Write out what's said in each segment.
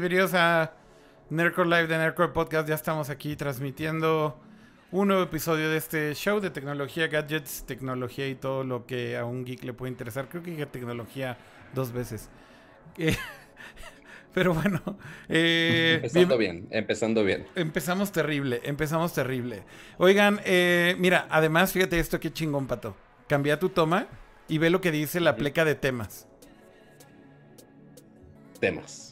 Bienvenidos a Nerdcore Live de Nerdcore Podcast. Ya estamos aquí transmitiendo un nuevo episodio de este show de tecnología, gadgets, tecnología y todo lo que a un geek le puede interesar. Creo que dije tecnología dos veces. Eh, pero bueno. Eh, empezando bien, empezando bien. Empezamos terrible, empezamos terrible. Oigan, eh, mira, además, fíjate esto, qué chingón, pato. Cambia tu toma y ve lo que dice la pleca de temas. Temas.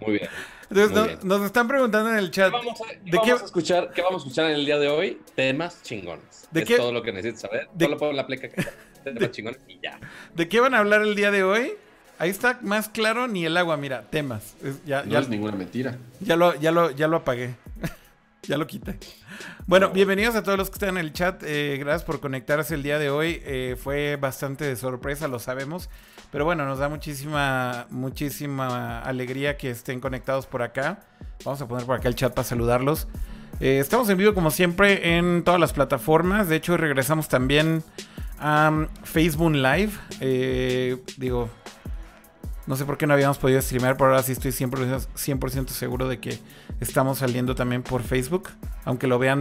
Muy bien. Entonces, nos están preguntando en el chat. ¿Qué vamos, a, ¿de qué... escuchar, ¿Qué vamos a escuchar en el día de hoy? Temas chingones. ¿De es qué? todo lo que necesitas saber. De... Solo la pleca. Temas chingones y ya. ¿De qué van a hablar el día de hoy? Ahí está más claro ni el agua, mira, temas. ya, no es ninguna mentira. Ya lo, ya lo, ya lo apagué. ya lo quité. Bueno, bienvenidos a todos los que están en el chat. Eh, gracias por conectarse el día de hoy. Eh, fue bastante de sorpresa, lo sabemos. Pero bueno, nos da muchísima, muchísima alegría que estén conectados por acá. Vamos a poner por acá el chat para saludarlos. Eh, estamos en vivo como siempre en todas las plataformas. De hecho, regresamos también a um, Facebook Live. Digo, no sé por qué no habíamos podido streamear, pero ahora sí estoy 100%, seguro de que estamos saliendo también por Facebook. Aunque lo vean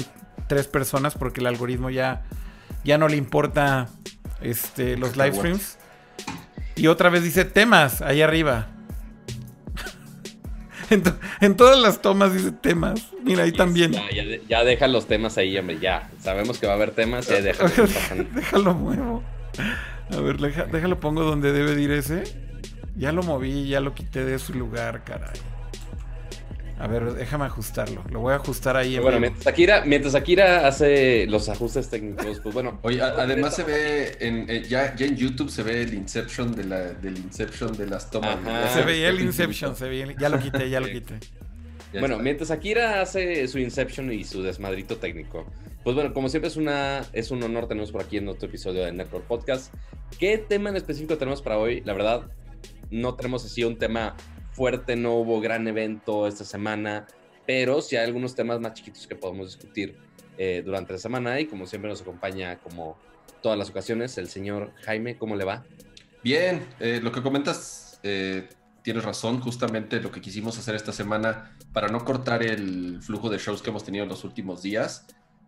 tres personas porque el algoritmo ya, ya no le importa este, los live streams. Y otra vez dice temas ahí arriba. en, todas las tomas dice temas. Mira, ahí también. Ya, deja los temas ahí, hombre, ya. Sabemos que va a haber temas, ya déjalo. déjalo muevo. A ver, déjalo pongo donde debe ir ese. Ya lo moví, ya lo quité de su lugar, caray. A ver, déjame ajustarlo. Lo voy a ajustar ahí. bueno, mientras Akira, mientras Akira hace los ajustes técnicos, pues bueno. Oye, además se ve, en, eh, ya, ya, en YouTube se ve el Inception de la, del Inception de las tomas. Se veía el Inception, se veía, ya lo quité, ya lo quité. bueno, mientras Akira hace su Inception y su desmadrito técnico, pues bueno, como siempre es una es un honor tenernos por aquí en otro episodio de Network Podcast. ¿Qué tema en específico tenemos para hoy? La verdad, no tenemos así un tema fuerte, no hubo gran evento esta semana, pero sí hay algunos temas más chiquitos que podemos discutir eh, durante la semana y como siempre nos acompaña como todas las ocasiones el señor Jaime, ¿cómo le va? Bien, eh, lo que comentas, eh, tienes razón, justamente lo que quisimos hacer esta semana para no cortar el flujo de shows que hemos tenido en los últimos días,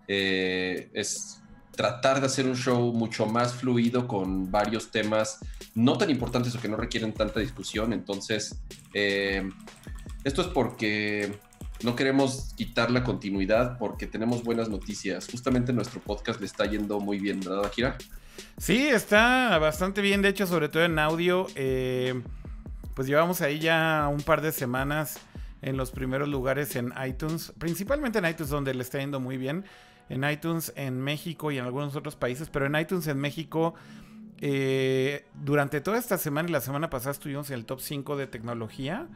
es tratar de hacer un show mucho más fluido con varios temas no tan importantes o que no requieren tanta discusión. Entonces, eh, esto es porque no queremos quitar la continuidad porque tenemos buenas noticias. Justamente nuestro podcast le está yendo muy bien, ¿verdad, Akira? Sí, está bastante bien, de hecho, sobre todo en audio. Eh, pues llevamos ahí ya un par de semanas en los primeros lugares en iTunes, principalmente en iTunes donde le está yendo muy bien en iTunes en México y en algunos otros países, pero en iTunes en México, eh, durante toda esta semana y la semana pasada estuvimos en el top 5 de tecnología.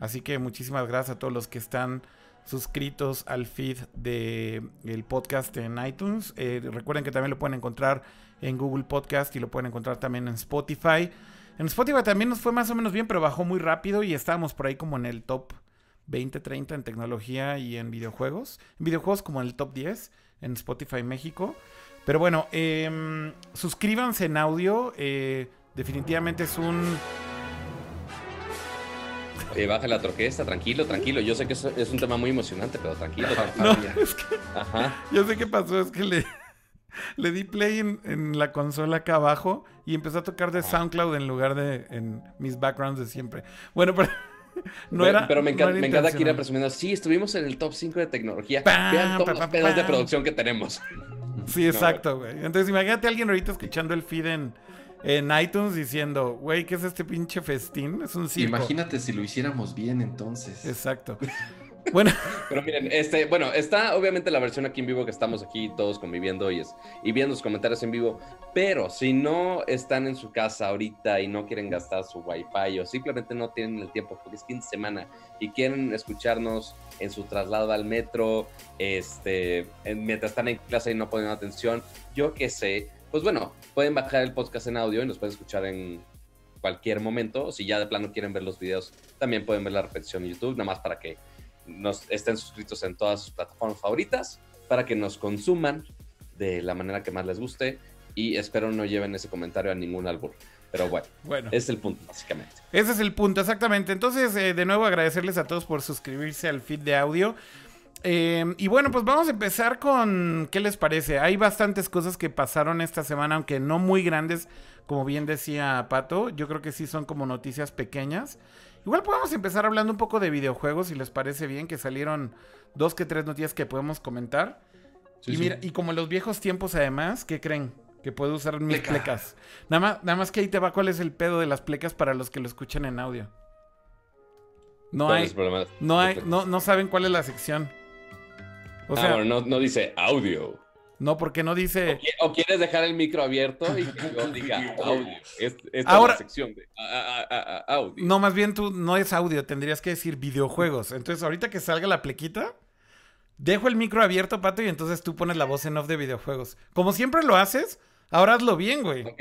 Así que muchísimas gracias a todos los que están suscritos al feed del el podcast en iTunes. Eh, recuerden que también lo pueden encontrar en Google Podcast y lo pueden encontrar también en Spotify. En Spotify también nos fue más o menos bien, pero bajó muy rápido y estábamos por ahí como en el top 20, 30 en tecnología y en videojuegos. En videojuegos como en el top 10 en Spotify México. Pero bueno, em, suscríbanse en audio. Eh, definitivamente es un. Baja la troquesta, tranquilo, tranquilo. Yo sé que es, un tema muy emocionante, pero tranquilo. No, es que, Ajá. Yo sé qué pasó, es que le, le di play en, la consola acá abajo y empezó a tocar de SoundCloud en lugar de en mis backgrounds de siempre. Bueno, pero no era, pero me encanta, me encanta que ir presumiendo. Sí, estuvimos en el top 5 de tecnología. Vean todos los pedos de producción que tenemos. Sí, exacto, güey. Entonces, imagínate a alguien ahorita escuchando el feed en, en iTunes diciendo, güey, ¿qué es este pinche festín? Es un circo. Imagínate si lo hiciéramos bien entonces. Exacto. Bueno. Pero miren, este, bueno, está obviamente la versión aquí en vivo que estamos aquí todos conviviendo y, es, y viendo los comentarios en vivo. Pero si no están en su casa ahorita y no quieren gastar su wifi o simplemente no tienen el tiempo porque es fin de semana y quieren escucharnos en su traslado al metro, este, mientras están en clase y no ponen atención, yo qué sé, pues bueno, pueden bajar el podcast en audio y nos pueden escuchar en cualquier momento. Si ya de plano quieren ver los videos, también pueden ver la repetición en YouTube, nada más para que nos estén suscritos en todas sus plataformas favoritas para que nos consuman de la manera que más les guste y espero no lleven ese comentario a ningún álbum. Pero bueno, Bueno. es el punto, básicamente. Ese es el punto, exactamente. Entonces, eh, de nuevo agradecerles a todos por suscribirse al feed de audio. Eh, y bueno, pues vamos a empezar con qué les parece. Hay bastantes cosas que pasaron esta semana, aunque no muy grandes, como bien decía Pato. Yo creo que sí son como noticias pequeñas. Igual podemos empezar hablando un poco de videojuegos, si les parece bien, que salieron dos que tres noticias que podemos comentar. Sí, y sí. mira, y como en los viejos tiempos además, ¿qué creen? Que puedo usar mis Pleca. plecas. Nada más, nada más que ahí te va cuál es el pedo de las plecas para los que lo escuchan en audio. No ¿Cuál hay, no hay, no, no saben cuál es la sección. O ah, bueno, no, no dice audio. No, porque no dice. ¿Qui- ¿O quieres dejar el micro abierto y que yo diga audio? Es- Esta Ahora- es la sección de audio. No, más bien tú no es audio, tendrías que decir videojuegos. Entonces, ahorita que salga la plequita, dejo el micro abierto, Pato, y entonces tú pones la voz en off de videojuegos. Como siempre lo haces, ahora hazlo bien, güey. Ok.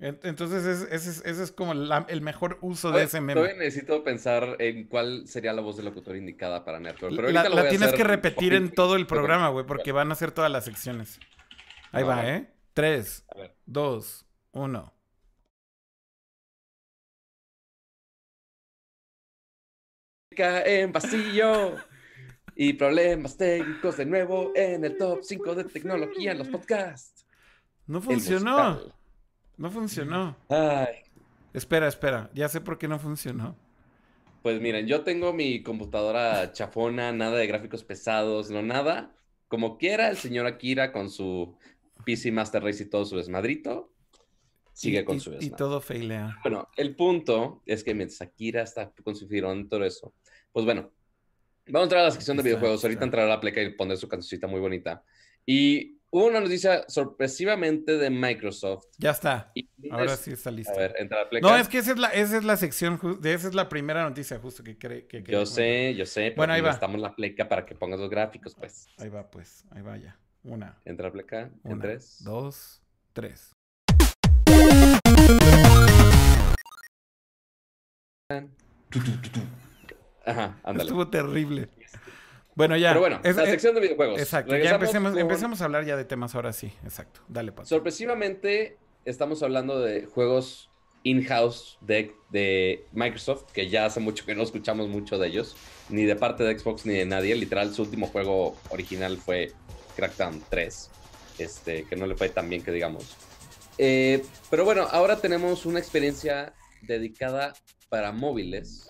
En- Entonces, es- ese es, ese es como la- el mejor uso de ese meme. todavía necesito pensar en cuál sería la voz del locutor indicada para Nerdcore. Pero La, lo la voy tienes que repetir en todo el programa, güey, porque van a ser todas las secciones. Ahí va. ¿eh? Tres, dos, uno. en vacío y problemas técnicos de nuevo en el top 5 de tecnología en los podcasts. No funcionó. No funcionó. Ay, Espera, espera. Ya sé por qué no funcionó. pues miren, yo tengo mi computadora chafona, nada de gráficos pesados, no nada. Como quiera, el señor Akira con su PC Master Race y todo su desmadrito, sigue Y- con y- su Y desmadre. todo failea. Bueno, el punto es que mientras Akira está con su firón y todo eso, pues bueno, vamos a entrar a la sección de videojuegos. Ahorita entrará la pleca y pondré su cancioncita muy bonita. Y hubo una noticia sorpresivamente de Microsoft. Ya está. Ahora sí está listo. A ver, entra la. No, es que esa es la, esa es la sección, esa es la primera noticia justo que cree que quería Yo comentar. sé, yo sé, pero Bueno, ahí va. necesitamos la pleca para que pongas los gráficos, pues. Ahí va, pues. Ahí va ya. Una, Entra la pleca en una, tres. dos, tres. Ajá, ándale. Estuvo terrible. Bueno, ya. Pero bueno, Es- la es- sección de videojuegos. Exacto. Ya empecemos, con- empecemos a hablar ya de temas ahora sí. Exacto. Dale, Pato. Sorpresivamente, estamos hablando de juegos in-house de, de Microsoft, que ya hace mucho que no escuchamos mucho de ellos, ni de parte de Xbox ni de nadie. Literal, su último juego original fue Crackdown 3, este, que no le fue tan bien que digamos. Eh, pero bueno, ahora tenemos una experiencia dedicada para móviles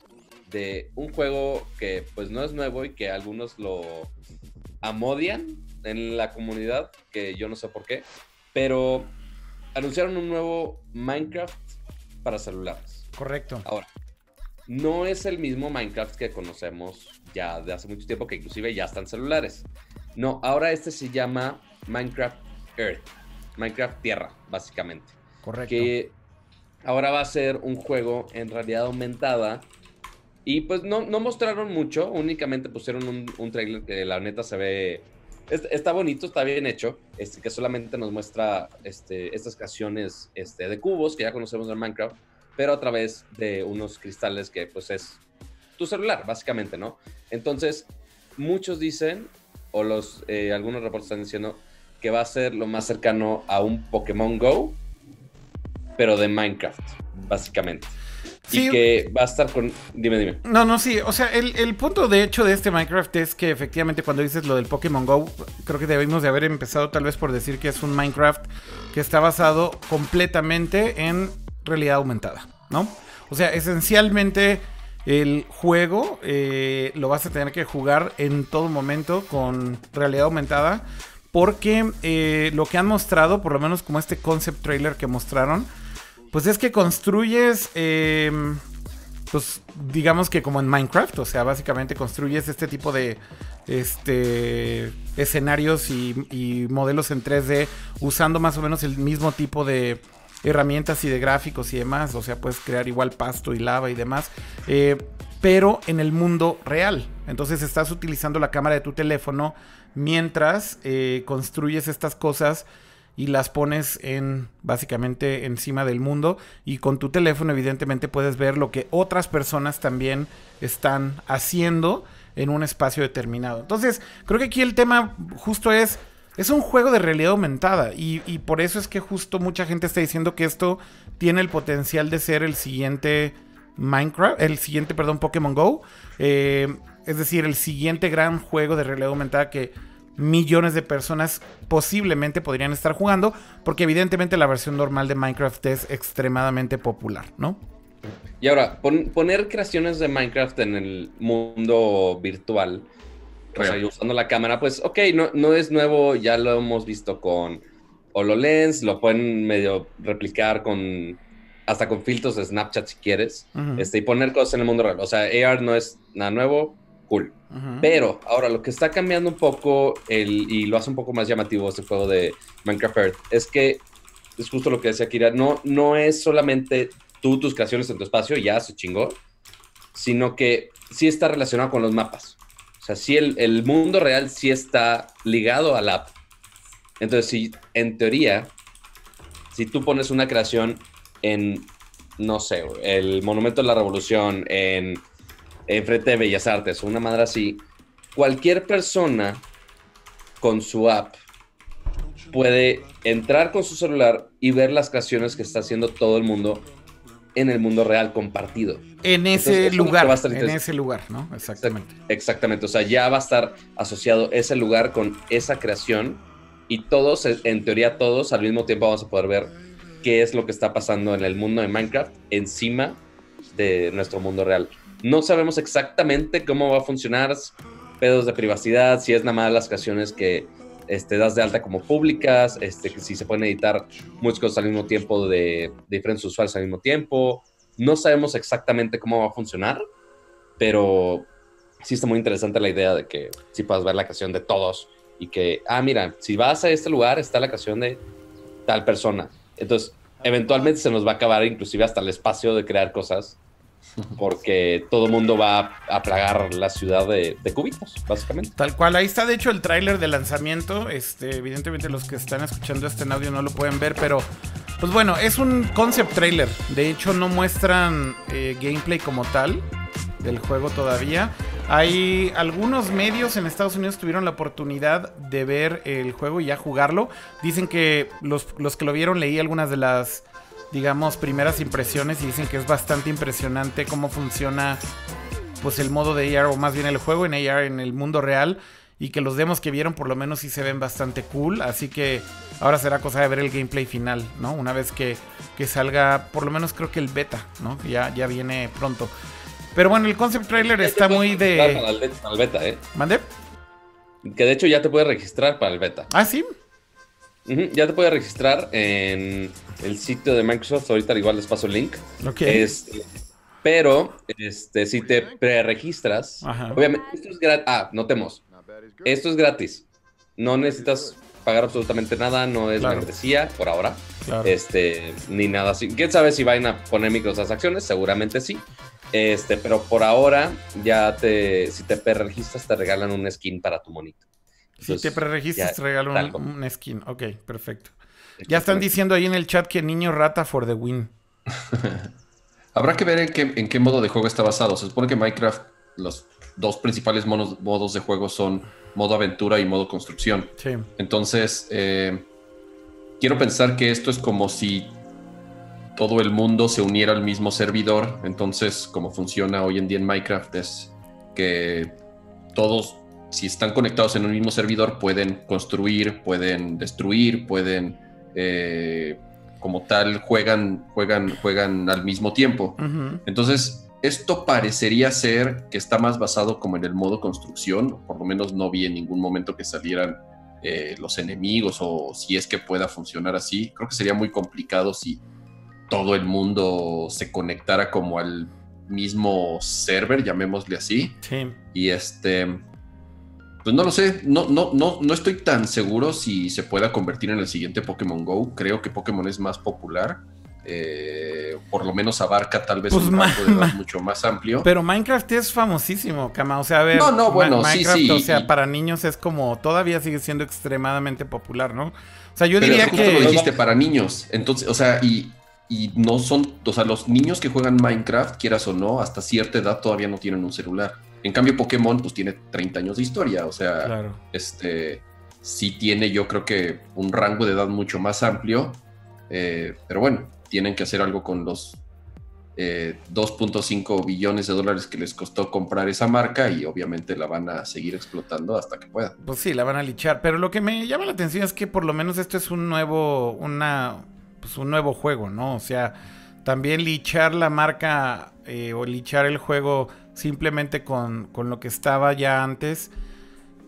de un juego que pues no es nuevo y que algunos lo amodian en la comunidad, que yo no sé por qué, pero anunciaron un nuevo Minecraft para celulares. Correcto. Ahora, no es el mismo Minecraft que conocemos ya de hace mucho tiempo, que inclusive ya están celulares. No, ahora este se llama Minecraft Earth, Minecraft Tierra, básicamente. Correcto. Que ahora va a ser un juego en realidad aumentada. Y pues no, no mostraron mucho, únicamente pusieron un, trailer que la neta se ve. es- Está bonito, está bien hecho. Este, que solamente nos muestra este, estas canciones este, de cubos que ya conocemos en Minecraft, pero a través de unos cristales que pues es tu celular, básicamente, ¿no? Entonces, muchos dicen, o los eh, algunos reportes están diciendo, que va a ser lo más cercano a un Pokémon Go, pero de Minecraft, básicamente. Sí. Y que va a estar con... Dime, dime. No, no, sí. O sea, el, el punto de hecho de este Minecraft es que efectivamente cuando dices lo del Pokémon Go, creo que debimos de haber empezado tal vez por decir que es un Minecraft que está basado completamente en realidad aumentada, ¿no? O sea, esencialmente el juego eh, lo vas a tener que jugar en todo momento con realidad aumentada. Porque eh, lo que han mostrado, por lo menos como este concept trailer que mostraron, pues es que construyes... em, pues digamos que como en Minecraft, o sea, básicamente construyes este tipo de este escenarios y, modelos en 3D usando más o menos el mismo tipo de herramientas y de gráficos y demás, o sea, puedes crear igual pasto y lava y demás, eh, pero en el mundo real. Entonces estás utilizando la cámara de tu teléfono mientras eh, construyes estas cosas y las pones en básicamente encima del mundo y con tu teléfono evidentemente puedes ver lo que otras personas también están haciendo en un espacio determinado. Entonces, creo que aquí el tema justo es es un juego de realidad aumentada y, por eso es que justo mucha gente está diciendo que esto tiene el potencial de ser el siguiente Minecraft, el siguiente, perdón, Pokémon Go. Eh, es decir, el siguiente gran juego de realidad aumentada que millones de personas posiblemente podrían estar jugando, porque evidentemente la versión normal de Minecraft es extremadamente popular, ¿no? Y ahora, poner creaciones de Minecraft en el mundo virtual, o sea, usando la cámara, pues ok, no, no es nuevo, ya lo hemos visto con HoloLens, lo pueden medio replicar con hasta con filtros de Snapchat si quieres, este, y poner cosas en el mundo real. O sea, AR no es nada nuevo, cool. Pero ahora lo que está cambiando un poco el, y lo hace un poco más llamativo este juego de Minecraft Earth es que es justo lo que decía Kira, no, no es solamente tú, tus creaciones en tu espacio, ya se chingó, sino que sí está relacionado con los mapas. O sea, sí el, el mundo real sí está ligado al app. Entonces, si en teoría, si tú pones una creación en, no sé, el Monumento de la Revolución, en enfrente de Bellas Artes o una madre así, cualquier persona con su app puede entrar con su celular y ver las creaciones que está haciendo todo el mundo en el mundo real compartido. En ese lugar, en ese lugar, ¿no? Exactamente. Exactamente, o sea, ya va a estar asociado ese lugar con esa creación y todos, en teoría todos, al mismo tiempo vamos a poder ver qué es lo que está pasando en el mundo de Minecraft encima de nuestro mundo real. No sabemos exactamente cómo va a funcionar, pedos de privacidad, si es nada más las creaciones que este, das de alta como públicas, este, si se pueden editar cosas al mismo tiempo de, diferentes usuarios al mismo tiempo. No sabemos exactamente cómo va a funcionar, pero sí está muy interesante la idea de que sí puedas ver la creación de todos y que, ah, mira, si vas a este lugar está la creación de tal persona. Entonces, eventualmente se nos va a acabar inclusive hasta el espacio de crear cosas porque todo mundo va a plagar la ciudad de, cubitos, básicamente. Tal cual, ahí está de hecho el tráiler de lanzamiento. Este, evidentemente los que están escuchando este audio no lo pueden ver, pero pues bueno, es un concept trailer. De hecho, no muestran eh, gameplay como tal del juego todavía. Hay algunos medios en Estados Unidos tuvieron la oportunidad de ver el juego y ya jugarlo. Dicen que los, los que lo vieron leí algunas de las digamos, primeras impresiones y dicen que es bastante impresionante cómo funciona pues el modo de AR o más bien el juego en AR en el mundo real y que los demos que vieron por lo menos sí se ven bastante cool, así que ahora será cosa de ver el gameplay final, ¿no? Una vez que, que salga, por lo menos creo que el beta, ¿no? Ya, ya viene pronto. Pero bueno, el concept trailer está muy de... Para el, beta, ¿eh? ¿Mande? Que de hecho ya te puedes registrar para el beta. Ah, sí. Ya te puedes registrar en el sitio de Microsoft. Ahorita igual les paso el link. Ok. Este, pero este, si te preregistras, obviamente, esto es gratis. Ah, notemos. Esto es gratis. No necesitas pagar absolutamente nada, no es membresía por ahora. Este, ni nada así. ¿Quién sabe si van a poner microtransacciones? Seguramente sí. Este, pero por ahora, ya te, si te preregistras, te regalan un skin para tu monito. Si te preregistras, te regalan un, un, skin. Ok, perfecto. Ya están diciendo ahí en el chat que niño rata for the win. Habrá que ver en qué, en qué modo de juego está basado. Se supone que Minecraft, los dos principales modos, de juego son modo aventura y modo construcción. Sí. Entonces, eh, quiero pensar que esto es como si todo el mundo se uniera al mismo servidor. Entonces, como funciona hoy en día en Minecraft es que todos, si están conectados en un mismo servidor, pueden construir, pueden destruir, pueden eh, como tal juegan, juegan, juegan al mismo tiempo. Entonces, esto parecería ser que está más basado como en el modo construcción, por lo menos no vi en ningún momento que salieran eh, los enemigos o si es que pueda funcionar así. Creo que sería muy complicado si todo el mundo se conectara como al mismo server, llamémosle así. Y este, pues no lo sé, no, no, no, no estoy tan seguro si se pueda convertir en el siguiente Pokémon Go. Creo que Pokémon es más popular. Eh, por lo menos abarca tal vez pues un campo de mucho más amplio. Pero Minecraft es famosísimo, Kama. O sea, a ver, no, no, bueno, Minecraft, sí, sí, o sea, para niños es como todavía sigue siendo extremadamente popular, ¿no? O sea, yo diría que. lo dijiste para niños. Entonces, o sea, y, y no son, o sea, los niños que juegan Minecraft, quieras o no, hasta cierta edad todavía no tienen un celular. En cambio, Pokémon, pues tiene 30 años de historia, o sea, este. sí tiene yo creo que un rango de edad mucho más amplio, eh, pero bueno, tienen que hacer algo con los 2.5 billones de dólares que les costó comprar esa marca y obviamente la van a seguir explotando hasta que puedan. Pues sí, la van a lichar, pero lo que me llama la atención es que por lo menos esto es un nuevo, una, pues un nuevo juego, ¿no? O sea, también lichar la marca eh, o lichar el juego simplemente con, con lo que estaba ya antes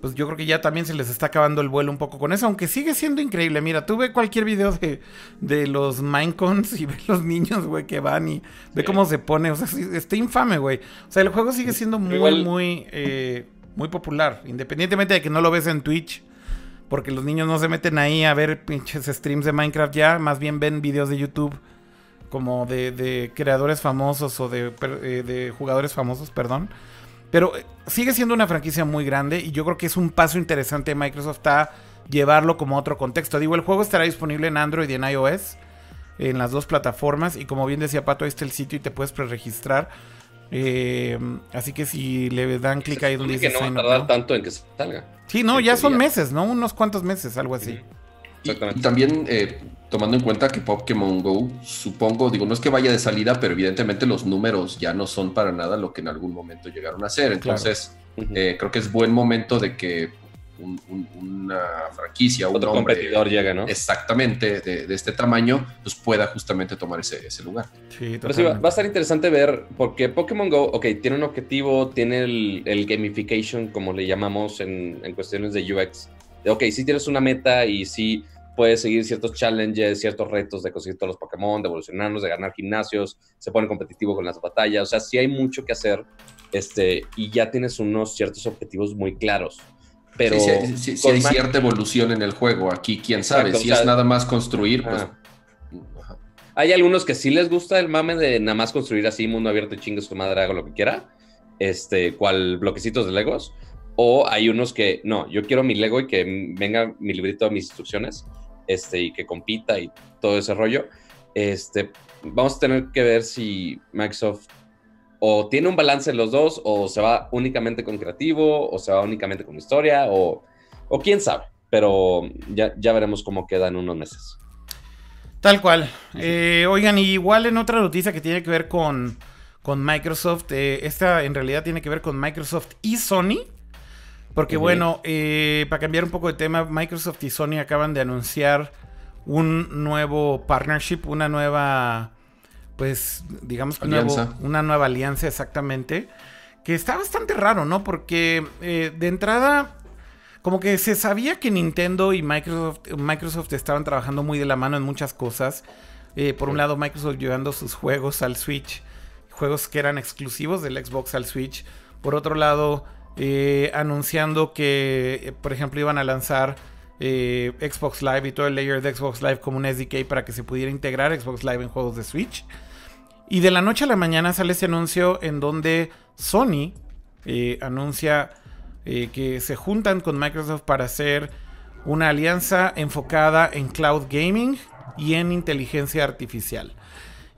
pues yo creo que ya también se les está acabando el vuelo un poco con eso, aunque sigue siendo increíble. Mira, tú ve cualquier video de, de los Minecons y ve los niños, güey, que van y ve cómo se pone. O sea, está infame, güey. O sea, el juego sigue siendo muy, muy, eh, muy popular, independientemente de que no lo ves en Twitch. Porque los niños no se meten ahí a ver pinches streams de Minecraft ya, más bien ven videos de YouTube como de, de creadores famosos o de, eh, de jugadores famosos, perdón. Pero eh, sigue siendo una franquicia muy grande y yo creo que es un paso interesante de Microsoft a llevarlo como otro contexto. Digo, el juego estará disponible en Android y en iOS, en las dos plataformas. Y como bien decía Pato, ahí está el sitio y te puedes preregistrar. Eh, así que si le dan clic ahí donde dice. que no va a tardar tanto en que salga. Sí, no, ya son meses, ¿no? Unos cuantos meses, algo así. Exactamente. Y, también eh, tomando en cuenta que Pokémon Go, supongo, digo, no es que vaya de salida, pero evidentemente los números ya no son para nada lo que en algún momento llegaron a ser. Entonces, eh, creo que es buen momento de que una franquicia, un Otro competidor llega, ¿no? Exactamente, de, este tamaño, pues pueda justamente tomar ese, lugar. Sí, va, a estar interesante ver, porque Pokémon Go, ok, tiene un objetivo, tiene el, gamification, como le llamamos en, en cuestiones de UX. Ok, si tienes una meta y si puedes seguir ciertos challenges, ciertos retos de conseguir todos los Pokémon, de evolucionarnos, de ganar gimnasios, se pone competitivo con las batallas, o sea, sí hay mucho que hacer este, y ya tienes unos ciertos objetivos muy claros. Pero sí, hay cierta evolución en el juego, aquí quién sabe, si es nada más construir, pues... Hay algunos que sí les gusta el mame de nada más construir así, mundo abierto chingue su madre, hago lo que quiera, este, cual bloquecitos de Legos, o hay unos que, no, yo quiero mi Lego y que venga mi librito de mis instrucciones este, y que compita y todo ese rollo. Este, vamos a tener que ver si Microsoft o tiene un balance en los dos, o se va únicamente con creativo, o se va únicamente con historia, o, o quién sabe. Pero ya, ya veremos cómo queda en unos meses. Tal cual. Eh, oigan, igual en otra noticia que tiene que ver con, con Microsoft, eh, esta en realidad tiene que ver con Microsoft y Sony. Porque bueno, eh, para cambiar un poco de tema, Microsoft y Sony acaban de anunciar un nuevo partnership, una nueva, pues, digamos que una nueva alianza exactamente, que está bastante raro, ¿no? Porque eh, de entrada, como que se sabía que Nintendo y Microsoft, Microsoft estaban trabajando muy de la mano en muchas cosas. Eh, por un lado, Microsoft llevando sus juegos al Switch, juegos que eran exclusivos del Xbox al Switch. Por otro lado, eh, anunciando que, eh, por ejemplo, iban a lanzar eh, Xbox Live y todo el layer de Xbox Live como un SDK para que se pudiera integrar Xbox Live en juegos de Switch. Y de la noche a la mañana sale ese anuncio en donde Sony anuncia que se juntan con Microsoft para hacer una alianza enfocada en cloud gaming y en inteligencia artificial.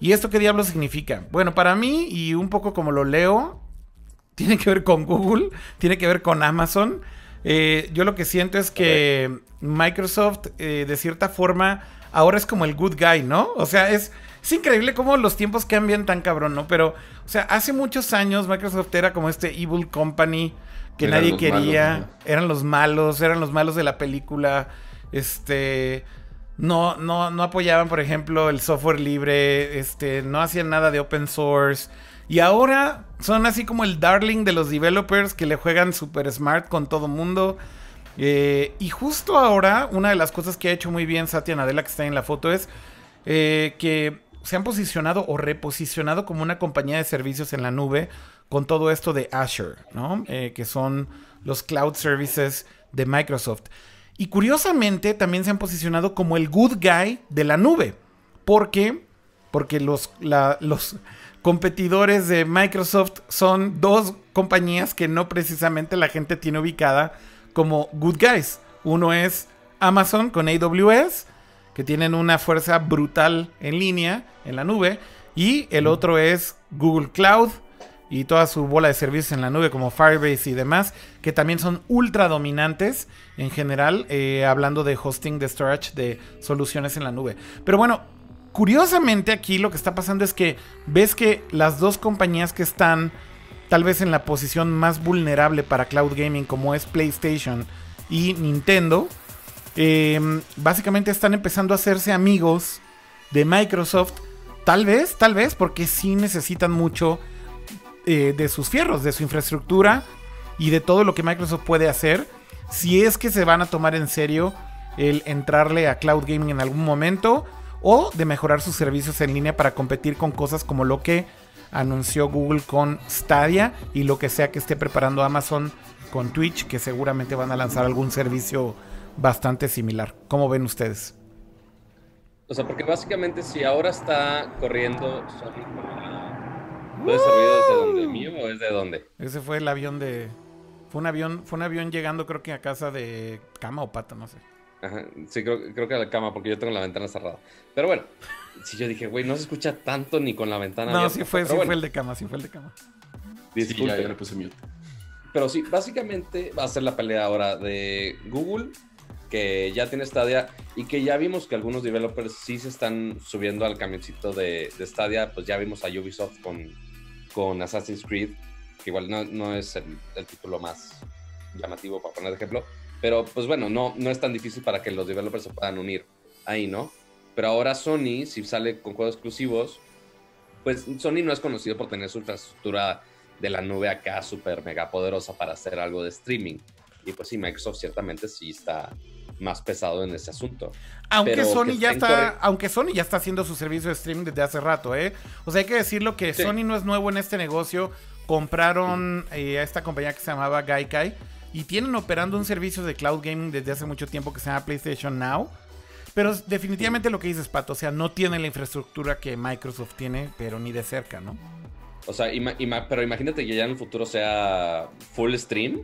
¿Y esto qué diablo significa? Bueno, para mí, y un poco como lo leo, tiene que ver con Google, tiene que ver con Amazon. Eh, yo lo que siento es que Microsoft, eh, de cierta forma, ahora es como el good guy, ¿no? O sea, es, es increíble cómo los tiempos cambian tan cabrón, ¿no? Pero, o sea, hace muchos años Microsoft era como este evil company que nadie quería, eran los malos, eran los malos de la película, este... No, no, no apoyaban, por ejemplo, el software libre, este, no hacían nada de open source. Y ahora son así como el darling de los developers que le juegan super smart con todo mundo. Eh, y justo ahora, una de las cosas que ha hecho muy bien Satya Nadella, que está en la foto, es eh, que se han posicionado o reposicionado como una compañía de servicios en la nube con todo esto de Azure, ¿no? Eh, que son los cloud services de Microsoft. Y curiosamente también se han posicionado como el good guy de la nube. ¿Por qué? Porque los, los, competidores de Microsoft son dos compañías que no precisamente la gente tiene ubicada como good guys. Uno es Amazon con AWS, que tienen una fuerza brutal en línea, en la nube, y el otro es Google Cloud y toda su bola de servicios en la nube como Firebase y demás, que también son ultra dominantes en general, eh, hablando de hosting, de storage, de soluciones en la nube. Pero bueno, curiosamente aquí lo que está pasando es que ves que las dos compañías que están tal vez en la posición más vulnerable para cloud gaming como es PlayStation y Nintendo, em, básicamente están empezando a hacerse amigos de Microsoft. Tal vez, tal vez, porque sí necesitan mucho eh, de sus fierros, de su infraestructura y de todo lo que Microsoft puede hacer, si es que se van a tomar en serio el entrarle a cloud gaming en algún momento o de mejorar sus servicios en línea para competir con cosas como lo que anunció Google con Stadia y lo que sea que esté preparando Amazon con Twitch, que seguramente van a lanzar algún servicio bastante similar. ¿Cómo ven ustedes? O sea, porque básicamente si ahora está corriendo ¿Puede ser ruido desde donde mío o es de dónde? Ese fue el avión de. Fue un avión, fue un avión llegando, creo que a casa de cama o pata, no sé. Ajá, sí, creo, creo que a la cama, porque yo tengo la ventana cerrada. Pero bueno, si yo dije, güey, no se escucha tanto ni con la ventana no, sí fue, sí fue el de cama, sí fue el de cama. Sí, ya, ya le puse mute. Pero sí, básicamente va a ser la pelea ahora de Google, que ya tiene Stadia y que ya vimos que algunos developers sí se están subiendo al camioncito de, de Stadia. Pues ya vimos a Ubisoft con con Assassin's Creed, que igual no, es el, título más llamativo para poner de ejemplo, pero pues bueno, no, no es tan difícil para que los developers se puedan unir ahí, ¿no? Pero ahora Sony, si sale con juegos exclusivos, pues Sony no es conocido por tener su infraestructura de la nube acá súper mega poderosa para hacer algo de streaming. Y pues sí, Microsoft ciertamente sí está más pesado en ese asunto. Aunque Sony ya está, aunque Sony ya está haciendo su servicio de streaming desde hace rato, ¿eh? O sea, hay que decirlo que Sony no es nuevo en este negocio. Compraron eh, a esta compañía que se llamaba Gaikai y tienen operando un servicio de cloud gaming desde hace mucho tiempo que se llama PlayStation Now. Pero definitivamente lo que dices, Pato, o sea, no tiene la infraestructura que Microsoft tiene, pero ni de cerca, ¿no? O sea, pero imagínate que ya en el futuro sea full stream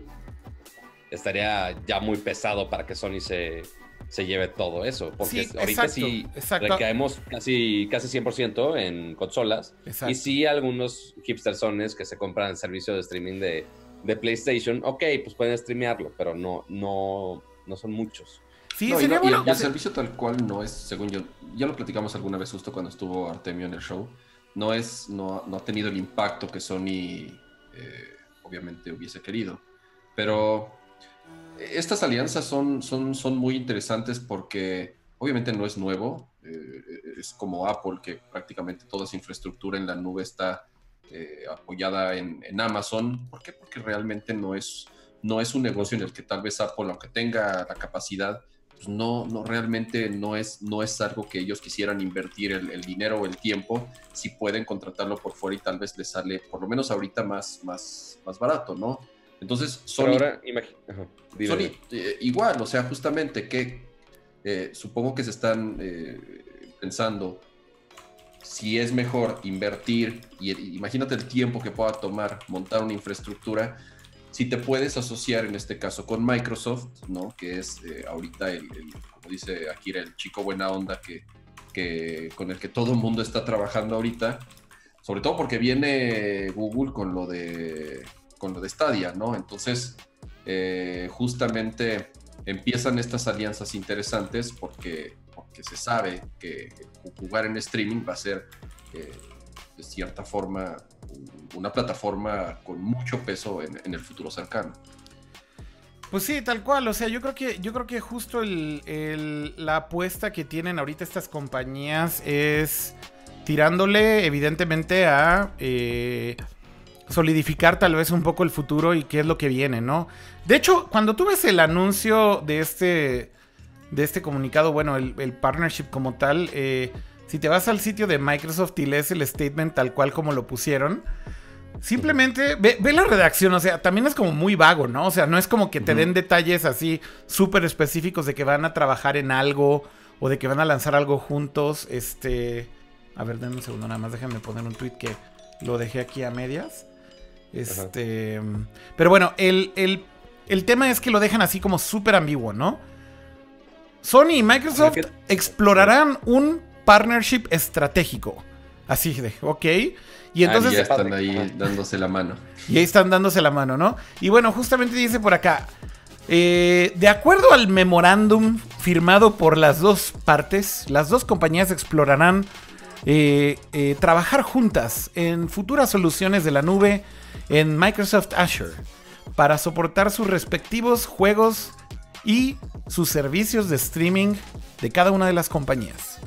estaría ya muy pesado para que Sony se, se lleve todo eso. Porque ahorita sí recaemos casi, casi 100% en consolas. Y sí, algunos hipstersones que se compran el servicio de streaming de, de, PlayStation, ok, pues pueden streamearlo, pero no, no, no son muchos. Sí, sería bueno. el, servicio tal cual no es, según yo, ya lo platicamos alguna vez justo cuando estuvo Artemio en el show, no es, no, no ha tenido el impacto que Sony eh, obviamente hubiese querido. Pero estas alianzas son, son, son muy interesantes porque obviamente no es nuevo, eh, es como Apple, que prácticamente toda su infraestructura en la nube está eh, apoyada en, Amazon. ¿Por qué? Porque realmente no es, no es un negocio en el que tal vez Apple, aunque tenga la capacidad, pues no, no realmente no es, no es algo que ellos quisieran invertir el, el, dinero o el tiempo, si pueden contratarlo por fuera y tal vez les sale, por lo menos ahorita, más, más, más barato, ¿no? Entonces, Sony, Sony eh, igual, o sea, justamente que eh, supongo que se están eh, pensando si es mejor invertir y, imagínate el tiempo que pueda tomar montar una infraestructura. Si te puedes asociar en este caso con Microsoft, ¿no? Que es ahorita el, como dice Akira, el chico buena onda que, que, con el que todo el mundo está trabajando ahorita. Sobre todo porque viene Google con lo de con lo de Stadia, ¿no? Entonces, eh, justamente empiezan estas alianzas interesantes porque, porque se sabe que jugar en streaming va a ser, eh, de cierta forma, una plataforma con mucho peso en, el futuro cercano. Pues sí, tal cual. O sea, yo creo que, yo creo que justo la apuesta que tienen ahorita estas compañías es tirándole, evidentemente, a eh, solidificar tal vez un poco el futuro y qué es lo que viene, ¿no? De hecho, cuando tú ves el anuncio de este, de este comunicado, bueno, el, partnership como tal, eh, si te vas al sitio de Microsoft y lees el statement tal cual como lo pusieron, simplemente ve, la redacción, o sea, también es como muy vago, ¿no? O sea, no es como que te den detalles así súper específicos de que van a trabajar en algo o de que van a lanzar algo juntos, este... A ver, denme un segundo nada más, déjenme poner un tweet que lo dejé aquí a medias. Este. Pero bueno, el, tema es que lo dejan así como súper ambiguo, ¿no? Sony y Microsoft explorarán un partnership estratégico. Así de, ok. Y entonces... Ah, ya están ahí dándose la mano. Y ahí están dándose la mano, ¿no? Y bueno, justamente dice por acá, eh, de acuerdo al memorándum firmado por las dos partes, las dos compañías explorarán eh, eh, trabajar juntas en futuras soluciones de la nube en Microsoft Azure para soportar sus respectivos juegos y sus servicios de streaming de cada una de las compañías.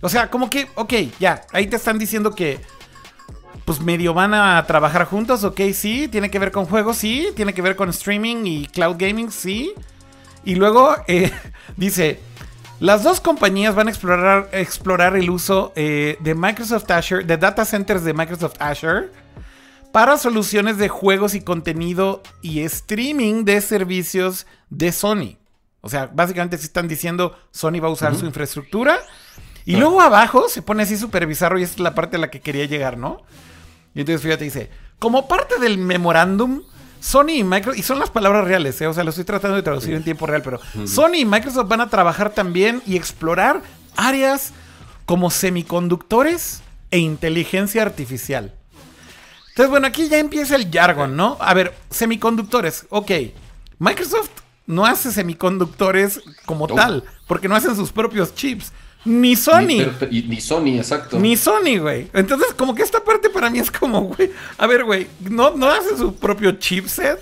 O sea, como que, ok, ya, ahí te están diciendo que pues medio van a trabajar juntos, ok, sí, tiene que ver con juegos, sí, tiene que ver con streaming y cloud gaming, sí. Y luego eh, dice, las dos compañías van a explorar, explorar el uso eh, de Microsoft Azure, de data centers de Microsoft Azure, para soluciones de juegos y contenido y streaming de servicios de Sony. O sea, básicamente se están diciendo Sony va a usar su infraestructura. Y luego abajo se pone así súper bizarro y esta es la parte a la que quería llegar, ¿no? Y entonces fíjate, dice, como parte del memorándum, Sony y Microsoft, y son las palabras reales, ¿eh? o sea, lo estoy tratando de traducir en tiempo real, pero Sony y Microsoft van a trabajar también y explorar áreas como semiconductores e inteligencia artificial. Entonces, bueno, aquí ya empieza el jargon, ¿no? A ver, semiconductores, ok. Microsoft no hace semiconductores como tal, porque no hacen sus propios chips. Ni Sony. Ni, ni Sony, exacto. Ni Sony, güey. Entonces, como que esta parte para mí es como, güey. A ver, güey, no, no hacen su propio chipset.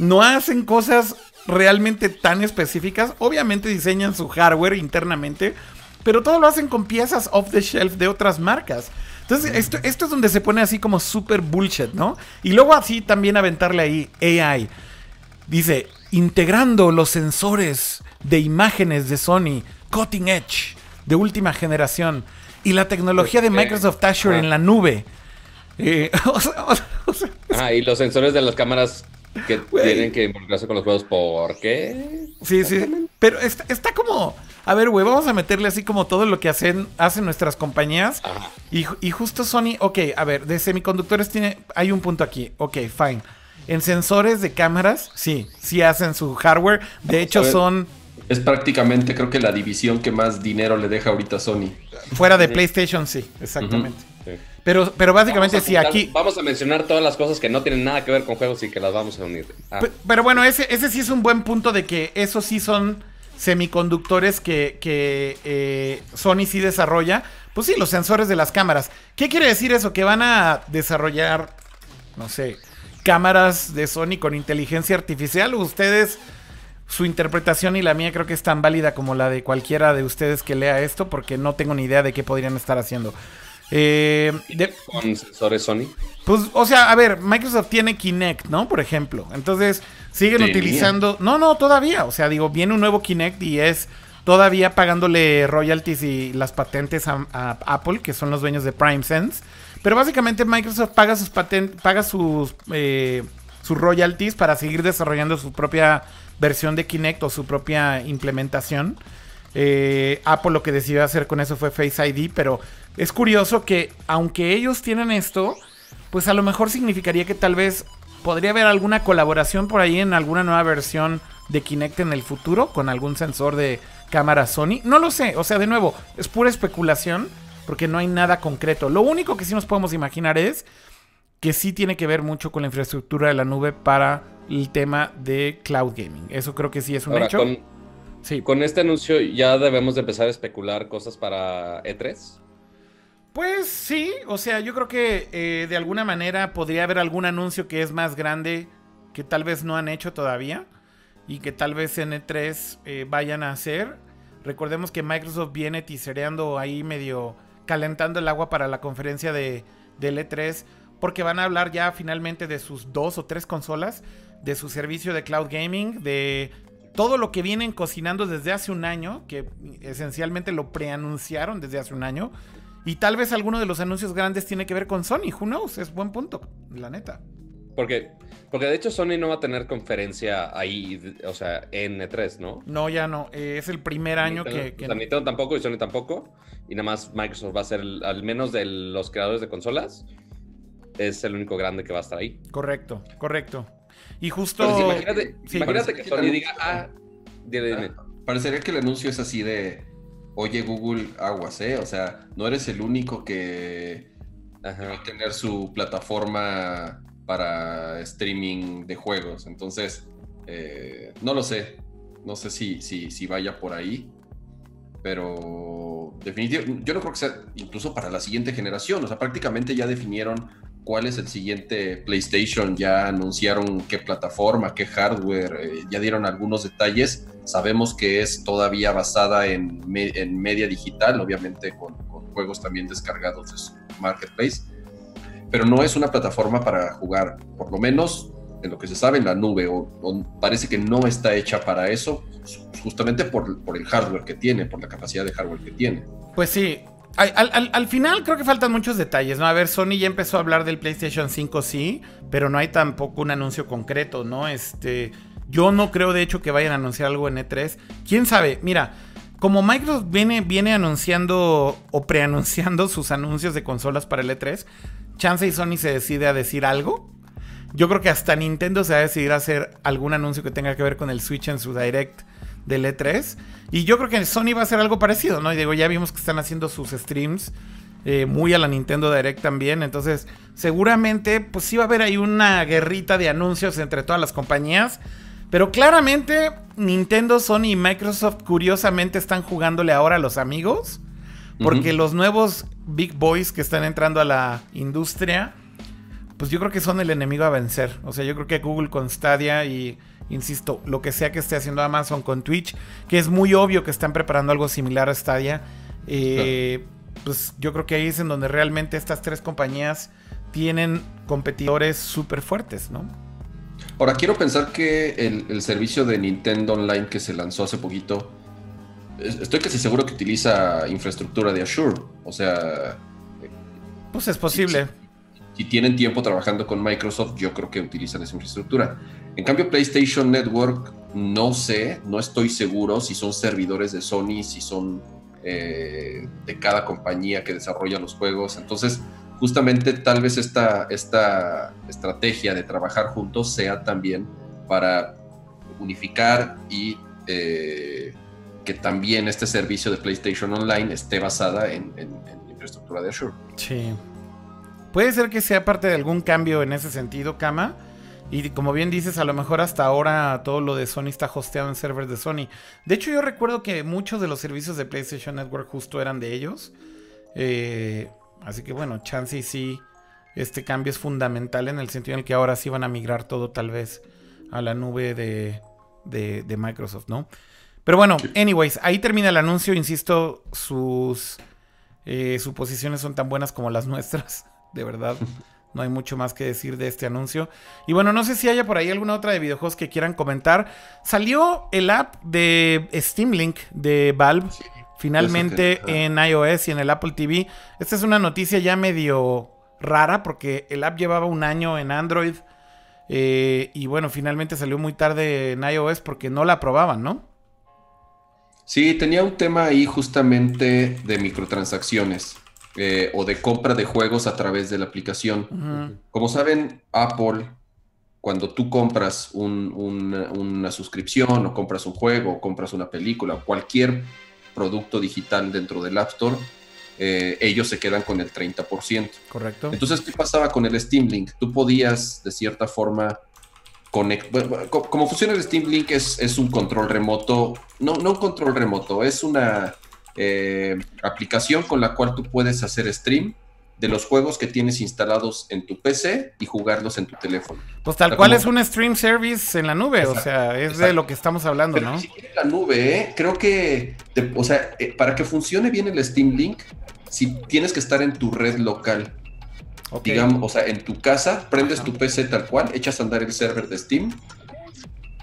No hacen cosas realmente tan específicas. Obviamente diseñan su hardware internamente. Pero todo lo hacen con piezas off the shelf de otras marcas. Entonces, esto, esto es donde se pone así como súper bullshit, ¿no? Y luego así también aventarle ahí AI. Dice, integrando los sensores de imágenes de Sony, cutting edge, de última generación, y la tecnología de Microsoft Azure en la nube. Eh, o sea, o sea, o sea, Ah, y los sensores de las cámaras que tienen que involucrarse con los juegos, ¿por qué? sí, sí. Pero está, está como, a ver, güey, vamos a meterle así como todo lo que hacen, hacen nuestras compañías. Y, ju- y justo Sony, ok, a ver, de semiconductores tiene, hay un punto aquí, ok, fine. En sensores de cámaras, sí, sí hacen su hardware. De hecho, son Es prácticamente, creo que la división que más dinero le deja ahorita Sony. fuera de PlayStation, sí, exactamente. Sí. Pero, pero básicamente a sí, aquí. Vamos a mencionar todas las cosas que no tienen nada que ver con juegos y que las vamos a unir. Ah, Pe- Pero bueno, ese, ese sí es un buen punto de que esos sí son semiconductores que, que eh, Sony sí desarrolla. Pues sí, los sensores de las cámaras. ¿Qué quiere decir eso? Que van a desarrollar, no sé, cámaras de Sony con inteligencia artificial. Ustedes, su interpretación y la mía creo que es tan válida como la de cualquiera de ustedes que lea esto, porque no tengo ni idea de qué podrían estar haciendo. Eh, de- con sensores Sony. pues, o sea, a ver, Microsoft tiene Kinect, ¿no? Por ejemplo. Entonces, siguen Tenía. utilizando. No, no, todavía. O sea, digo, viene un nuevo Kinect y es todavía pagándole royalties y las patentes a, a Apple, que son los dueños de PrimeSense. Pero básicamente Microsoft paga sus patentes, paga sus, eh, sus royalties para seguir desarrollando su propia versión de Kinect o su propia implementación. Eh, Apple lo que decidió hacer con eso fue Face ID, pero es curioso que aunque ellos tienen esto, pues a lo mejor significaría que tal vez podría haber alguna colaboración por ahí en alguna nueva versión de Kinect en el futuro con algún sensor de cámara Sony. No lo sé, o sea, de nuevo, es pura especulación porque no hay nada concreto. Lo único que sí nos podemos imaginar es que sí tiene que ver mucho con la infraestructura de la nube para el tema de cloud gaming. Eso creo que sí es un Ahora, hecho. con, Sí. con este anuncio ya debemos de empezar a especular cosas para E E3. Pues sí, o sea, yo creo que eh, de alguna manera podría haber algún anuncio que es más grande que tal vez no han hecho todavía y que tal vez en E3 eh, vayan a hacer. Recordemos que Microsoft viene tisereando ahí medio calentando el agua para la conferencia de, del E3 porque van a hablar ya finalmente de sus dos o tres consolas, de su servicio de cloud gaming, de todo lo que vienen cocinando desde hace un año, que esencialmente lo preanunciaron desde hace un año. Y tal vez alguno de los anuncios grandes tiene que ver con Sony. Who knows? Es buen punto, la neta. Porque, porque de hecho Sony no va a tener conferencia ahí, o sea, en E3, ¿no? No, ya no. eh, es el primer año Nintendo, que... que- o sea, Nintendo tampoco y Sony tampoco. Y nada más Microsoft va a ser, el- al menos de los creadores de consolas, es el único grande que va a estar ahí. Correcto, correcto. Y justo... Imagínate, sí. imagínate que Sony diga, ah, dile, dime. Parecería que el anuncio es así de, oye Google, aguas, ¿eh? O sea, no eres el único que va a tener su plataforma para streaming de juegos. Entonces, eh, no lo sé. No sé si, si, si vaya por ahí. Pero definitivamente, yo no creo que sea incluso para la siguiente generación. O sea, prácticamente ya definieron cuál es el siguiente PlayStation, ya anunciaron qué plataforma, qué hardware, eh, ya dieron algunos detalles. Sabemos que es todavía basada en, en media digital, obviamente con, juegos también descargados de su marketplace, pero no es una plataforma para jugar, por lo menos en lo que se sabe en la nube, o, parece que no está hecha para eso, justamente por, por el hardware que tiene, por la capacidad de hardware que tiene. Pues sí, al, final creo que faltan muchos detalles, ¿no? A ver, Sony ya empezó a hablar del PlayStation 5, sí, pero no hay tampoco un anuncio concreto, ¿no? Este, yo no creo de hecho que vayan a anunciar algo en E3. ¿Quién sabe? Mira, como Microsoft viene, viene anunciando o preanunciando sus anuncios de consolas para el E3, chance y Sony se decide a decir algo. Yo creo que hasta Nintendo se va a decidir a hacer algún anuncio que tenga que ver con el Switch en su Direct del E3. Y yo creo que Sony va a hacer algo parecido, ¿no? Y digo, ya vimos que están haciendo sus streams eh, muy a la Nintendo Direct también. Entonces, seguramente, pues sí va a haber ahí una guerrita de anuncios entre todas las compañías. Pero claramente, Nintendo, Sony y Microsoft, curiosamente, están jugándole ahora a los amigos. Porque los nuevos Big Boys que están entrando a la industria, pues yo creo que son el enemigo a vencer. O sea, yo creo que Google con Stadia y insisto, lo que sea que esté haciendo Amazon con Twitch, que es muy obvio que están preparando algo similar a Stadia, eh, pues yo creo que ahí es en donde realmente estas tres compañías tienen competidores súper fuertes, ¿no? Ahora, quiero pensar que el, servicio de Nintendo Online que se lanzó hace poquito, estoy casi seguro que utiliza infraestructura de Azure, o sea... Pues es posible. Si tienen tiempo trabajando con Microsoft, yo creo que utilizan esa infraestructura. En cambio, PlayStation Network, no sé, no estoy seguro si son servidores de Sony, si son eh, de cada compañía que desarrolla los juegos. Entonces, justamente tal vez esta, esta estrategia de trabajar juntos sea también para unificar y eh, que también este servicio de PlayStation Online esté basada en, en infraestructura de Azure. Sí. Puede ser que sea parte de algún cambio en ese sentido, Kama. Y como bien dices, a lo mejor hasta ahora todo lo de Sony está hosteado en servers de Sony. De hecho, yo recuerdo que muchos de los servicios de PlayStation Network justo eran de ellos. Eh, así que bueno, chance y sí, este cambio es fundamental en el sentido en el que ahora sí van a migrar todo tal vez a la nube de, de, Microsoft, ¿no? Pero bueno, anyways, ahí termina el anuncio. Insisto, sus eh, suposiciones son tan buenas como las nuestras, de verdad. No hay mucho más que decir de este anuncio. Y bueno, no sé si haya por ahí alguna otra de videojuegos que quieran comentar. Salió el app de Steam Link de Valve. finalmente en iOS y en el Apple TV. Esta es una noticia ya medio rara porque el app llevaba un año en Android. Eh, y bueno, finalmente salió muy tarde en iOS porque no la aprobaban, ¿no? Sí, tenía un tema ahí justamente de microtransacciones. Eh, o de compra de juegos a través de la aplicación. Como saben, Apple, cuando tú compras una suscripción o compras un juego o compras una película o cualquier producto digital dentro del App Store, eh, ellos se quedan con el 30%. Correcto. Entonces, ¿qué pasaba con el Steam Link? Tú podías, de cierta forma, conectar. como funciona el Steam Link, es, es un control remoto. No, no un control remoto, es una eh, aplicación con la cual tú puedes hacer stream de los juegos que tienes instalados en tu PC y jugarlos en tu teléfono. Pues tal cual es un stream service en la nube, o sea, es de lo que estamos hablando, ¿no? Si la nube, ¿eh? creo que, o sea, eh, para que funcione bien el Steam Link, si tienes que estar en tu red local. Digamos, o sea, en tu casa, prendes tu PC tal cual, echas a andar el server de Steam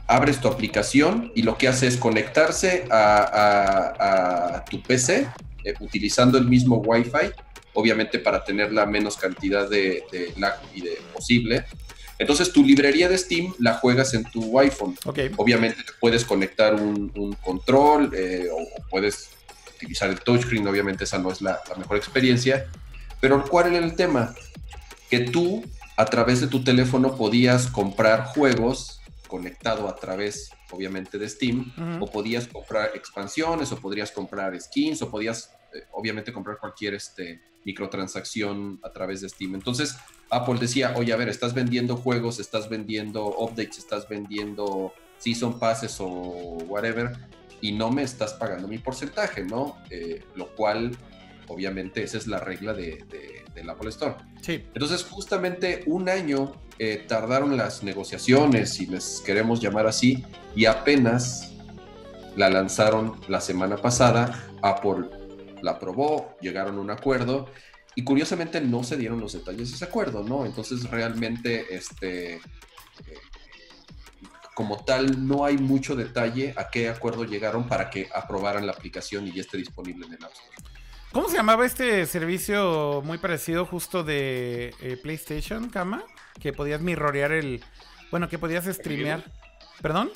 abres tu aplicación y lo que hace es conectarse a, tu PC eh, utilizando el mismo Wi-Fi, obviamente para tener la menos cantidad de, lag y de posible. Entonces tu librería de Steam la juegas en tu iPhone. Obviamente puedes conectar un, control eh, o, puedes utilizar el touchscreen, obviamente esa no es la, la mejor experiencia. Pero ¿cuál era el tema? Que tú a través de tu teléfono podías comprar juegos conectado a través, obviamente, de Steam, o podías comprar expansiones, o podrías comprar skins, o podías, eh, obviamente, comprar cualquier este, microtransacción a través de Steam. Entonces, Apple decía, oye, a ver, estás vendiendo juegos, estás vendiendo updates, estás vendiendo season passes o whatever, y no me estás pagando mi porcentaje, ¿no? Eh, lo cual, obviamente, esa es la regla de, del Apple Store. Sí. Entonces, justamente un año eh, tardaron las negociaciones, si les queremos llamar así, y apenas la lanzaron la semana pasada. Apple la aprobó, llegaron a un acuerdo y curiosamente no se dieron los detalles de ese acuerdo, ¿no? Entonces realmente, este, eh, como tal, no hay mucho detalle a qué acuerdo llegaron para que aprobaran la aplicación y ya esté disponible en el App Store. ¿Cómo se llamaba este servicio muy parecido justo de eh, PlayStation, Kama? Que podías mirrorear el... Bueno, que podías streamear. ¿Perdón?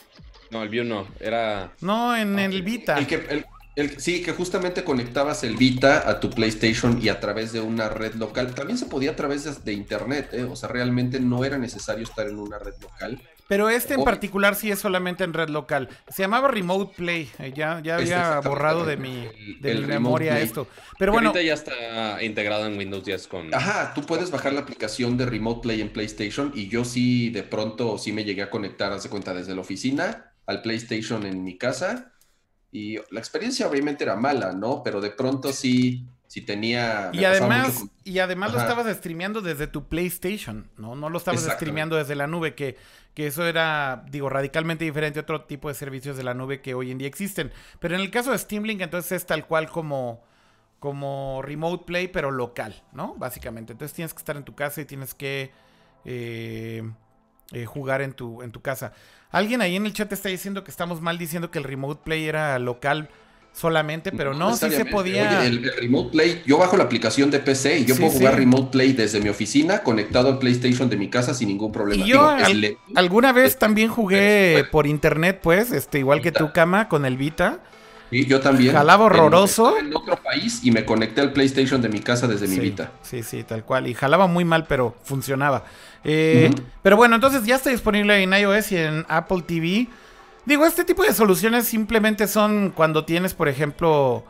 No, el View no, era... No, en el Vita. El que, el, el, sí, que justamente conectabas el Vita a tu PlayStation y a través de una red local. También se podía a través de, de internet, ¿eh? o sea, realmente no era necesario estar en una red local. Pero este en particular sí es solamente en red local. Se llamaba Remote Play. Eh, ya, ya había borrado de mi, de El- mi memoria Play. esto. Pero bueno, Ahorita ya está integrado en Windows 10 con... Ajá, tú puedes bajar la aplicación de Remote Play en PlayStation y yo sí de pronto sí me llegué a conectar, haz de cuenta, desde la oficina al PlayStation en mi casa y la experiencia obviamente era mala, ¿no? Pero de pronto sí, sí tenía... y además, mucho y además lo estabas streameando desde tu PlayStation, ¿no? No lo estabas streameando desde la nube, que, que eso era, digo, radicalmente diferente a otro tipo de servicios de la nube que hoy en día existen. Pero en el caso de Steam Link, entonces es tal cual como, como Remote Play, pero local, ¿no? Básicamente. Entonces tienes que estar en tu casa y tienes que eh, eh, jugar en tu, en tu casa. Alguien ahí en el chat está diciendo que estamos mal diciendo que el Remote Play era local solamente, pero no, sí se podía. Oye, el, el Remote Play, yo bajo la aplicación de PC y yo Sí, puedo jugar sí. Remote Play desde mi oficina conectado al PlayStation de mi casa sin ningún problema. Y yo Digo, al- Alguna vez también jugué por internet, pues, este, igual que tu cama con el Vita. Sí, yo también. Jalaba En- horroroso. estaba En, otro país y me conecté al PlayStation de mi casa desde mi Vita. Sí, sí, tal cual. Y jalaba muy mal, pero funcionaba. Eh. Pero bueno, entonces ya está disponible en iOS y en Apple TV. Digo, este tipo de soluciones simplemente son cuando tienes, por ejemplo,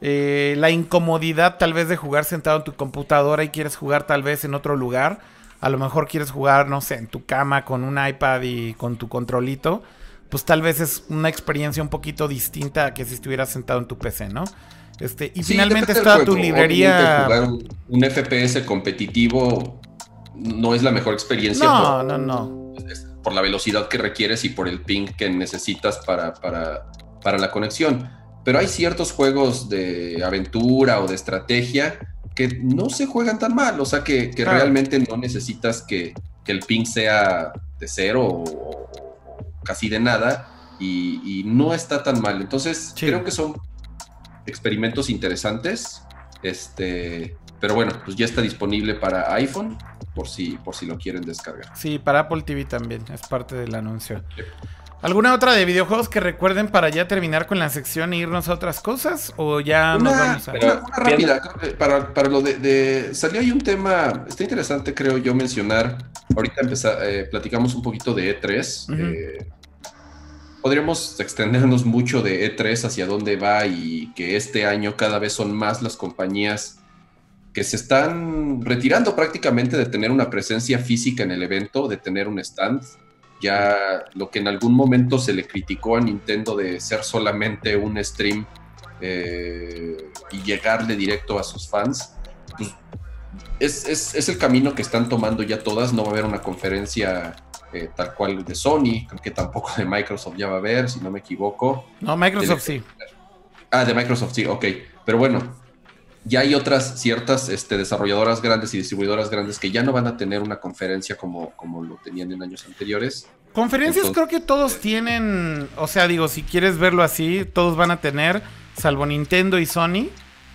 eh, la incomodidad tal vez de jugar sentado en tu computadora y quieres jugar tal vez en otro lugar. A lo mejor quieres jugar, no sé, en tu cama con un iPad y con tu controlito. Pues tal vez es una experiencia un poquito distinta a que si estuvieras sentado en tu PC, ¿no? Este, y Sí, finalmente está tu librería. Jugar un, un FPS competitivo no es la mejor experiencia. No, no, no. Por la velocidad que requieres y por el ping que necesitas para, para, para la conexión. Pero hay ciertos juegos de aventura o de estrategia que no se juegan tan mal. O sea, que, que Claro. realmente no necesitas que, que el ping sea de cero o, casi de nada. Y, y no está tan mal. Entonces, Sí. creo que son experimentos interesantes. Este, pero bueno, pues ya está disponible para iPhone por si, por si lo quieren descargar. Sí, para Apple TV también, es parte del anuncio. ¿Alguna otra de videojuegos que recuerden para ya terminar con la sección e irnos a otras cosas? ¿O ya nos Una, vamos a.? una- una rápida, para, para lo de, de- Salió ahí un tema, está interesante creo yo mencionar, ahorita empezar, eh, platicamos un poquito de E3. Ujú. eh, podríamos extendernos mucho de E3 hacia dónde va y que este año cada vez son más las compañías que se están retirando prácticamente de tener una presencia física en el evento, de tener un stand. Ya lo que en algún momento se le criticó a Nintendo de ser solamente un stream eh, y llegarle directo a sus fans, pues es, es- es el camino que están tomando ya todas. No va a haber una conferencia eh, tal cual de Sony, creo que tampoco de Microsoft ya va a haber, si no me equivoco. No, Microsoft sí. Ah, de Microsoft, sí, ok. Pero bueno, ya hay otras ciertas este, desarrolladoras grandes y distribuidoras grandes que ya no van a tener una conferencia como, como lo tenían en años anteriores. Conferencias Entonces- creo que todos tienen. O sea, digo, si quieres verlo así, todos van a tener, salvo Nintendo y Sony,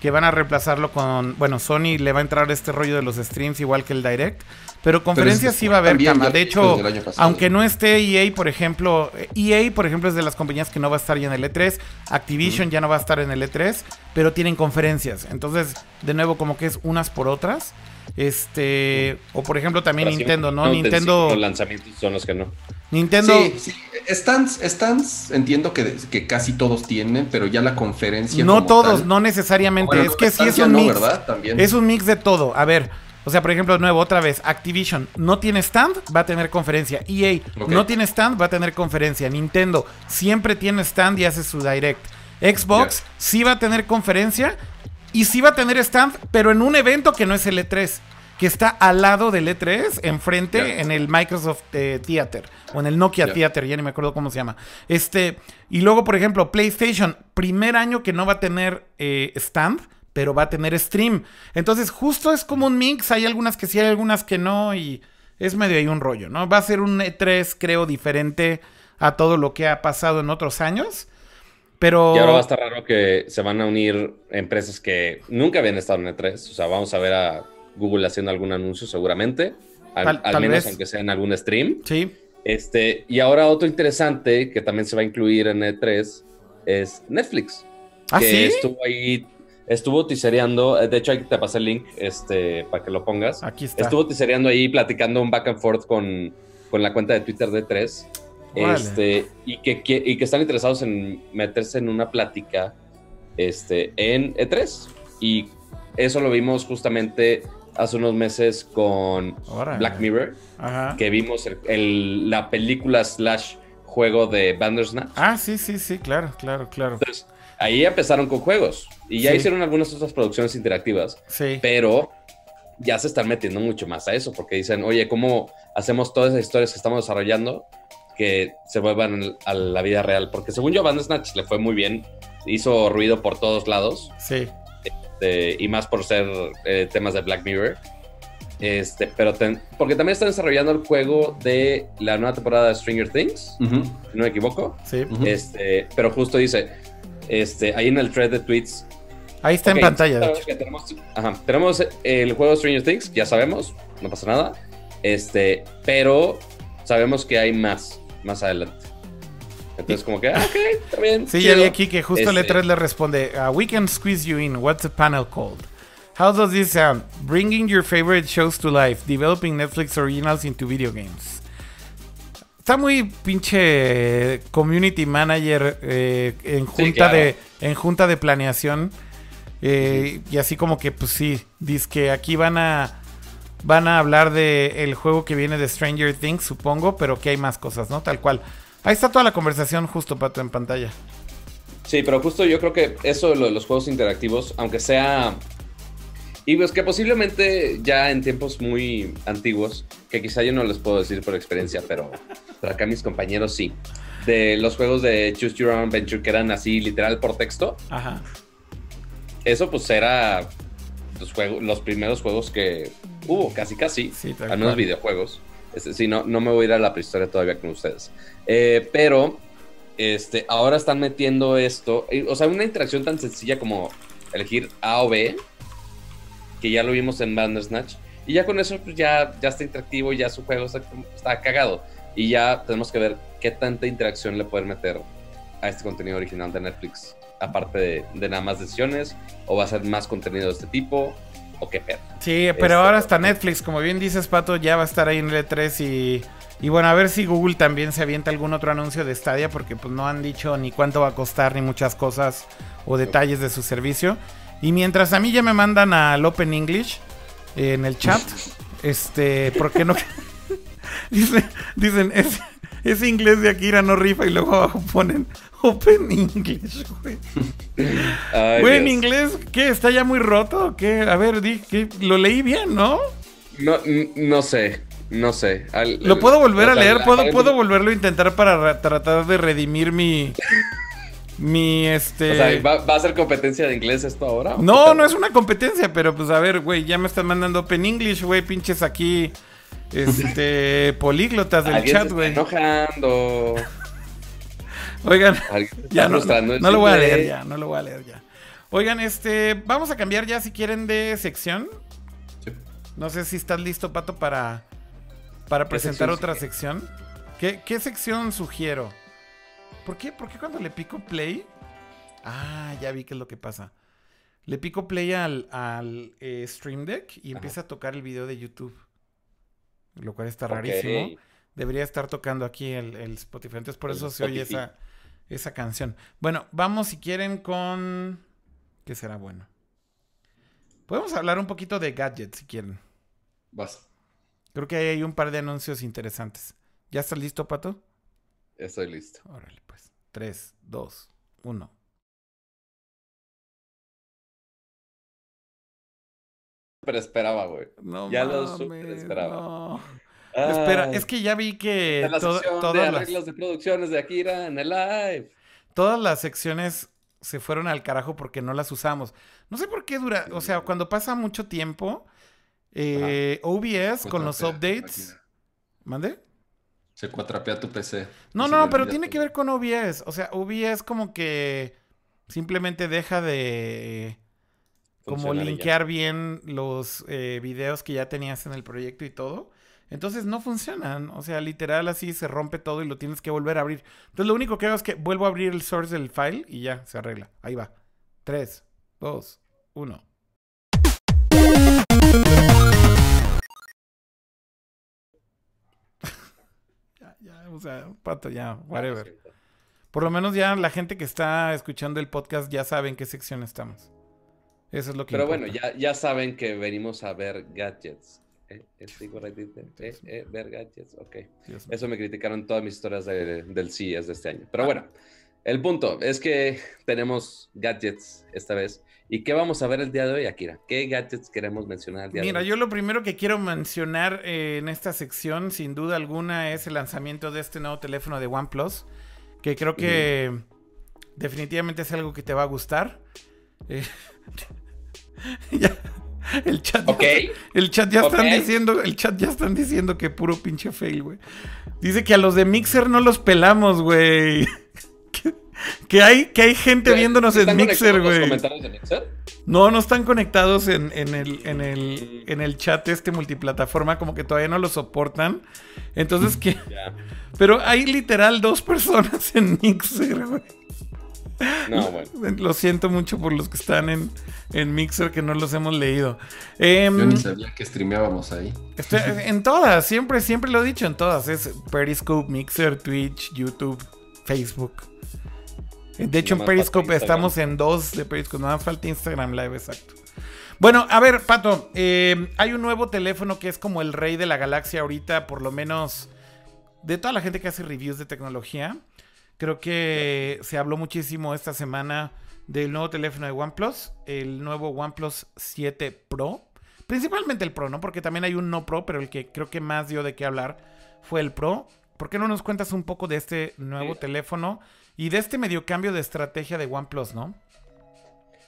que van a reemplazarlo con. Bueno, Sony le va a entrar este rollo de los streams igual que el Direct. Pero conferencias es- sí va a haber, Kama. De hecho, aunque no esté EA, por ejemplo, EA, por ejemplo, es de las compañías que no va a estar ya en el E3. Activision ya no va a estar en el E3, pero tienen conferencias. Entonces, de nuevo, como que es unas por otras. Este, o por ejemplo, también Pero sí, Nintendo, ¿no? no, Nintendo, Los lanzamientos son los que no. Nintendo, Sí, sí, stands, stands, entiendo que, que casi todos tienen, pero ya la conferencia. No todos, tal- no necesariamente. Bueno, es que sí es un no, mix. Es un mix de todo. A ver, o sea, por ejemplo, de nuevo, otra vez, Activision no tiene stand, va a tener conferencia. EA no tiene stand, va a tener conferencia. Nintendo siempre tiene stand y hace su direct. Xbox sí va a tener conferencia y sí va a tener stand, pero en un evento que no es el E3, que está al lado del E3, enfrente, en el Microsoft eh, Theater o en el Nokia. Theater, ya ni me acuerdo cómo se llama. Este, y luego, por ejemplo, PlayStation, primer año que no va a tener eh, stand, pero va a tener stream. Entonces, justo es como un mix. Hay algunas que sí, hay algunas que no. Y es medio ahí un rollo, ¿no? Va a ser un E3, creo, diferente a todo lo que ha pasado en otros años. Pero. Y ahora va a estar raro que se van a unir empresas que nunca habían estado en E3. O sea, vamos a ver a Google haciendo algún anuncio seguramente. Al, Tal- al tal menos vez. aunque sea en algún stream. Sí. Este, y ahora otro interesante que también se va a incluir en E3 es Netflix. ¿Ah, que sí? estuvo ahí, estuvo tisereando, eh, de hecho ahí te pasé el link este, para que lo pongas. Aquí está. Estuvo tisereando ahí, platicando un back and forth con, con la cuenta de Twitter de 3 Órale. este, y, que, que- y que están interesados en meterse en una plática este, en E3. Y eso lo vimos justamente hace unos meses con Órale. Black Mirror, Ajá. que vimos el- el- la película slash juego de Bandersnatch. Ah, sí, sí, sí, claro, claro, claro. Entonces, ahí empezaron con juegos y ya Sí. hicieron algunas otras producciones interactivas, Sí. pero ya se están metiendo mucho más a eso porque dicen, oye, ¿cómo hacemos todas esas historias que estamos desarrollando que se vuelvan a la vida real? Porque según yo, Bandersnatch le fue muy bien, hizo ruido por todos lados Sí. De- y más por ser eh, temas de Black Mirror. Este, pero ten- porque también están desarrollando el juego de la nueva temporada de Stranger Things, si no me equivoco. Sí. Este, pero justo dice, este, ahí en el thread de tweets. Ahí está en pantalla, de hecho. tenemos, ajá, tenemos el juego de Stranger Things, ya sabemos, no pasa nada. Este, pero sabemos que hay más, más adelante. Entonces, como que, ah, ok, está bien. Sí, ya vi aquí que justo Este, E3 le responde, uh, we can squeeze you in, what's the panel called? How does this sound? Bringing your favorite shows to life, developing Netflix originals into video games. Está muy pinche community manager eh, en junta claro. de en junta de planeación eh, y así como que pues sí, dice que aquí van a van a hablar de el juego que viene de Stranger Things, supongo, pero que hay más cosas, ¿no? Tal cual. Ahí está toda la conversación justo pato en pantalla. Sí, pero justo yo creo que eso de lo de los juegos interactivos, aunque sea. Y pues que posiblemente ya en tiempos muy antiguos, que quizá yo no les puedo decir por experiencia, pero, pero acá mis compañeros sí. De los juegos de Choose Your Own Adventure que eran así literal por texto, Ajá. eso pues era los, juegos, los primeros juegos que hubo, casi casi, Sí, al menos cual. videojuegos. Este, sí, no, no me voy a ir a la prehistoria todavía con ustedes. Eh, pero este, ahora están metiendo esto, o sea, una interacción tan sencilla como elegir A o B, que ya lo vimos en Bandersnatch, y ya con eso pues, ya, ya está interactivo, ya su juego está, está cagado. Y ya tenemos que ver qué tanta interacción le pueden meter a este contenido original de Netflix, aparte de, de nada más decisiones, o va a ser más contenido de este tipo, o qué pedo. Sí, pero Este- ahora hasta Netflix, como bien dices, Pato, ya va a estar ahí en el E3 y, y bueno, a ver si Google también se avienta algún otro anuncio de Stadia, porque pues no han dicho ni cuánto va a costar, ni muchas cosas o detalles de su servicio. Y mientras a mí ya me mandan al Open English eh, en el chat, este, ¿por qué no? dicen, dicen ese, ese inglés de Akira no rifa y luego abajo ponen Open English, güey. Ay, Güey, en inglés, ¿qué? ¿Está ya muy roto o qué? A ver, di, ¿qué? lo leí bien, ¿no? No, no sé, no sé. Al- Lo puedo volver a leer, puedo, puedo volverlo a intentar para ra- tratar de redimir mi. Mi este. O sea, ¿va, va a ser competencia de inglés esto ahora? No, no es una competencia, pero pues a ver, güey, ya me están mandando Open English, güey, pinches aquí. Este. políglotas del chat, güey. enojando. Oigan, ya no, frustrando. no lo voy a leer ya, no lo voy a leer ya. Oigan, este. Vamos a cambiar ya si quieren de sección. Sí. No sé si estás listo, Pato, para, para presentar sección otra sección. ¿Qué, qué sección sugiero? ¿Por qué? ¿Por qué cuando le pico play? Ah, ya vi qué es lo que pasa. Le pico play al, al eh, Stream Deck y empieza a tocar el video de YouTube. Lo cual está rarísimo. debería estar tocando aquí el, el Spotify. Entonces por El eso se oye esa, esa canción. Bueno, vamos si quieren con... ¿Qué será bueno? Podemos hablar un poquito de gadgets si quieren. Vas. Creo que ahí hay un par de anuncios interesantes. ¿Ya estás listo, Pato? Estoy listo. Órale, pues. 3, 2, 1. Pero esperaba, güey. No Ya lo súper esperaba. no. Espera, es que ya vi que en la to- sección de todas, las, arreglos de producciones de Akira en el live. todas las secciones se fueron al carajo porque no las usamos. No sé por qué dura, o sea, cuando pasa mucho tiempo, eh, OBS con los updates. ¿Mande? Se cuatrapea tu PC. No, no, pero tiene que ver con OBS. O sea, OBS como que simplemente deja de como linkear bien los eh, videos que ya tenías en el proyecto y todo. Entonces no funcionan. O sea, literal así se rompe todo y lo tienes que volver a abrir. Entonces lo único que hago es que vuelvo a abrir el source del file y ya se arregla. Ahí va. 3, 2, 1. ya, ya, o sea, pato, ya, whatever. Por lo menos ya la gente que está escuchando el podcast ya sabe en qué sección estamos. Eso es lo que Pero bueno, ya, ya saben que venimos a ver gadgets. ¿Eh? ¿Es correctito? ¿Eh? ¿Eh? ¿Ver gadgets? Ok. Eso me criticaron todas mis historias de- del CES de este año. Pero bueno, el punto es que tenemos gadgets esta vez. ¿Y qué vamos a ver el día de hoy, Akira? ¿Qué gadgets queremos mencionar el día Mira, de hoy? yo lo primero que quiero mencionar eh, en esta sección, sin duda alguna, es el lanzamiento de este nuevo teléfono de OnePlus, que creo que definitivamente es algo que te va a gustar. Eh, ya, el chat, ya- el chat ya están diciendo, el chat ya están diciendo que puro pinche fail, güey. Dice que a los de Mixer no los pelamos, güey. que, que hay, que hay gente viéndonos en ¿están Mixer, güey. No, no están conectados en, en el, en, el, en el chat este multiplataforma, como que todavía no lo soportan. Entonces, que. Pero hay literal dos personas en Mixer, güey. No, bueno. Lo siento mucho por los que están en, en Mixer que no los hemos leído. Em, Yo ni sabía que streameábamos ahí. estoy- en todas, siempre, siempre lo he dicho, en todas. Es Periscope, Mixer, Twitch, YouTube, Facebook. Eh, De hecho, en Periscope estamos en dos de Periscope. Nada más falta Instagram Live, exacto. Bueno, a ver, Pato, eh, hay un nuevo teléfono que es como el rey de la galaxia ahorita, por lo menos de toda la gente que hace reviews de tecnología. Creo que se habló muchísimo esta semana del nuevo teléfono de OnePlus, el nuevo OnePlus 7 Pro. Principalmente el Pro, ¿no? Porque también hay un no Pro, pero el que creo que más dio de qué hablar fue el Pro. ¿Por qué no nos cuentas un poco de este nuevo Sí. teléfono y de este medio cambio de estrategia de OnePlus, ¿no?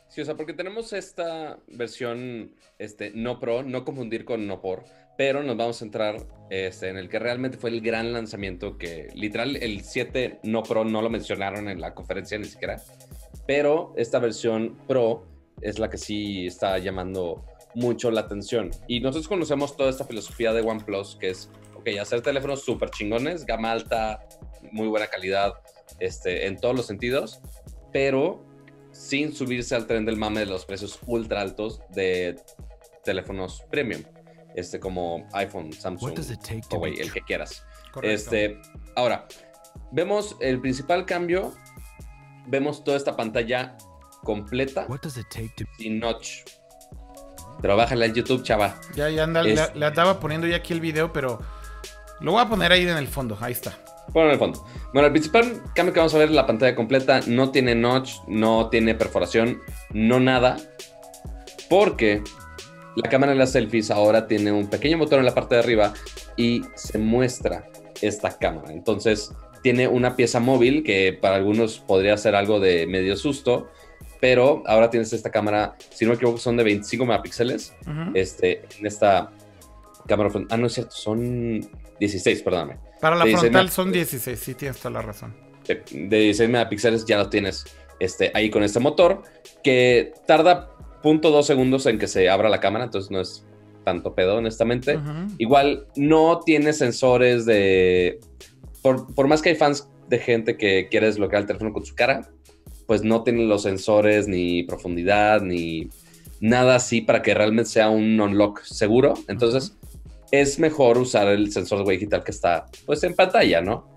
Sí, o sea, porque tenemos esta versión este, no Pro, no confundir con no por, pero nos vamos a centrar este, en el que realmente fue el gran lanzamiento que literal el 7 no Pro no lo mencionaron en la conferencia ni siquiera, pero esta versión Pro es la que sí está llamando mucho la atención. Y nosotros conocemos toda esta filosofía de OnePlus, que es, ok, hacer teléfonos súper chingones, gama alta, muy buena calidad, este, en todos los sentidos, pero sin subirse al tren del mame de los precios ultra altos de teléfonos premium, este como iPhone, Samsung, Huawei, el que quieras. Correcto. Este, ahora, vemos el principal cambio, vemos toda esta pantalla completa What does it take to sin notch. Pero bájale al YouTube, chava. Ya, ya anda, Es- le, le andaba poniendo ya aquí el video, pero lo voy a poner ahí en el fondo. Ahí está. Bueno, en el fondo. Bueno, el principal cambio que vamos a ver es la pantalla completa. No tiene notch, no tiene perforación, no nada. Porque la cámara de las selfies ahora tiene un pequeño motor en la parte de arriba y se muestra esta cámara. Entonces, tiene una pieza móvil que para algunos podría ser algo de medio susto. Pero ahora tienes esta cámara, si no me equivoco, son de 25 megapíxeles. Ujú. Este, en esta cámara. front- Ah, no es cierto, son 16, perdóname. Para la frontal son 16, sí tienes toda la razón. de, de 16 megapíxeles ya lo tienes este, ahí con este motor que tarda 0.2 segundos en que se abra la cámara, entonces no es tanto pedo, honestamente. Ujú. Igual no tiene sensores de... Por, por más que hay fans de gente que quiere desbloquear el teléfono con su cara, pues no tiene los sensores ni profundidad ni nada así para que realmente sea un unlock seguro. Entonces, es mejor usar el sensor de huella digital que está pues en pantalla, ¿no?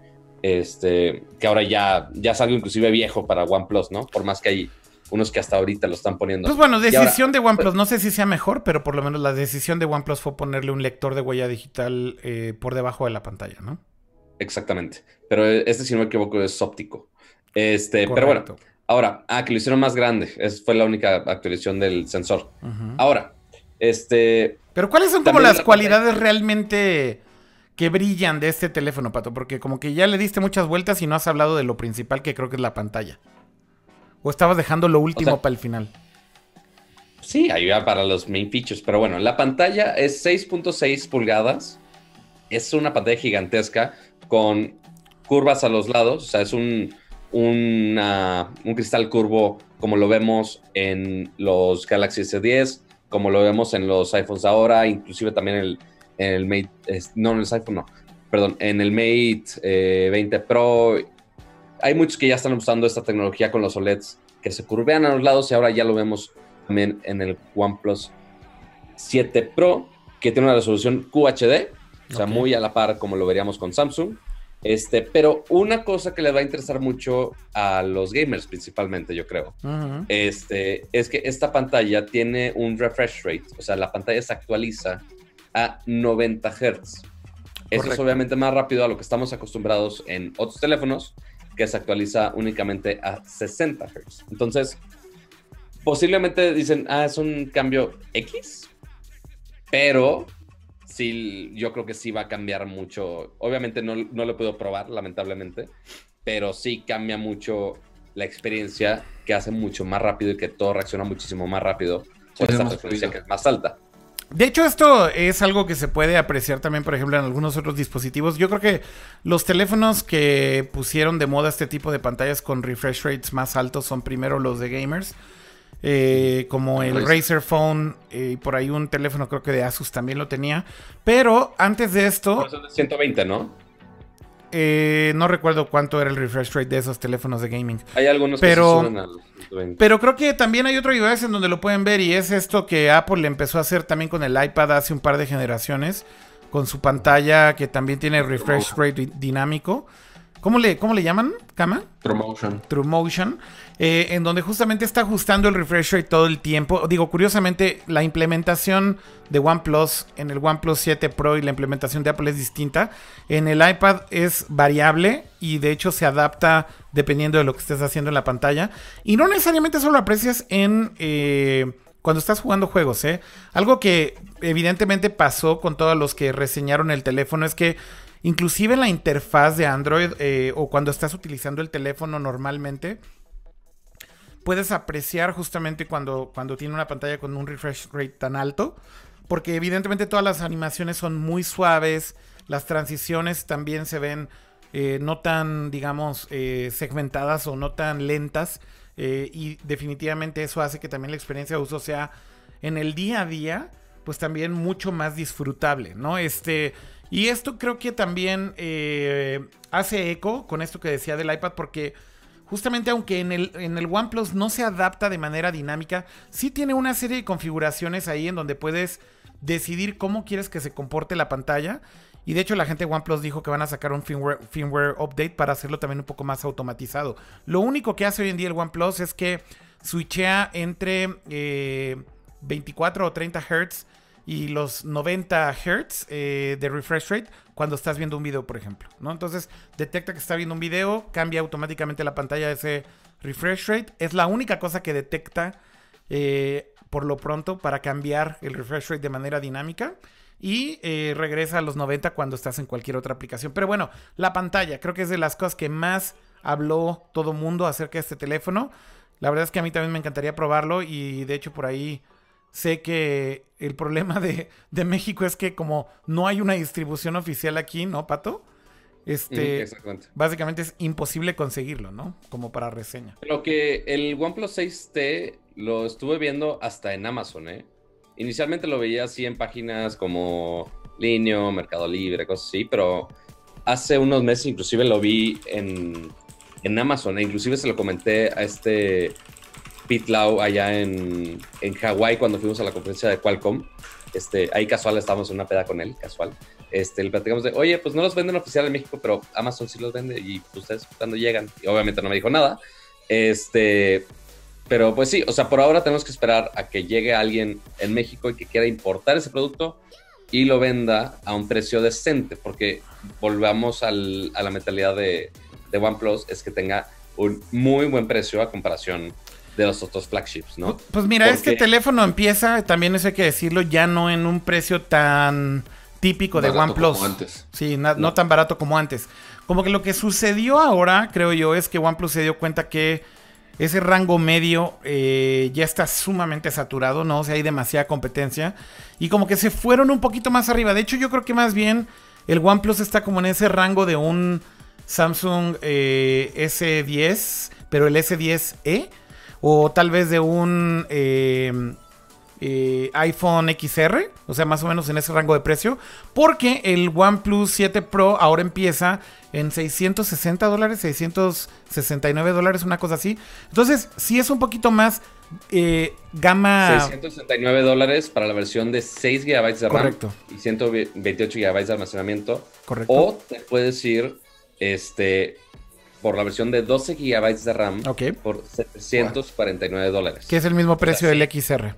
Este, que ahora ya, ya es algo inclusive viejo para OnePlus, ¿no? Por más que hay unos que hasta ahorita lo están poniendo. Pues bueno, decisión de OnePlus, no sé si sea mejor, pero por lo menos la decisión de OnePlus fue ponerle un lector de huella digital eh, por debajo de la pantalla, ¿no? Exactamente. Pero este, si no me equivoco, es óptico. Este, pero bueno, ahora, ah, que lo hicieron más grande. Esa fue la única actualización del sensor. Ahora, este. Pero ¿cuáles son como las cualidades realmente que brillan de este teléfono, Pato? Porque como que ya le diste muchas vueltas y no has hablado de lo principal que creo que es la pantalla. ¿O estabas dejando lo último para el final? Sí, ahí va para los main features. Pero bueno, la pantalla es 6.6 pulgadas. Es una pantalla gigantesca con curvas a los lados. O sea, es un, un cristal curvo como lo vemos en los Galaxy S10, como lo vemos en los iPhones ahora, inclusive también en el, en el Mate, no en el iPhone, no, perdón, en el Mate 20 eh, Pro. Hay muchos que ya están usando esta tecnología con los OLEDs que se curvean a los lados y ahora ya lo vemos también en el OnePlus 7 Pro, que tiene una resolución QHD, o sea, muy a la par como lo veríamos con Samsung. Este, pero una cosa que le va a interesar mucho a los gamers principalmente, yo creo, este, es que esta pantalla tiene un refresh rate, o sea, la pantalla se actualiza a 90 Hz. Eso es obviamente más rápido a lo que estamos acostumbrados en otros teléfonos, que se actualiza únicamente a 60 Hz. Entonces, posiblemente dicen, ah, es un cambio X, pero sí, yo creo que sí va a cambiar mucho. Obviamente no, no lo puedo probar, lamentablemente, pero sí cambia mucho la experiencia, que hace mucho más rápido y que todo reacciona muchísimo más rápido por esta frecuencia que es más alta. De hecho, esto es algo que se puede apreciar también, por ejemplo, en algunos otros dispositivos. Yo creo que los teléfonos que pusieron de moda este tipo de pantallas con refresh rates más altos son primero los de gamers. Eh, como el Razer Phone y por ahí un teléfono creo que de Asus también lo tenía. Pero antes de esto... 120, ¿no? Eh, no recuerdo cuánto era el refresh rate de esos teléfonos de gaming. Hay algunos pero, que se al 120. Pero creo que también hay otro device en donde lo pueden ver y es esto que Apple empezó a hacer también con el iPad hace un par de generaciones. Con su pantalla que también tiene refresh rate dinámico. ¿Cómo le, cómo le llaman? ¿Cama? TrueMotion. TrueMotion. Eh, en donde justamente está ajustando el refresh rate todo el tiempo. Digo, curiosamente, la implementación de OnePlus en el OnePlus 7 Pro y la implementación de Apple es distinta. En el iPad es variable y de hecho se adapta dependiendo de lo que estés haciendo en la pantalla. Y no necesariamente solo aprecias en... Eh, cuando estás jugando juegos, ¿eh? Algo que evidentemente pasó con todos los que reseñaron el teléfono es que Inclusive la interfaz de Android eh, o cuando estás utilizando el teléfono normalmente, puedes apreciar justamente cuando, cuando tiene una pantalla con un refresh rate tan alto, porque evidentemente todas las animaciones son muy suaves, las transiciones también se ven eh, no tan, digamos, eh, segmentadas o no tan lentas, y definitivamente eso hace que también la experiencia de uso sea en el día a día, pues también mucho más disfrutable, ¿no? Este y esto creo que también eh, hace eco con esto que decía del iPad, porque justamente aunque en el, en el OnePlus no se adapta de manera dinámica, sí tiene una serie de configuraciones ahí en donde puedes decidir cómo quieres que se comporte la pantalla. Y de hecho la gente de OnePlus dijo que van a sacar un firmware, update para hacerlo también un poco más automatizado. Lo único que hace hoy en día el OnePlus es que switchea entre 24 eh, o 30 Hz y los 90 Hz eh, de refresh rate cuando estás viendo un video, por ejemplo. ¿no? Entonces detecta que está viendo un video, cambia automáticamente la pantalla de ese refresh rate. Es la única cosa que detecta eh, por lo pronto para cambiar el refresh rate de manera dinámica. Y eh, regresa a los 90 cuando estás en cualquier otra aplicación. Pero bueno, la pantalla creo que es de las cosas que más habló todo mundo acerca de este teléfono. La verdad es que a mí también me encantaría probarlo y de hecho por ahí Sé que el problema de, México es que como no hay una distribución oficial aquí, ¿no, Pato? Este, básicamente es imposible conseguirlo, ¿no? Como para reseña. Lo que el OnePlus 6T lo estuve viendo hasta en Amazon, ¿eh? Inicialmente lo veía así en páginas como Linio, Mercado Libre, cosas así, pero hace unos meses inclusive lo vi en, en Amazon e inclusive se lo comenté a este Pete Lau allá en, en Hawái cuando fuimos a la conferencia de Qualcomm. este, ahí casual estábamos en una peda con él, casual. Este, le platicamos de, oye, pues no los venden oficial en México, pero Amazon sí los vende y ustedes cuando llegan. Y obviamente no me dijo nada. Este, pero pues sí, o sea, por ahora tenemos que esperar a que llegue alguien en México y que quiera importar ese producto y lo venda a un precio decente, porque volvamos a la mentalidad de, de OnePlus, es que tenga un muy buen precio a comparación de los otros flagships, ¿no? Pues mira, este teléfono empieza, también eso hay que decirlo, ya no en un precio tan típico de OnePlus. antes. Sí, no. tan barato como antes. Como que lo que sucedió ahora, creo yo, es que OnePlus se dio cuenta que ese rango medio eh, ya está sumamente saturado, ¿no? O sea, hay demasiada competencia. Y como que se fueron un poquito más arriba. De hecho, yo creo que más bien el OnePlus está como en ese rango de un Samsung eh, S10, pero el S10e. O tal vez de un eh, eh, iPhone XR, o sea, más o menos en ese rango de precio, porque el OnePlus 7 Pro ahora empieza en 660 dólares, 669 dólares, una cosa así. Entonces, sí es un poquito más eh, gama... 669 dólares para la versión de 6 GB de RAM y 128 GB de almacenamiento. Correcto. O te puedes ir este, por la versión de 12 GB de RAM por 749 dólares. Que es el mismo precio del XR.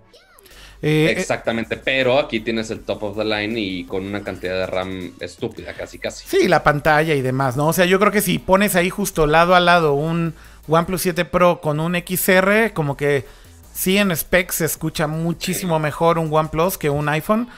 Eh, eh, Exactamente, pero aquí tienes el top of the line y con una cantidad de RAM estúpida, casi casi. Sí, la pantalla y demás, ¿no? O sea, yo creo que si pones ahí justo lado a lado un OnePlus 7 Pro con un XR, como que sí en specs se escucha muchísimo mejor un OnePlus que un iPhone.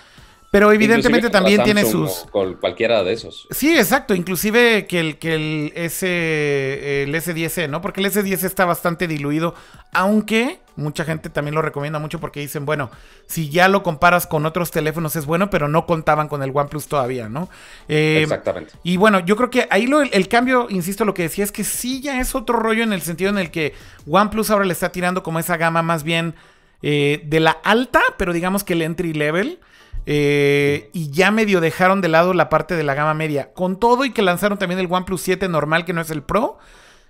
Pero evidentemente también tiene sus. Con cualquiera de esos. Sí, exacto. Inclusive que el, que el, S, el S10, ¿no? Porque el S10 está bastante diluido. Aunque mucha gente también lo recomienda mucho porque dicen, bueno, si ya lo comparas con otros teléfonos es bueno, pero no contaban con el OnePlus todavía, ¿no? Eh, Exactamente. Y bueno, yo creo que ahí lo, el, cambio, insisto, lo que decía es que sí ya es otro rollo en el sentido en el que OnePlus ahora le está tirando como esa gama más bien eh, de la alta, pero digamos que el entry level. Eh, y ya medio dejaron de lado la parte de la gama media. Con todo y que lanzaron también el OnePlus 7 normal, que no es el Pro.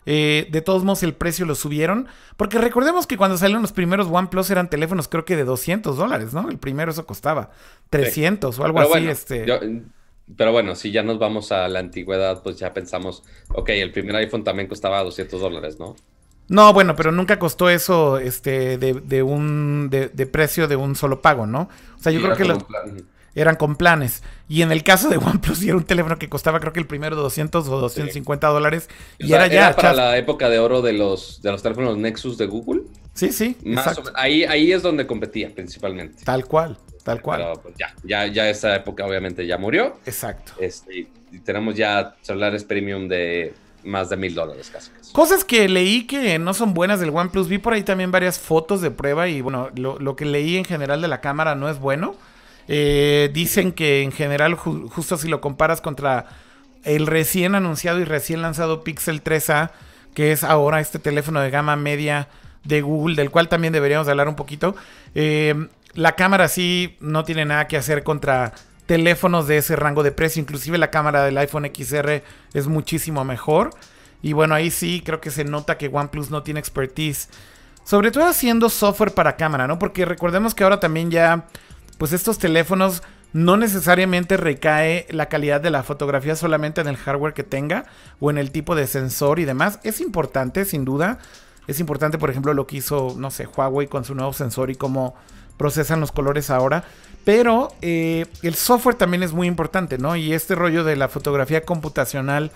Eh, de todos modos, el precio lo subieron. Porque recordemos que cuando salieron los primeros OnePlus eran teléfonos, creo que de 200 dólares, ¿no? El primero eso costaba 300 o algo así. este... pero bueno, si ya nos vamos a la antigüedad, pues ya pensamos, ok, el primer iPhone también costaba 200 dólares, ¿no? No, bueno, pero nunca costó eso este, de, un de, precio de un solo pago, ¿no? O sea, yo creo que los, eran con planes. Y en el caso de OnePlus, era un teléfono que costaba, creo que el primero 200 o 250 dólares. Y era ya. para la época de oro de los, de los teléfonos Nexus de Google. Sí, sí. ahí, ahí es donde competía principalmente. Tal cual, tal cual. Pero pues, ya, ya, ya esa época obviamente ya murió. Exacto. Este, y tenemos ya celulares premium de más de mil dólares casi, Cosas que leí que no son buenas del OnePlus. Vi por ahí también varias fotos de prueba y bueno, lo, que leí en general de la cámara no es bueno. Eh, dicen que en general, justo si lo comparas contra el recién anunciado y recién lanzado Pixel 3A, que es ahora este teléfono de gama media de Google, del cual también deberíamos hablar un poquito. Eh, la cámara sí no tiene nada que hacer contra teléfonos de ese rango de precio. Inclusive la cámara del iPhone XR es muchísimo mejor. Y bueno, ahí sí creo que se nota que OnePlus no tiene expertise. Sobre todo haciendo software para cámara, ¿no? Porque recordemos que ahora también ya, pues estos teléfonos no necesariamente recae la calidad de la fotografía solamente en el hardware que tenga o en el tipo de sensor y demás. Es importante, sin duda. Es importante, por ejemplo, lo que hizo, no sé, Huawei con su nuevo sensor y cómo procesan los colores ahora. Pero eh, el software también es muy importante, ¿no? Y este rollo de la fotografía computacional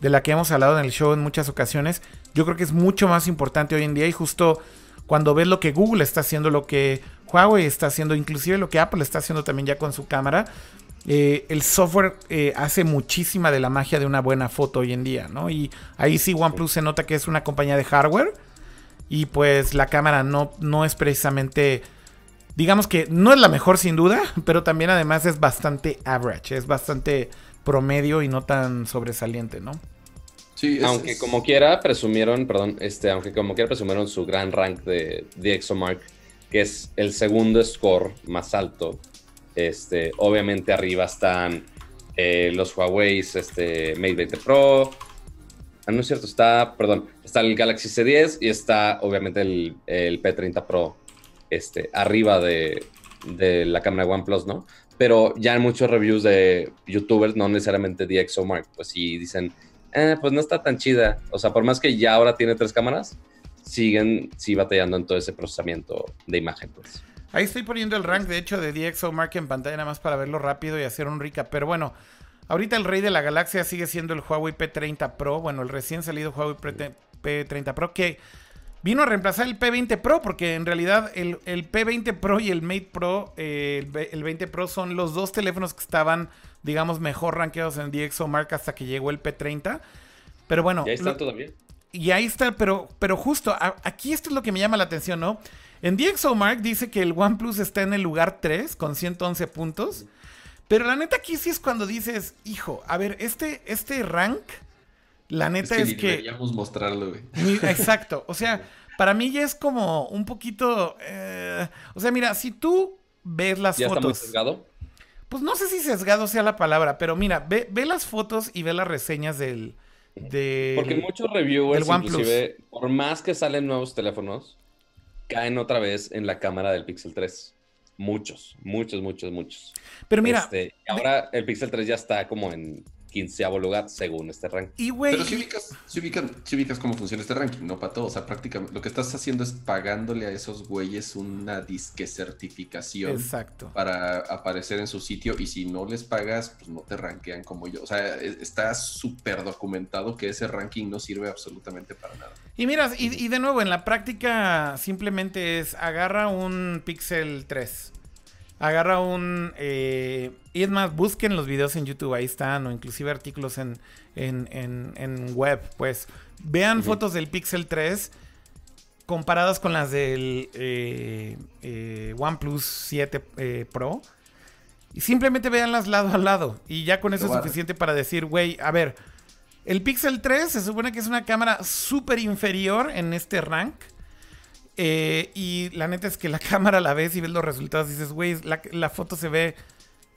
de la que hemos hablado en el show en muchas ocasiones, yo creo que es mucho más importante hoy en día y justo cuando ves lo que Google está haciendo, lo que Huawei está haciendo, inclusive lo que Apple está haciendo también ya con su cámara, eh, el software eh, hace muchísima de la magia de una buena foto hoy en día, ¿no? Y ahí sí OnePlus se nota que es una compañía de hardware y pues la cámara no, no es precisamente digamos que no es la mejor sin duda, pero también además es bastante average, es bastante promedio y no tan sobresaliente, ¿no? Sí, aunque como quiera presumieron, perdón, este, aunque como quiera presumieron su gran rank de, de ExoMark, que es el segundo score más alto. Este, obviamente arriba están eh, los Huawei este, Mate 20 Pro. Ah, no es cierto, está, perdón, está el Galaxy C10 y está obviamente el, el P30 Pro este, arriba de, de la cámara OnePlus, ¿no? Pero ya en muchos reviews de youtubers, no necesariamente DxOMark, pues sí dicen, eh, pues no está tan chida. O sea, por más que ya ahora tiene tres cámaras, siguen sí batallando en todo ese procesamiento de imagen, pues. Ahí estoy poniendo el rank, de hecho, de DxOMark en pantalla nada más para verlo rápido y hacer un recap. Pero bueno, ahorita el rey de la galaxia sigue siendo el Huawei P30 Pro. Bueno, el recién salido Huawei P30 Pro que vino a reemplazar el P20 Pro porque en realidad el, P20 Pro y el Mate Pro, eh, el, 20 Pro son los dos teléfonos que estaban, digamos, mejor rankeados en DxOMark hasta que llegó el P30. Pero bueno. Y ahí está todavía. Y ahí está, pero, pero justo, aquí esto es lo que me llama la atención, ¿no? En DxOMark dice que el OnePlus está en el lugar 3 con 111 puntos. Pero la neta aquí sí es cuando dices, hijo, a ver, este, este rank, la neta es que... Es que deberíamos mostrarlo, güey. Exacto, o sea, para mí ya es como un poquito... Eh, o sea, mira, si tú ves las ¿Ya fotos... Está muy sesgado? Pues no sé si sesgado sea la palabra, pero mira, ve, ve las fotos y ve las reseñas del... Porque muchos reviewers, inclusive, por más que salen nuevos teléfonos, caen otra vez en la cámara del Pixel 3. Muchos, muchos, muchos, muchos. Pero mira. Este, ahora el Pixel 3 ya está como en quinceavo lugar según este ranking. Y güey. Pero si ubicas, si, ubicas, cómo funciona este ranking, no para todo. O sea, prácticamente lo que estás haciendo es pagándole a esos güeyes una disque certificación. Exacto. Para aparecer en su sitio. Y si no les pagas, pues no te rankean como yo. O sea, e, está súper documentado que ese ranking no sirve absolutamente para nada. Y mira, y, y de nuevo, en la práctica simplemente es agarra un Pixel 3 agarra un... Eh, y es más, busquen los videos en YouTube, ahí están, o inclusive artículos en, en, web, pues. Vean fotos del Pixel 3 comparadas con las del eh, eh, OnePlus 7 Pro. Y simplemente veanlas lado a lado. Y ya con eso es suficiente para decir, güey, a ver, el Pixel 3 se supone que es una cámara súper inferior en este rank. Eh, y la neta es que la cámara la ves y ves los resultados dices, güey, la, foto se ve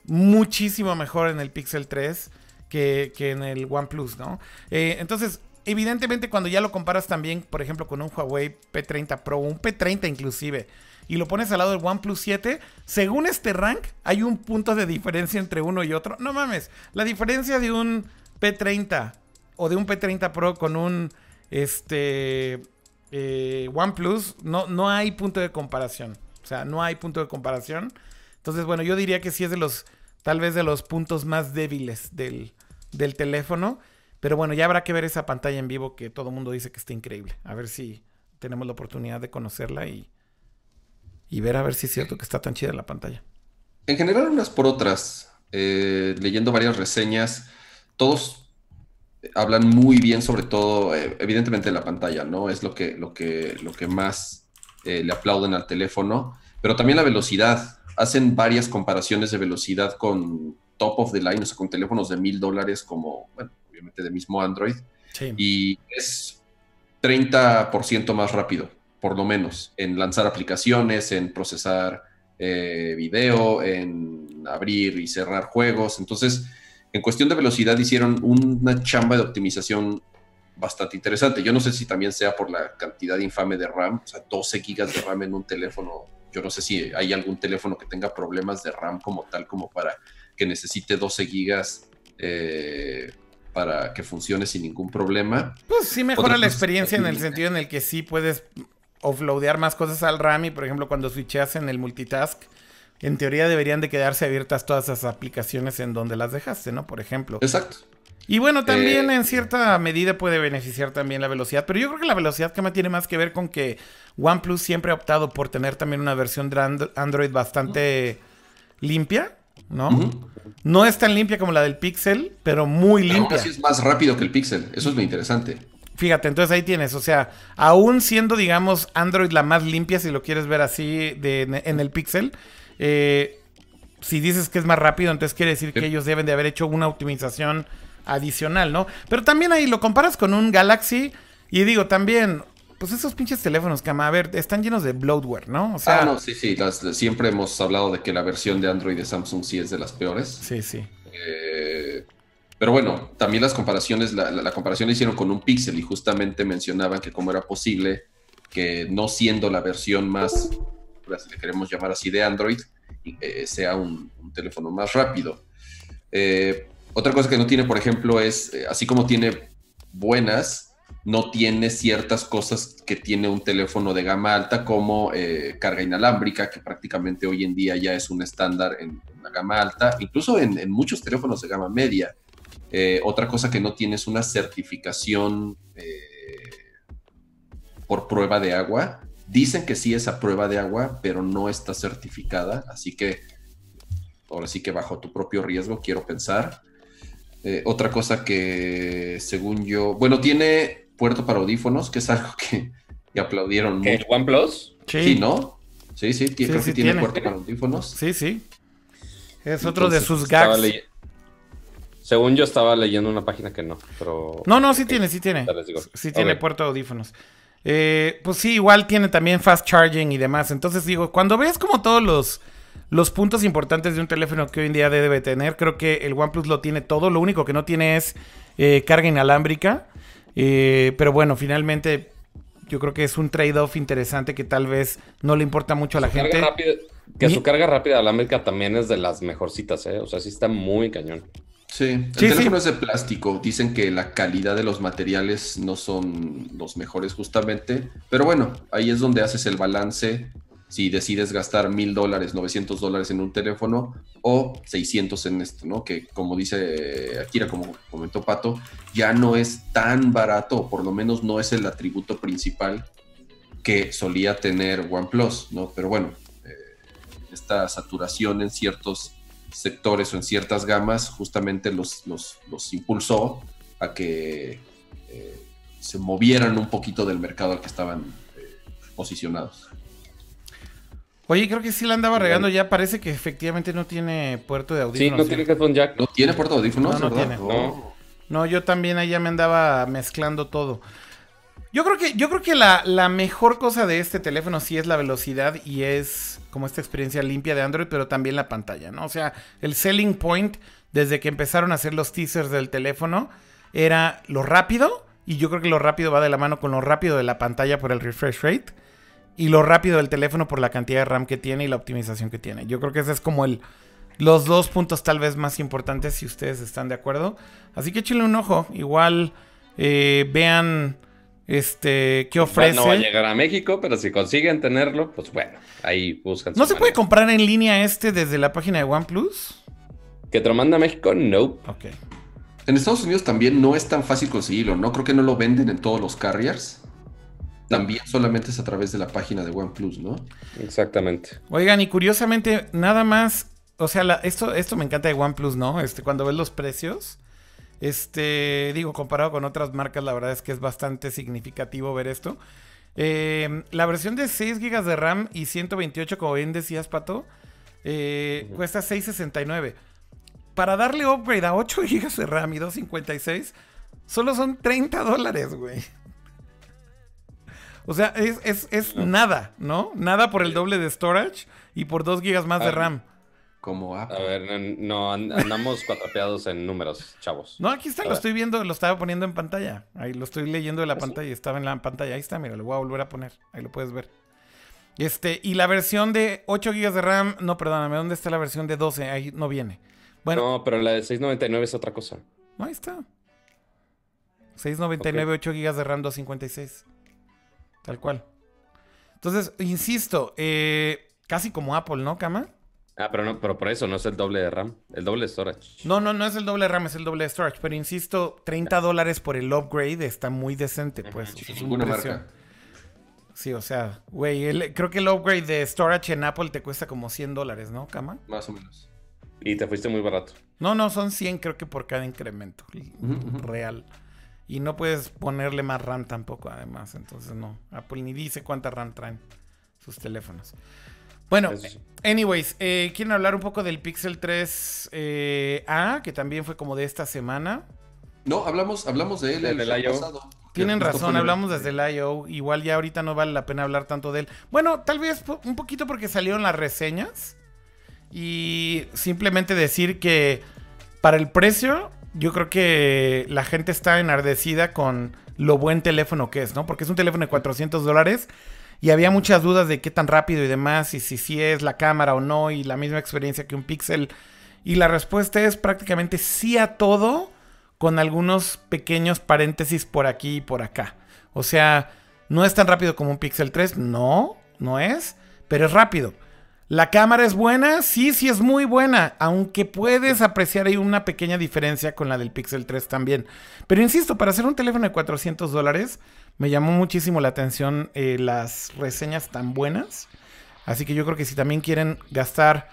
muchísimo mejor en el Pixel 3 que, en el OnePlus, ¿no? Eh, entonces, evidentemente cuando ya lo comparas también, por ejemplo, con un Huawei P30 Pro, un P30 inclusive, y lo pones al lado del OnePlus 7, según este rank, hay un punto de diferencia entre uno y otro. No mames, la diferencia de un P30 o de un P30 Pro con un este eh, OnePlus, no, no hay punto de comparación. O sea, no hay punto de comparación. Entonces, bueno, yo diría que sí es de los, tal vez de los puntos más débiles del, del teléfono. Pero bueno, ya habrá que ver esa pantalla en vivo que todo el mundo dice que está increíble. A ver si tenemos la oportunidad de conocerla y, y ver a ver si es cierto que está tan chida la pantalla. En general, unas por otras, eh, leyendo varias reseñas, todos hablan muy bien sobre todo, eh, evidentemente la pantalla, ¿no? Es lo que, lo que, lo que más eh, le aplauden al teléfono, pero también la velocidad. Hacen varias comparaciones de velocidad con top of the line, o sea, con teléfonos de mil dólares como, bueno, obviamente de mismo Android. Y es 30% más rápido, por lo menos, en lanzar aplicaciones, en procesar eh, video, en abrir y cerrar juegos. Entonces, en cuestión de velocidad hicieron una chamba de optimización bastante interesante. Yo no sé si también sea por la cantidad infame de RAM, o sea, 12 gigas de RAM en un teléfono. Yo no sé si hay algún teléfono que tenga problemas de RAM como tal, como para que necesite 12 gigas eh, para que funcione sin ningún problema. Pues sí mejora la experiencia en el sentido en el que sí puedes offloadear más cosas al RAM y, por ejemplo, cuando switcheas en el multitask, en teoría deberían de quedarse abiertas todas esas aplicaciones en donde las dejaste, ¿no? Por ejemplo. Exacto. Y bueno, también eh, en cierta medida puede beneficiar también la velocidad, pero yo creo que la velocidad que me tiene más que ver con que OnePlus siempre ha optado por tener también una versión de Android bastante limpia, ¿no? No es tan limpia como la del Pixel, pero muy limpia. es más rápido que el Pixel, eso es muy interesante. Fíjate, entonces ahí tienes, o sea, aún siendo, digamos, Android la más limpia, si lo quieres ver así de, en el Pixel, eh, si dices que es más rápido, entonces quiere decir que ellos deben de haber hecho una optimización adicional, ¿no? Pero también ahí lo comparas con un Galaxy y digo, también, pues esos pinches teléfonos que, a ver, están llenos de bloatware, ¿no? O sea, ah, no, sí, sí, siempre hemos hablado de que la versión de Android de Samsung sí es de las peores. Sí, sí. Eh, pero bueno, también las comparaciones, la, la, comparación la hicieron con un Pixel y justamente mencionaban que cómo era posible que no siendo la versión más si le queremos llamar así, de Android, eh, sea un, teléfono más rápido. Eh, otra cosa que no tiene, por ejemplo, es, eh, así como tiene buenas, no tiene ciertas cosas que tiene un teléfono de gama alta como carga inalámbrica, que prácticamente hoy en día ya es un estándar en, la gama alta, incluso en, muchos teléfonos de gama media. otra cosa que no tiene es una certificación por prueba de agua. Dicen que sí es a prueba de agua, pero no está certificada, así que ahora sí que bajo tu propio riesgo, quiero pensar. Eh, otra cosa que, según yo, bueno, tiene puerto para audífonos, que es algo que, aplaudieron ¿El OnePlus? Sí. ¿no? Sí, sí, creo que tiene, puerto para audífonos. Sí, sí. Es otro de sus gags. Según yo estaba leyendo una página que no, pero... No, no, sí tiene, sí tiene. Sí tiene puerto de audífonos. Eh, pues sí, igual tiene también fast charging y demás. Entonces digo, cuando ves como todos los, los puntos importantes de un teléfono que hoy en día debe tener, creo que el OnePlus lo tiene todo. Lo único que no tiene es eh, carga inalámbrica. Eh, pero bueno, finalmente yo creo que es un trade-off interesante que tal vez no le importa mucho a la gente. que su carga rápida alámbrica también es de las mejorcitas, ¿eh? O sea, sí está muy cañón. Sí, el teléfono es de plástico. Dicen que la calidad de los materiales no son los mejores justamente. Pero bueno, ahí es donde haces el balance si decides gastar mil dólares, 900 dólares en un teléfono o 600 en esto, ¿no? Que como dice Akira, como comentó Pato, ya no es tan barato, o por lo menos no es el atributo principal que solía tener OnePlus, ¿no? Pero bueno, eh, esta saturación en ciertos sectores o en ciertas gamas justamente los, los, impulsó a que eh, se movieran un poquito del mercado al que estaban eh, posicionados. Oye, creo que sí la andaba regando ya. Parece que efectivamente no tiene puerto de audífonos. Sí, no tiene headphone jack. ¿No tiene puerto de audífonos? No, no tiene. No. yo también ahí ya me andaba mezclando todo. Yo creo que, yo creo que la, la, mejor cosa de este teléfono sí es la velocidad y es como esta experiencia limpia de Android, pero también la pantalla, ¿no? O sea, el selling point desde que empezaron a hacer los teasers del teléfono era lo rápido, y yo creo que lo rápido va de la mano con lo rápido de la pantalla por el refresh rate, y lo rápido del teléfono por la cantidad de RAM que tiene y la optimización que tiene. Yo creo que ese es como el, los dos puntos tal vez más importantes si ustedes están de acuerdo. Así que échenle un ojo, igual eh, vean este, ¿qué ofrece? No va a llegar a México, pero si consiguen tenerlo, pues bueno, ahí buscan. ¿No se puede comprar en línea este desde la página de OnePlus? ¿Que te lo manda a México? No. Ok. En Estados Unidos también no es tan fácil conseguirlo, ¿no? Creo que no lo venden en todos los carriers. También solamente es a través de la página de OnePlus, ¿no? Exactamente. Oigan, y curiosamente, nada más. O sea, esto, esto me encanta de OnePlus, ¿no? Este, cuando ves los precios. Este, digo, comparado con otras marcas, la verdad es que es bastante significativo ver esto. Eh, la versión de 6 GB de RAM y 128, como bien decías, Pato, eh, cuesta 669. Para darle upgrade a 8 GB de RAM y 256, solo son 30 dólares, güey. O sea, es, nada, ¿no? Nada por el doble de storage y por 2 GB más de RAM como A ver, no, andamos cuatrapeados en números, chavos. No, aquí está, lo estoy viendo, lo estaba poniendo en pantalla. Ahí lo estoy leyendo de la pantalla, estaba en la pantalla. Ahí está, mira, lo voy a volver a poner. Ahí lo puedes ver. Este, y la versión de 8 GB de RAM, no, perdóname, ¿dónde está la versión de 12? Ahí no viene. Bueno. No, pero la de 699 es otra cosa. ahí está. 699, 8 GB de RAM, 256. Tal cual. Entonces, insisto, eh, casi como Apple, ¿no, Cama? Ah, pero no, pero por eso no es el doble de RAM, el doble de storage. No, no, no es el doble de RAM, es el doble de storage. Pero insisto, 30 dólares por el upgrade está muy decente, pues. Es una marca. Sí, o sea, güey, creo que el upgrade de storage en Apple te cuesta como 100 dólares, ¿no, Cama? Más o menos. Y te fuiste muy barato. No, no, son 100 creo que por cada incremento real. Y no puedes ponerle más RAM tampoco, además. Entonces, no. Apple ni dice cuánta RAM traen sus teléfonos. Bueno, anyways, eh, ¿quieren hablar un poco del Pixel 3 eh, A, que también fue como de esta semana? No, hablamos, hablamos de él el, pasado. Tienen razón, hablamos desde el I.O. Igual ya ahorita no vale la pena hablar tanto de él. Bueno, tal vez un poquito porque salieron las reseñas. Y simplemente decir que para el precio, yo creo que la gente está enardecida con lo buen teléfono que es, ¿no? Porque es un teléfono de 400 dólares y había muchas dudas de qué tan rápido y demás, y si sí es la cámara o no, y la misma experiencia que un Pixel. Y la respuesta es prácticamente sí a todo, con algunos pequeños paréntesis por aquí y por acá. O sea, no es tan rápido como un Pixel 3, no, no es, pero es rápido. La cámara es buena, sí, sí es muy buena, aunque puedes apreciar ahí una pequeña diferencia con la del Pixel 3 también. Pero insisto, para hacer un teléfono de 400 dólares, me llamó muchísimo la atención eh, las reseñas tan buenas. Así que yo creo que si también quieren gastar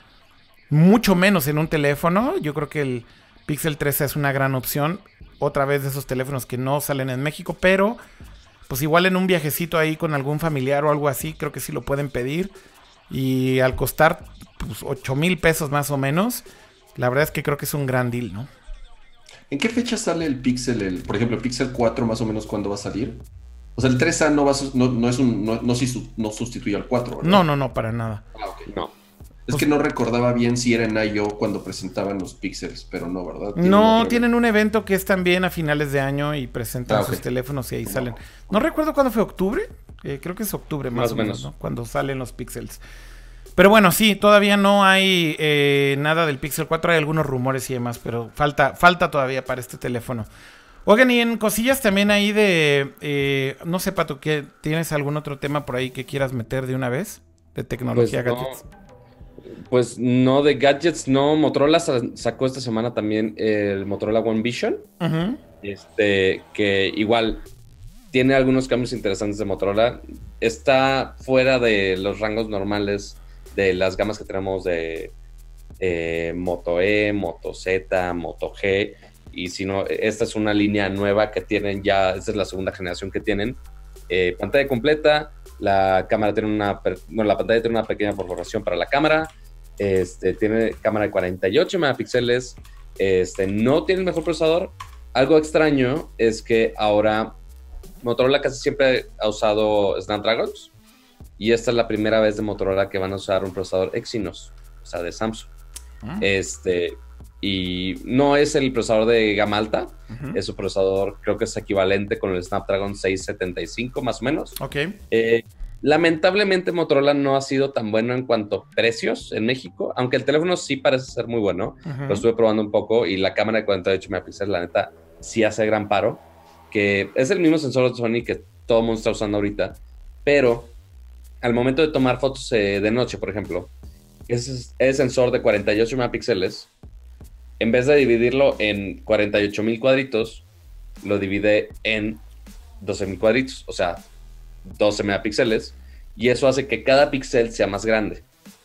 mucho menos en un teléfono, yo creo que el Pixel 3 es una gran opción. Otra vez de esos teléfonos que no salen en México, pero pues igual en un viajecito ahí con algún familiar o algo así, creo que sí lo pueden pedir. Y al costar pues, 8 mil pesos más o menos, la verdad es que creo que es un gran deal, ¿no? ¿En qué fecha sale el Pixel? El, por ejemplo, el Pixel 4 más o menos cuándo va a salir? O sea, el 3A no, va no, es un, no, no, sustituye al 4, ¿verdad? No, no, no, para nada. Ah, No. Es que no recordaba bien si era en I.O. cuando presentaban los Pixels, pero no, ¿verdad? no, tienen un evento que es también a finales de año y presentan ah, sus teléfonos y ahí salen. No recuerdo cuándo fue octubre, eh, creo que es octubre más, o menos, ¿no? Cuando salen los Pixels. Pero bueno, sí, todavía no hay eh, nada del Pixel 4, hay algunos rumores y demás, pero falta, falta todavía para este teléfono. Oigan, y en cosillas también ahí de, eh, no sé, Pato, que ¿tienes algún otro tema por ahí que quieras meter de una vez? De tecnología pues gadgets. Pues no, de gadgets no. Motorola sacó esta semana también el Motorola One Vision. Este, que igual tiene algunos cambios interesantes de Motorola. Está fuera de los rangos normales de las gamas que tenemos de eh, Moto E, Moto Z, Moto G. Y si no, esta es una línea nueva que tienen ya, esta es la segunda generación que tienen. Eh, pantalla completa, la cámara tiene una, bueno, la pantalla tiene una pequeña perforación para la cámara. Este, tiene cámara de 48 megapíxeles. Este, no tiene el mejor procesador. Algo extraño es que ahora Motorola casi siempre ha usado Snapdragons. Y esta es la primera vez de Motorola que van a usar un procesador Exynos, o sea, de Samsung. Ah. Este, y no es el procesador de gama alta, es un procesador, creo que es equivalente con el Snapdragon 675 más o menos. Ok. Eh, lamentablemente Motorola no ha sido tan bueno en cuanto a precios en México, aunque el teléfono sí parece ser muy bueno. Lo estuve probando un poco y la cámara de 48 megapíxeles, la neta, sí hace gran paro, que es el mismo sensor de Sony que todo el mundo está usando ahorita, pero al momento de tomar fotos eh, de noche, por ejemplo, ese, sensor de 48 megapíxeles en vez de dividirlo en 48 mil cuadritos, lo divide en 12 mil cuadritos, o sea, 12 megapíxeles, y eso hace que cada píxel sea más grande.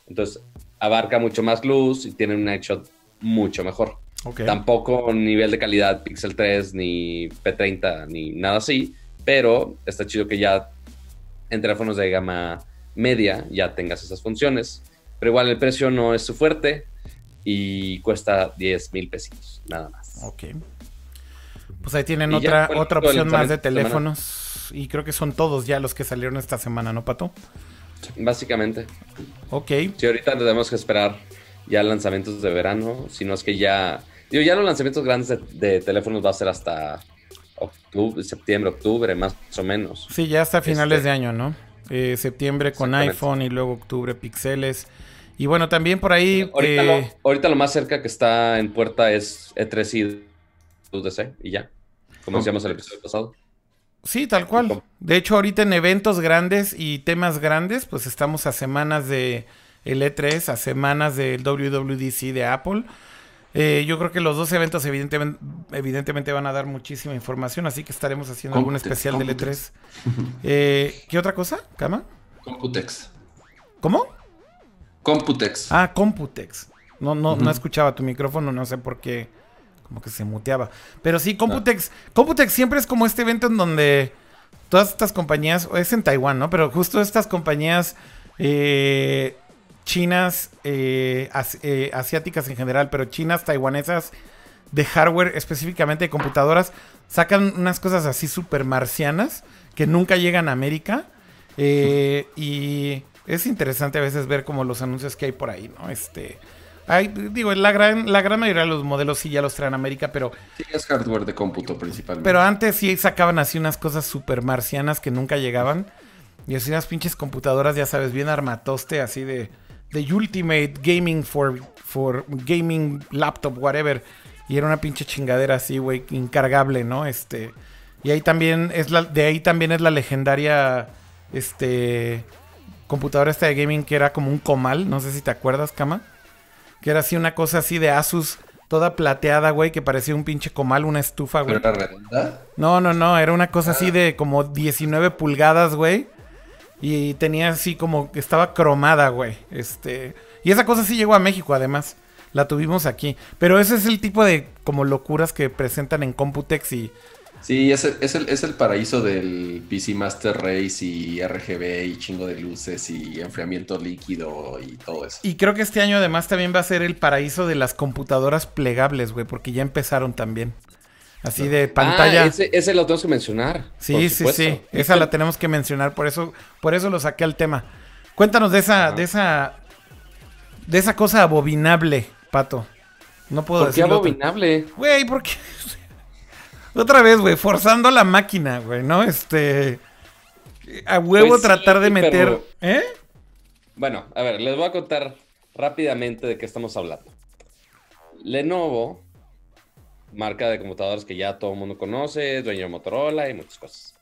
Entonces, abarca mucho más luz y tiene un headshot mucho mejor. Tampoco nivel de calidad Pixel 3 ni P30 ni nada así, pero está chido que ya en teléfonos de gama media ya tengas esas funciones. Pero igual el precio no es su fuerte y cuesta 10 mil pesitos, nada más. Ok. Pues ahí tienen otra, otra opción más de teléfonos. Y creo que son todos ya los que salieron esta semana, ¿no, Pato? Básicamente. Ok. Sí, ahorita tenemos que esperar ya lanzamientos de verano. Si no es que ya. Digo, ya los lanzamientos grandes de, teléfonos va a ser hasta octubre, septiembre, octubre, más o menos. Sí, ya hasta finales este de año, ¿no? Eh, septiembre con iPhone y luego octubre pixeles. Y bueno, también por ahí. Eh, ahorita, lo, más cerca que está en puerta es E3 y UDC y ya. Como decíamos en el episodio pasado. Sí, tal cual. De hecho, ahorita en eventos grandes y temas grandes, pues estamos a semanas de el E3, a semanas del WWDC de Apple. Eh, yo creo que los dos eventos evidentemente, evidentemente van a dar muchísima información, así que estaremos haciendo algún especial del E3. Eh, ¿Qué otra cosa, Cama? Computex. ¿Cómo? Computex. Ah, Computex. No, no, no escuchaba tu micrófono, no sé por qué. Como que se muteaba. Pero sí, Computex. Ah. Computex siempre es como este evento en donde todas estas compañías, es en Taiwán, ¿no? Pero justo estas compañías eh, chinas, eh, eh, asiáticas en general, pero chinas, taiwanesas, de hardware, específicamente de computadoras, sacan unas cosas así súper marcianas que nunca llegan a América. y es interesante a veces ver como los anuncios que hay por ahí, ¿no? Este, hay, digo, la gran, la gran mayoría de los modelos sí ya los traen a América, pero... Sí, es hardware de cómputo principalmente. Pero antes sí sacaban así unas cosas súper marcianas que nunca llegaban. Y así unas pinches computadoras, ya sabes, bien armatoste, así de, de Ultimate Gaming for, for Gaming Laptop, whatever. Y era una pinche chingadera así, güey, incargable, ¿no? Este. Y ahí también es la. De ahí también es la legendaria. Este. Computadora esta de gaming que era como un comal. No sé si te acuerdas, Kama. Que era así una cosa así de Asus. Toda plateada, güey, que parecía un pinche comal, una estufa, güey. ¿Pero era redonda? No, no, no, era una cosa así de como 19 pulgadas, güey. Y tenía así como que estaba cromada, güey. Este. Y esa cosa sí llegó a México, además. La tuvimos aquí. Pero ese es el tipo de como locuras que presentan en Computex y. Sí, es el, es el, es el paraíso del PC Master Race y RGB y chingo de luces y enfriamiento líquido y todo eso. Y creo que este año además también va a ser el paraíso de las computadoras plegables, güey, porque ya empezaron también. Así de pantalla. Ah, ese, ese lo tengo que mencionar. Sí, sí, sí. Esa la tenemos que mencionar, por eso, por eso lo saqué al tema. Cuéntanos de esa, Ajá. de esa, de esa cosa abominable, Pato. No puedo ¿Por qué abominable? Güey, ¿por qué? Otra vez, güey, forzando la máquina, güey, ¿no? Este. A huevo Pues sí, tratar de meter. pero- ¿Eh? Bueno, a ver, les voy a contar rápidamente de qué estamos hablando. Lenovo, marca de computadoras que ya todo el mundo conoce, dueño de Motorola y muchas cosas.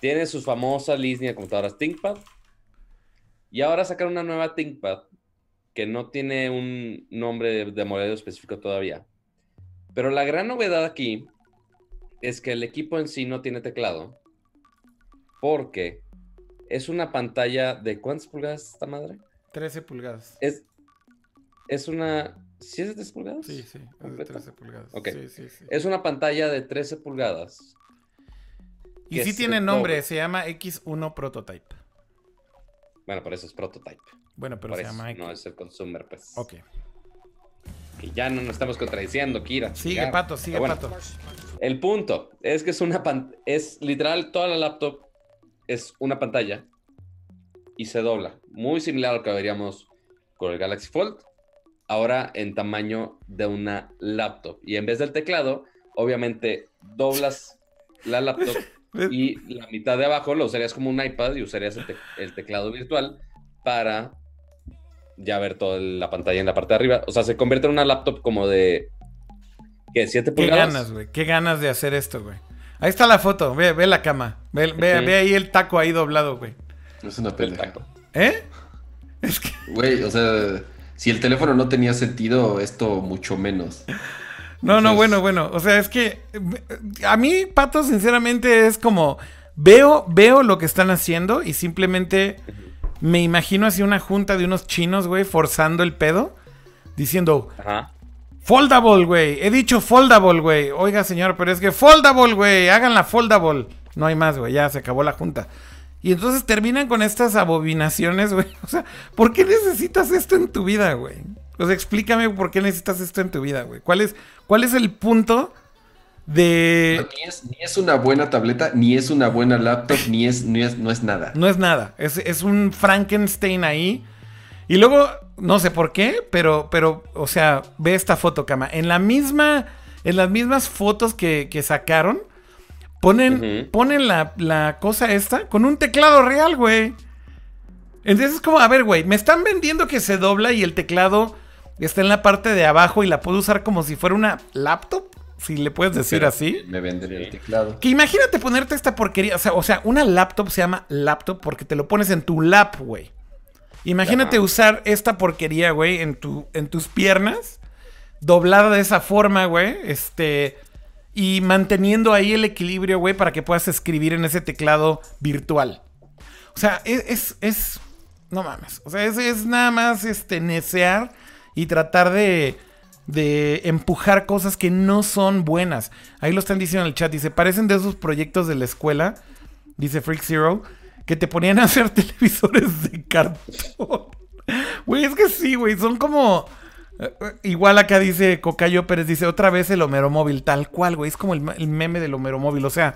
Tiene sus famosas línea de computadoras ThinkPad. Y ahora sacaron una nueva ThinkPad que no tiene un nombre de, de modelo específico todavía. Pero la gran novedad aquí es que el equipo en sí no tiene teclado. Porque es una pantalla de ¿cuántas pulgadas esta madre? 13 pulgadas. Es, es una... ¿Sí es de 13 pulgadas? Sí, sí, es de ¿Completa? 13 pulgadas. Ok. Sí, sí, sí. Es una pantalla de 13 pulgadas. Y sí tiene nombre, se llama X1 Prototype. Bueno, por eso es prototype. Bueno, pero por se eso, llama X. no es el consumer, pues. Ok. Que ya no nos estamos contradiciendo, Kira. Sigue. Pato, sigue, bueno, Pato. El punto es que es una pan- es literal toda la laptop es una pantalla y se dobla. Muy similar a lo que veríamos con el Galaxy Fold. Ahora en tamaño de una laptop. Y en vez del teclado, obviamente doblas la laptop y la mitad de abajo lo usarías como un iPad y usarías el, te- el teclado virtual para ya ver toda la pantalla en la parte de arriba. O sea, se convierte en una laptop como de... ¿Qué? ¿7 Qué pulgadas? ganas, güey. Qué ganas de hacer esto, güey. Ahí está la foto. Ve, ve la cama. Ve, ve- ahí el taco ahí doblado, güey. Es una pendeja. taco. ¿Eh? Es que. Güey, o sea, si el teléfono no tenía sentido, esto mucho menos. No, no, bueno, bueno. O sea, es que. A mí, Pato, sinceramente, es como. Veo, veo lo que están haciendo y simplemente me imagino así una junta de unos chinos, güey, forzando el pedo. Diciendo, Ajá. foldable, güey. He dicho foldable, güey. Oiga, señor, pero es que foldable, güey. Hagan la foldable. No hay más, güey. Ya se acabó la junta. Y entonces terminan con estas abominaciones, güey. O sea, ¿por qué necesitas esto en tu vida, güey? O sea, explícame por qué necesitas esto en tu vida, güey. ¿Cuál es, cuál es el punto de... Ni es, ni es una buena tableta, ni es una buena laptop, ni es, ni es, no es nada. No es nada. Es, es un Frankenstein ahí. Y luego, no sé por qué, pero, pero, o sea, ve esta foto, cama. En la misma, en las mismas fotos que, que sacaron, ponen, ponen la, la cosa esta con un teclado real, güey. Entonces es como, a ver, güey, me están vendiendo que se dobla y el teclado está en la parte de abajo y la puedo usar como si fuera una laptop, si le puedes decir Pero así. Me venden Sí. el teclado. Que imagínate ponerte esta porquería. O sea, o sea, una laptop se llama laptop porque te lo pones en tu lap, güey. Imagínate Ajá. usar esta porquería, güey, en, tu, en tus piernas. Doblada de esa forma, güey. Este. Y manteniendo ahí el equilibrio, güey, para que puedas escribir en ese teclado virtual. O sea, es. es, no mames. O sea, es, es nada más este, necear y tratar de, de empujar cosas que no son buenas. Ahí lo están diciendo en el chat. Dice, parecen de esos proyectos de la escuela, dice Freak Zero, que te ponían a hacer televisores de cartón. Güey, es que sí, güey. Son como... eh, Igual acá dice Cocayo Pérez, dice otra vez el Homero Móvil, tal cual, güey. Es como el, meme del Homero Móvil. O sea,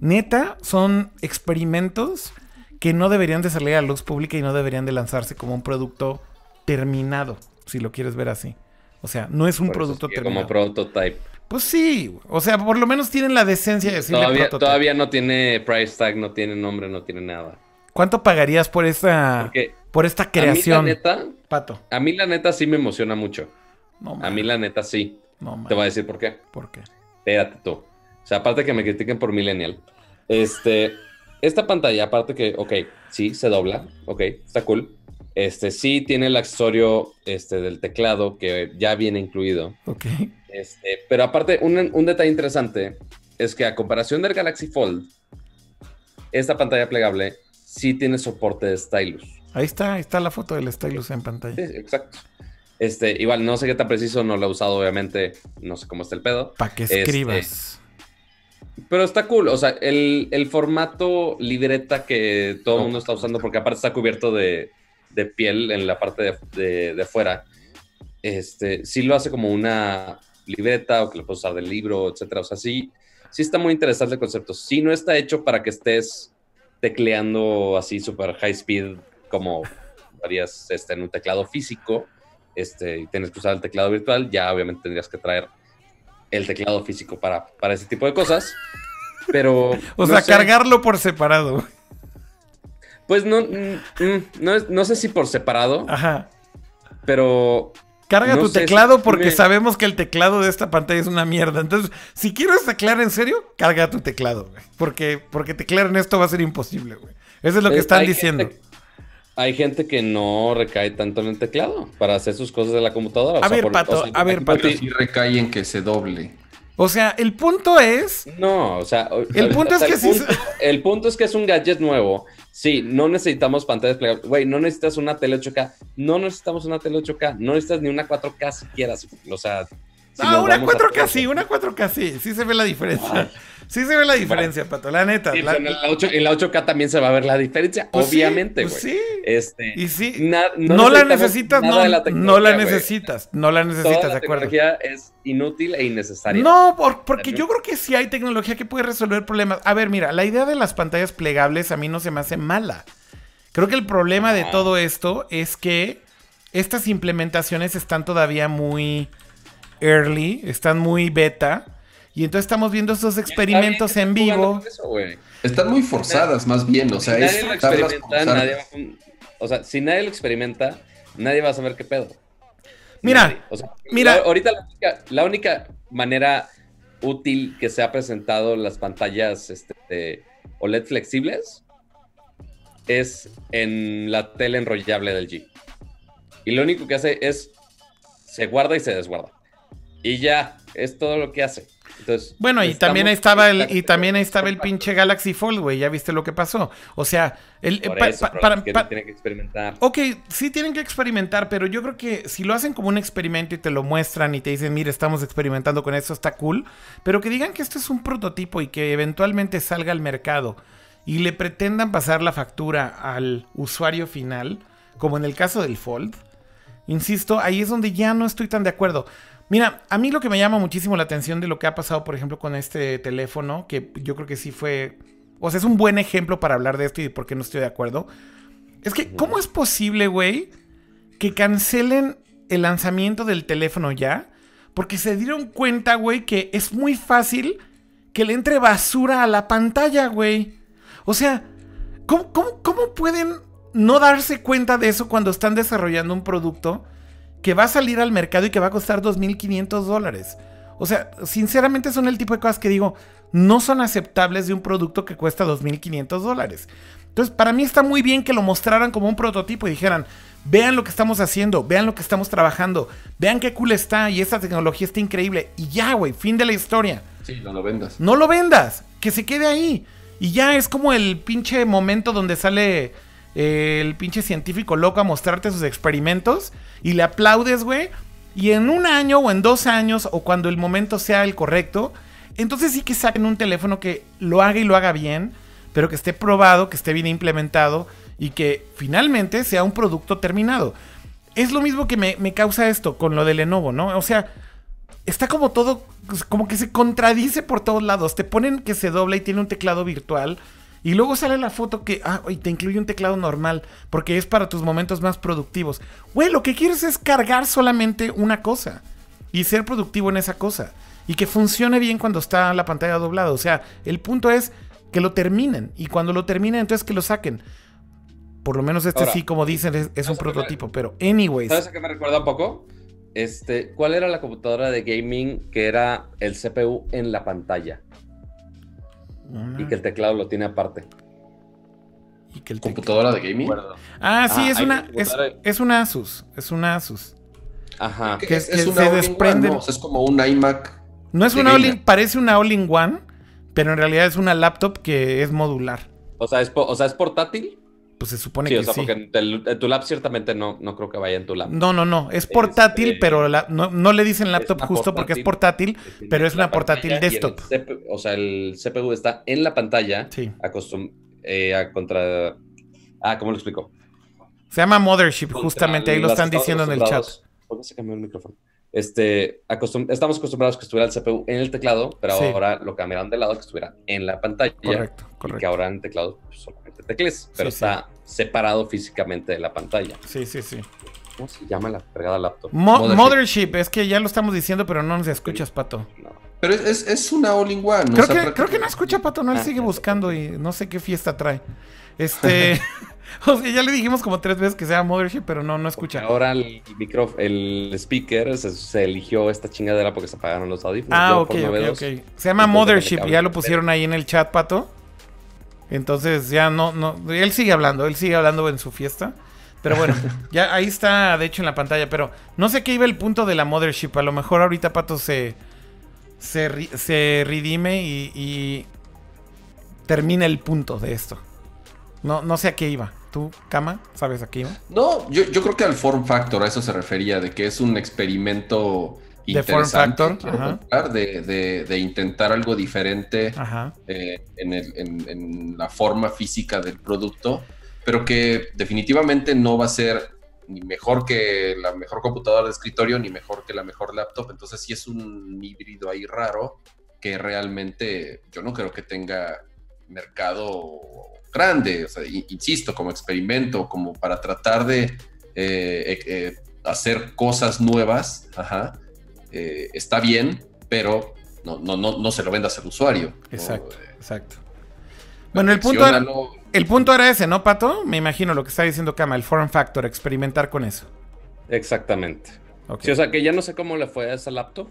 neta, son experimentos que no deberían de salir a la luz pública y no deberían de lanzarse como un producto terminado, si lo quieres ver así. O sea, no es un Por producto terminado. Como prototype. Pues sí, o sea, por lo menos tienen la decencia de decirle Todavía, prototype. todavía no tiene price tag, no tiene nombre, no tiene nada. ¿Cuánto pagarías por esta, Porque por esta a mí la creación, neta, Pato? a mí la neta sí me emociona mucho. No, A mí la neta sí. no. Te voy a decir por qué. ¿Por qué? Espérate tú. O sea, aparte que me critiquen por millennial. Este, esta pantalla, aparte que, ok, sí, se dobla, ok, está cool. Este, sí tiene el accesorio este, del teclado que ya viene incluido. Ok. Este, pero aparte, un, un detalle interesante es que a comparación del Galaxy Fold, esta pantalla plegable sí tiene soporte de stylus. Ahí está, ahí está la foto del stylus en pantalla. Sí, exacto. Este, igual, no sé qué tan preciso, no lo he usado, obviamente, no sé cómo está el pedo. Para que Este, escribas. Pero está cool, o sea, el, el formato libreta que todo el mundo está usando, porque aparte está cubierto de, de piel en la parte de, de, de fuera, este, sí lo hace como una libreta o que lo puedes usar del libro, etcétera. O sea, sí, sí está muy interesante el concepto. Sí no está hecho para que estés tecleando así super high speed como harías este, en un teclado físico, este, y tienes que usar el teclado virtual, ya obviamente tendrías que traer el teclado físico para, para ese tipo de cosas. Pero. O no sea, sé, cargarlo por separado. Pues no, mm, mm, no, es- no sé si por separado, Ajá. pero Carga No tu si teclado porque sabemos que el teclado de esta pantalla es una mierda. Entonces, si quieres teclear en serio, carga tu teclado, güey. Porque, porque teclear en esto va a ser imposible, güey. Eso es lo que están hay diciendo. gente- hay gente que no recae tanto en el teclado para hacer sus cosas de la computadora. A ver, Pato, a ver, Pero Pato. sí recae en que se doble. O sea, el punto es. No, o sea, El punto o sea, es que el punto, el punto es que es un gadget nuevo. Sí, no necesitamos pantallas plegables. Güey, no necesitas una tele 8K. No necesitamos una tele 8K. No necesitas ni una 4K siquiera. si- O sea, si Ah, una vamos a- 4K sí, una 4K sí. Sí se ve la diferencia. Sí se ve la diferencia, Pato, la neta. Sí, la- pero en, la 8 en la 8K también se va a ver la diferencia, Pues sí, obviamente, güey. pues sí. Este, Y sí. na- No, la necesitas, no, la no la güey. necesitas. No la necesitas, la de acuerdo. tecnología es inútil e innecesaria. No, por- porque yo creo que sí hay tecnología que puede resolver problemas. A ver, mira, la idea de las pantallas plegables a mí no se me hace mala. Creo que el problema de todo esto es que estas implementaciones están todavía muy early, están muy beta. Y entonces estamos viendo estos experimentos en vivo. eso. Están muy forzadas, más bien. O sea, si es nadie lo experimenta, nadie va a- O sea, si nadie lo experimenta, nadie va a saber qué pedo. Mira, Nadie. O sea, mira. ahorita la única, la única manera útil que se ha presentado las pantallas este, de OLED flexibles es en la tele enrollable del G. Y lo único que hace es se guarda y se desguarda. Y ya, es todo lo que hace. Entonces, Bueno, y también estaba el, y también estaba el pinche Galaxy Fold, güey. Ya viste lo que pasó. O sea, el, eh, pa- eso, pa- pero para- es que pa- tienen que experimentar. Ok, sí tienen que experimentar, pero yo creo que si lo hacen como un experimento y te lo muestran y te dicen, mire, estamos experimentando con esto, está cool. Pero que digan que esto es un prototipo y que eventualmente salga al mercado y le pretendan pasar la factura al usuario final, como en el caso del Fold. Insisto, ahí es donde ya no estoy tan de acuerdo. Mira, a mí lo que me llama muchísimo la atención de lo que ha pasado, por ejemplo, con este teléfono, que yo creo que sí fue... O sea, es un buen ejemplo para hablar de esto y por qué no estoy de acuerdo. Es que, ¿cómo es posible, güey, que cancelen el lanzamiento del teléfono ya? Porque se dieron cuenta, güey, que es muy fácil que le entre basura a la pantalla, güey. O sea, ¿cómo, cómo, cómo pueden no darse cuenta de eso cuando están desarrollando un producto que va a salir al mercado y que va a costar 2.500 dólares? O sea, sinceramente son el tipo de cosas que digo, no son aceptables de un producto que cuesta 2.500 dólares. Entonces, para mí está muy bien que lo mostraran como un prototipo y dijeran, vean lo que estamos haciendo, vean lo que estamos trabajando, vean qué cool está y esta tecnología está increíble. Y ya, güey, fin de la historia. Sí, no lo vendas. No lo vendas, que se quede ahí. Y ya es como el pinche momento donde sale el pinche científico loco a mostrarte sus experimentos y le aplaudes, güey. Y en un año o en dos años o cuando el momento sea el correcto, entonces sí que saquen un teléfono que lo haga y lo haga bien, pero que esté probado, que esté bien implementado y que finalmente sea un producto terminado. Es lo mismo que me, me causa esto con lo de Lenovo, ¿no? O sea, está como todo, pues, como que se contradice por todos lados. Te ponen que se dobla y tiene un teclado virtual. Y luego sale la foto que, ah, y te incluye un teclado normal, porque es para tus momentos más productivos. Güey, lo que quieres es cargar solamente una cosa y ser productivo en esa cosa. Y que funcione bien cuando está la pantalla doblada. O sea, el punto es que lo terminen. Y cuando lo terminen, entonces que lo saquen. Por lo menos este Ahora, sí, como dicen, es, es un ¿sabes a qué me- prototipo. Pero, anyways. ¿Sabes a qué me recuerda un poco? Este, ¿cuál era la computadora de gaming que era el CPU en la pantalla una- y que el teclado lo tiene aparte? y que el ¿Computadora de gaming? Ah, sí, Ah, es una. Es, es una Asus. Es una Asus. Ajá. que- es, que es se desprende- es como un iMac. No es una all parece una all-in-one, pero en realidad es una laptop que es modular. O sea, es, o sea, ¿es portátil? Pues se supone Sí, que o sea, sí. porque en tu lap ciertamente no, no creo que vaya en tu lap. No, no, no. Es portátil, Este, pero la- no, no le dicen laptop justo porque es portátil. portátil. pero es una portátil desktop. CPU o sea, el CPU está en la pantalla Sí. acostum- eh, a contra... Ah, ¿cómo lo explico? Se llama Mothership, Contra justamente. Ahí lo están diciendo en el chat. ¿Por qué se cambió el micrófono? Este, acostum- estamos acostumbrados que estuviera el CPU en el teclado, pero Sí. ahora lo cambiaron de lado que estuviera en la pantalla. Correcto, Y que correcto. ahora en el teclado pues, solamente tecles, pero sí. está separado físicamente de la pantalla. Sí, sí, sí. ¿Cómo se llama la fregada laptop? Mo- Mothership. Mothership, es que ya lo estamos diciendo, pero no nos escuchas, Pato. No. Pero es, es, es una all-in-one. o Creo sea, que, creo que no escucha Pato, no, él Ah, sigue buscando y no sé qué fiesta trae. Este. o sea, ya le dijimos como tres veces que sea Mothership, pero no, no escucha. Ahora el micrófono, el speaker se, se eligió esta chingadera porque se apagaron los audífonos. Ah, ok, ok. Se llama Entonces, Mothership, ya lo pusieron ahí en el chat, Pato. Entonces ya no, no, él sigue hablando, él sigue hablando en su fiesta. Pero bueno, ya ahí está, de hecho, en la pantalla. Pero no sé qué iba el punto de la Mothership. A lo mejor ahorita Pato se, se, se redime y, y termina el punto de esto. No, no sé a qué iba. ¿Tú, Kama, sabes a qué iba? No, yo, yo creo que al form factor a eso se refería, de que es un experimento De form factor, ajá. de, de- de intentar algo diferente eh, en, el- en- en la forma física del producto, pero que definitivamente no va a ser ni mejor que la mejor computadora de escritorio, ni mejor que la mejor laptop. Entonces sí es un híbrido ahí raro que realmente yo no creo que tenga mercado grande, o sea, i- insisto, como experimento, como para tratar de eh, eh, hacer cosas nuevas, ajá, eh, está bien, pero no, no, no, no se lo vendas al usuario. Exacto, Eh, exacto. Bueno, el punto, era, el punto era ese, ¿no, Pato? Me imagino lo que está diciendo Kama, el form factor, experimentar con eso. Exactamente. Sí, o sea que ya no sé cómo le fue a esa laptop,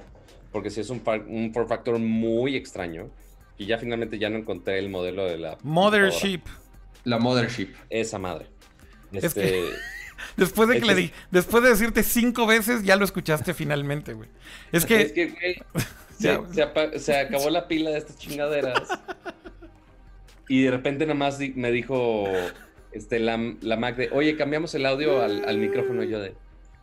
porque sí es un, un form factor muy extraño. Y ya finalmente ya no encontré el modelo de la. Mothership. La Mothership. Esa madre. Es Este, Después de que le di, después de decirte cinco veces, ya lo escuchaste finalmente, güey. Es que, es que, güey, se, acabó la pila de estas chingaderas. Y de repente nada más me dijo este, la, la Mac de, oye, cambiamos el audio al, al micrófono. Yo de,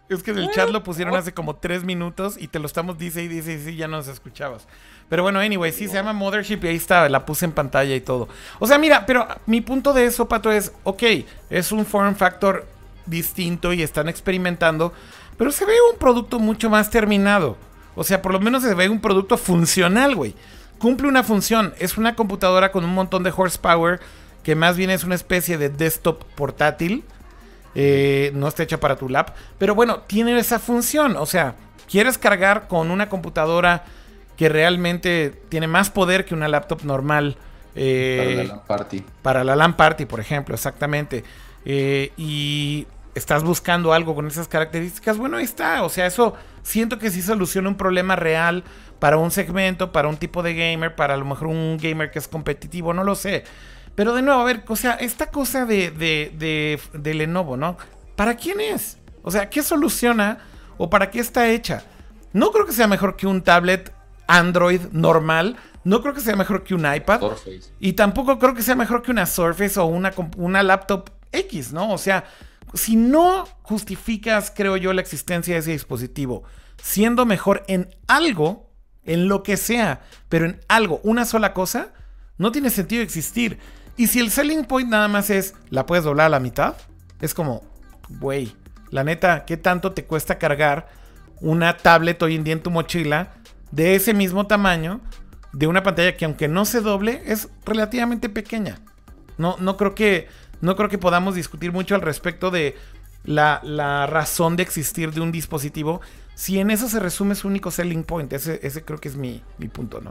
es que en el chat lo pusieron hace como tres minutos y te lo estamos dice y dice y sí, ya nos escuchabas. Pero bueno, anyway, sí, se llama Mothership y ahí está, la puse en pantalla y todo. O sea, mira, pero mi punto de eso, Pato, es, ok, es un form factor distinto y están experimentando, pero se ve un producto mucho más terminado. O sea, por lo menos se ve un producto funcional, güey. Cumple una función, es una computadora con un montón de horsepower, que más bien es una especie de desktop portátil. Eh, no está hecha para tu lap. Pero bueno, tiene esa función. O sea, quieres cargar con una computadora que realmente tiene más poder que una laptop normal. eh, Para la LAN party. para la LAN Party, por ejemplo, exactamente. Eh, y estás buscando algo con esas características, bueno, ahí está. O sea, eso siento que sí soluciona un problema real para un segmento, para un tipo de gamer, para a lo mejor un gamer que es competitivo, no lo sé. Pero de nuevo, a ver, o sea, esta cosa de, de, de, de Lenovo, ¿no? ¿Para quién es? O sea, ¿qué soluciona o para qué está hecha? No creo que sea mejor que un tablet Android normal. No creo que sea mejor que un iPad. Surface. Y tampoco creo que sea mejor que una Surface o una, una laptop X, ¿no? O sea, si no justificas, creo yo, la existencia de ese dispositivo siendo mejor en algo, en lo que sea, pero en algo, una sola cosa, no tiene sentido existir. Y si el selling point nada más es, la puedes doblar a la mitad, es como, güey, la neta, ¿qué tanto te cuesta cargar una tablet hoy en día en tu mochila de ese mismo tamaño, de una pantalla que aunque no se doble, es relativamente pequeña? No, no creo que. No creo que podamos discutir mucho al respecto de la, la razón de existir de un dispositivo. Si en eso se resume su único selling point. Ese, ese creo que es mi, mi punto, ¿no?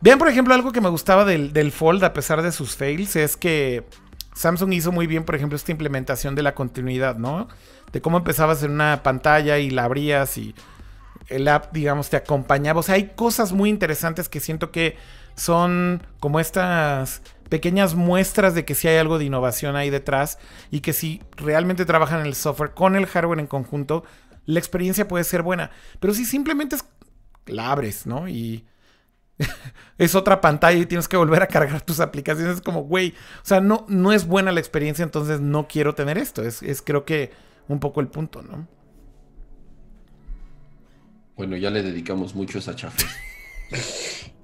Vean, por ejemplo, algo que me gustaba del, del Fold, a pesar de sus fails, es que Samsung hizo muy bien, por ejemplo, esta implementación de la continuidad, ¿no? De cómo empezabas en una pantalla y la abrías y el app, digamos, te acompañaba. O sea, hay cosas muy interesantes que siento que son como estas pequeñas muestras de que sí hay algo de innovación ahí detrás y que si realmente trabajan en el software con el hardware en conjunto, la experiencia puede ser buena. Pero si simplemente es, la abres, ¿no? Y es otra pantalla y tienes que volver a cargar tus aplicaciones. Es como, güey, o sea, no, no es buena la experiencia, entonces no quiero tener esto. Es, es creo que un poco el punto, ¿no? Bueno, ya le dedicamos mucho a esa chafa.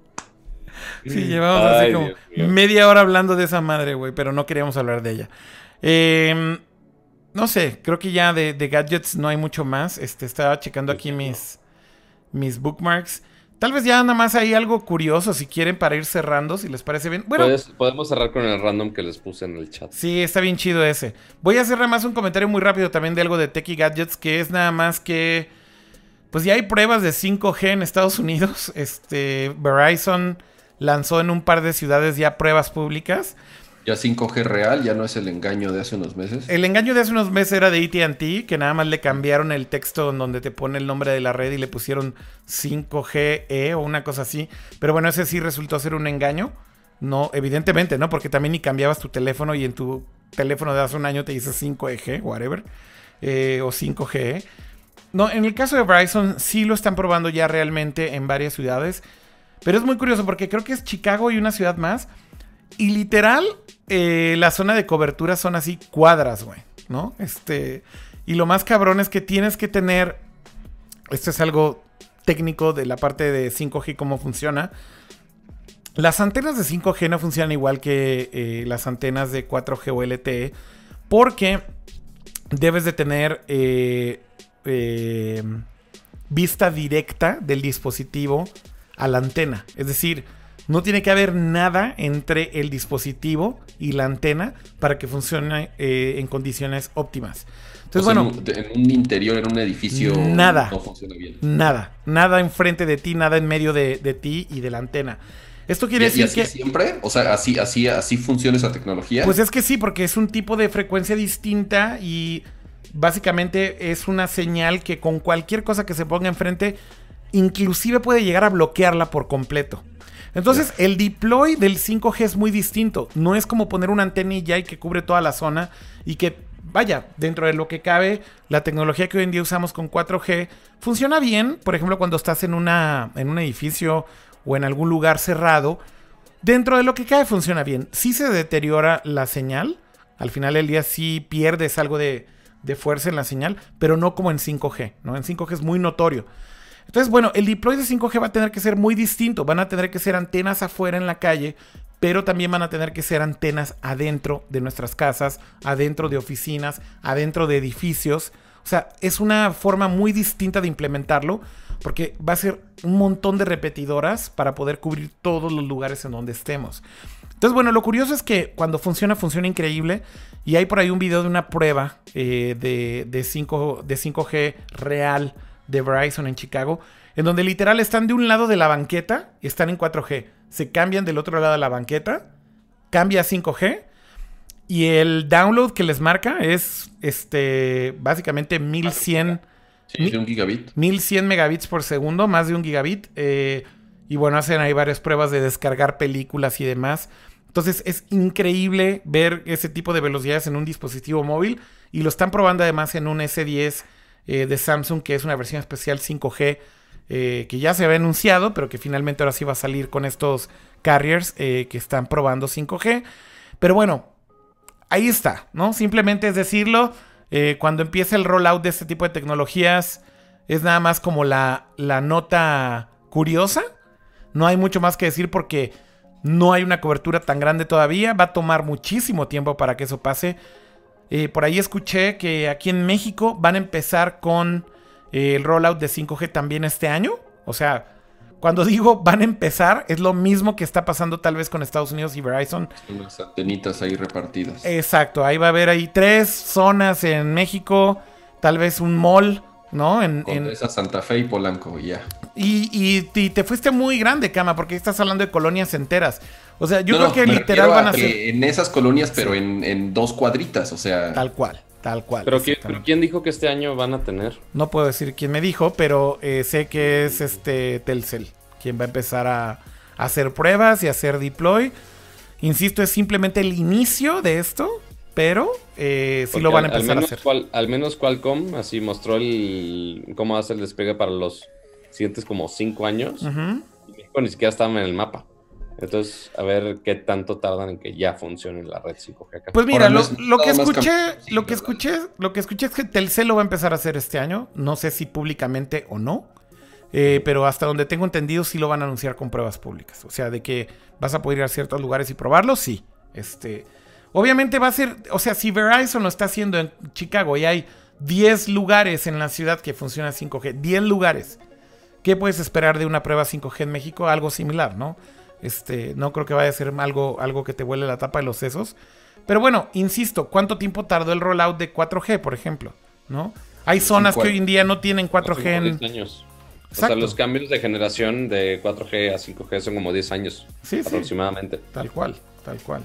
Sí, llevamos así como media hora hablando de esa madre, güey, pero no queríamos hablar de ella. Em, no sé, creo que ya de, gadgets no hay mucho más. Este, estaba checando aquí mis, mis bookmarks. Tal vez ya nada más hay algo curioso si quieren para ir cerrando, si les parece bien. Bueno, podemos cerrar con el random que les puse en el chat. Sí, está bien chido ese. Voy a hacer nada más un comentario muy rápido también de algo de Techie Gadgets, que es nada más que. Pues ya hay pruebas de 5G en Estados Unidos. Este, Verizon lanzó en un par de ciudades ya pruebas públicas. Ya 5G real, ya no es el engaño de hace unos meses. El engaño de hace unos meses era de ATT, que nada más le cambiaron el texto en donde te pone el nombre de la red y le pusieron 5GE o una cosa así. Pero bueno, ese sí resultó ser un engaño. No, evidentemente, ¿no? Porque también ni cambiabas tu teléfono y en tu teléfono de hace un año te dice 5EG, whatever. Eh, o 5G. No, en el caso de Verizon sí lo están probando ya realmente en varias ciudades. Pero es muy curioso porque creo que es Chicago y una ciudad más. Y literal, eh, la zona de cobertura son así cuadras, güey, ¿no? Este, y lo más cabrón es que tienes que tener, esto es algo técnico de la parte de 5G, cómo funciona. Las antenas de 5G no funcionan igual que eh, las antenas de 4G o LTE, porque debes de tener eh, vista directa del dispositivo a la antena. Es decir, no tiene que haber nada entre el dispositivo y la antena para que funcione eh, en condiciones óptimas. Entonces, bueno. En un, interior, en un edificio. Nada. No funciona bien. Nada. Nada enfrente de ti, nada en medio de, ti y de la antena. Esto quiere decir que. siempre? O sea, así, así, así funciona esa tecnología. Pues es que sí, porque es un tipo de frecuencia distinta y básicamente es una señal que con cualquier cosa que se ponga enfrente, inclusive puede llegar a bloquearla por completo. Entonces, el deploy del 5G es muy distinto. No es como poner una antenilla y que cubre toda la zona y que, vaya, dentro de lo que cabe, la tecnología que hoy en día usamos con 4G funciona bien. Por ejemplo, cuando estás en, una, en un edificio o en algún lugar cerrado, dentro de lo que cabe funciona bien. Sí se deteriora la señal. Al final del día sí pierdes algo de, de fuerza en la señal, pero no como en 5G. ¿no? En 5G es muy notorio. Entonces, bueno, el deploy de 5G va a tener que ser muy distinto. Van a tener que ser antenas afuera en la calle, pero también van a tener que ser antenas adentro de nuestras casas, adentro de oficinas, adentro de edificios. O sea, es una forma muy distinta de implementarlo porque va a ser un montón de repetidoras para poder cubrir todos los lugares en donde estemos. Entonces, bueno, lo curioso es que cuando funciona, funciona increíble. Y hay por ahí un video de una prueba eh, de, de, 5, de 5G real de Verizon en Chicago, en donde literal están de un lado de la banqueta y están en 4G. Se cambian del otro lado de la banqueta, cambia a 5G y el download que les marca es este básicamente 1100 sí, un gigabit. 1100 megabits por segundo, más de un gigabit. Eh, y bueno, hacen ahí varias pruebas de descargar películas y demás. Entonces es increíble ver ese tipo de velocidades en un dispositivo móvil y lo están probando además en un S10 eh, de Samsung, que es una versión especial 5G, eh, que ya se había anunciado, pero que finalmente ahora sí va a salir con estos carriers eh, que están probando 5G. Pero bueno, ahí está, ¿no? Simplemente es decirlo, cuando empieza el rollout de este tipo de tecnologías, es nada más como la, la nota curiosa. No hay mucho más que decir porque no hay una cobertura tan grande todavía. Va a tomar muchísimo tiempo para que eso pase. Eh, por ahí escuché que aquí en México van a empezar con eh, el rollout de 5G también este año. O sea, cuando digo van a empezar, es lo mismo que está pasando tal vez con Estados Unidos y Verizon. Unas antenitas ahí repartidas. Exacto, ahí va a haber ahí tres zonas en México, tal vez un mall, ¿no? En, esa Santa Fe y Polanco, ya. Y, y, te fuiste muy grande, Cama, porque estás hablando de colonias enteras. O sea, yo creo que literal van a ser. En esas colonias, pero en, dos cuadritas, o sea. Tal cual, tal cual. ¿Pero, quién, dijo que este año van a tener? No puedo decir quién me dijo, pero eh, sé que es este Telcel quien va a empezar a, hacer pruebas y hacer deploy. Insisto, es simplemente el inicio de esto, pero eh, sí lo van a empezar a hacer. al menos Qualcomm así mostró el cómo hace el despegue para los siguientes como cinco años. Y México ni siquiera estaba en el mapa. Entonces, a ver qué tanto tardan en que ya funcione la red 5G acá. Pues mira, lo, que escuché, lo que escuché, lo que escuché es que Telcel lo va a empezar a hacer este año. No sé si públicamente o no. Eh, pero hasta donde tengo entendido sí lo van a anunciar con pruebas públicas. O sea, de que vas a poder ir a ciertos lugares y probarlo, sí. Este, obviamente va a ser, o sea, si Verizon lo está haciendo en Chicago y hay 10 lugares en la ciudad que funciona 5G, 10 lugares. ¿Qué puedes esperar de una prueba 5G en México? Algo similar, ¿no? Este, no creo que vaya a ser algo, algo que te huele la tapa de los sesos. Pero bueno, insisto, ¿cuánto tiempo tardó el rollout de 4G, por ejemplo? ¿No? Hay zonas que hoy en día no tienen 4G en... Años. O sea, los cambios de generación de 4G a 5G son como 10 años sí, aproximadamente. tal cual, tal cual.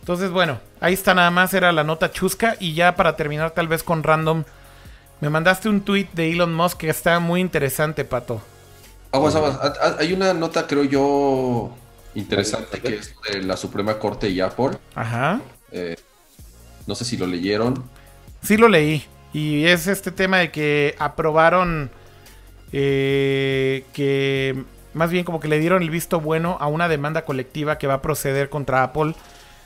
Entonces, bueno, ahí está nada más, era la nota chusca. Y ya para terminar, tal vez con random, me mandaste un tweet de Elon Musk que está muy interesante, Pato. Aguas, aguas. Hay una nota, creo yo, interesante que es de la Suprema Corte y Apple. Ajá. Eh, no sé si lo leyeron. Sí lo leí. Y es este tema de que aprobaron eh, que más bien como que le dieron el visto bueno a una demanda colectiva que va a proceder contra Apple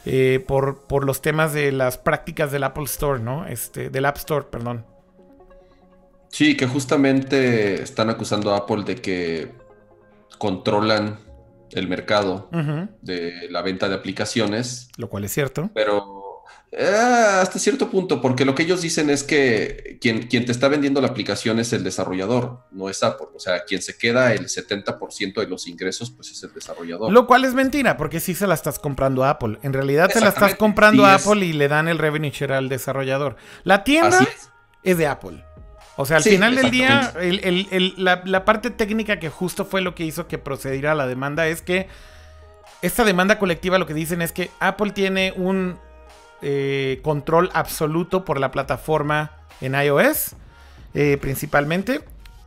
eh, por, por los temas de las prácticas del Apple Store, ¿no? Este, del App Store, perdón. Sí, que justamente están acusando a Apple de que controlan el mercado de la venta de aplicaciones. Lo cual es cierto. Pero Ah, hasta cierto punto, porque lo que ellos dicen es que quien, quien te está vendiendo la aplicación es el desarrollador, no es Apple. O sea, quien se queda el 70% de los ingresos, pues es el desarrollador. Lo cual es mentira, porque sí se la estás comprando a Apple. En realidad te la estás comprando a Apple y le dan el revenue share al desarrollador. La tienda es. de Apple. O sea, al final del día, la, la parte técnica que justo fue lo que hizo que procediera la demanda es que esta demanda colectiva lo que dicen es que Apple tiene un eh, control absoluto por la plataforma en iOS, eh, principalmente.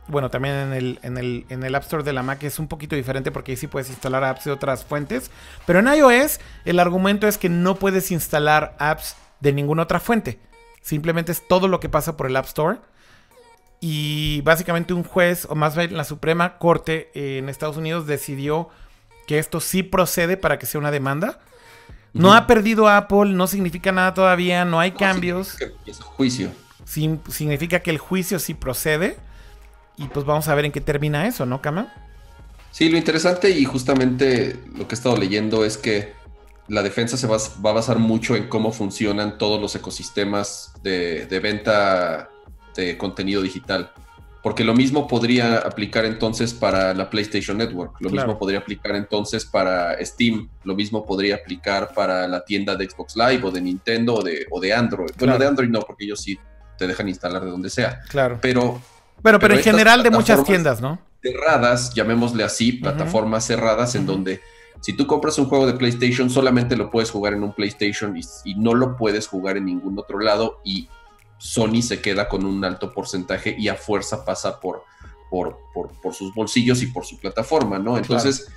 Bueno, también en el, en, el, en el App Store de la Mac es un poquito diferente porque ahí sí puedes instalar apps de otras fuentes. Pero en iOS el argumento es que no puedes instalar apps de ninguna otra fuente. Simplemente es todo lo que pasa por el App Store. Y básicamente un juez, o más bien la Suprema Corte en Estados Unidos decidió que esto sí procede para que sea una demanda. No ha perdido Apple, no significa nada todavía, no hay cambios. Es juicio. significa que el juicio sí procede. Y pues vamos a ver en qué termina eso, ¿no, Kama? Sí, lo interesante y justamente lo que he estado leyendo es que la defensa se va, a basar mucho en cómo funcionan todos los ecosistemas de venta de contenido digital. Porque lo mismo podría aplicar entonces para la PlayStation Network, lo mismo podría aplicar entonces para Steam, lo mismo podría aplicar para la tienda de Xbox Live o de Nintendo o de, o de Android. Bueno, de Android no, porque ellos sí te dejan instalar de donde sea. Claro. Pero, pero, pero, en general de muchas tiendas, ¿no? Cerradas, llamémosle así, plataformas cerradas en donde si tú compras un juego de PlayStation solamente lo puedes jugar en un PlayStation y, y no lo puedes jugar en ningún otro lado y Sony se queda con un alto porcentaje y a fuerza pasa por, por, por, sus bolsillos y por su plataforma, ¿no? Entonces,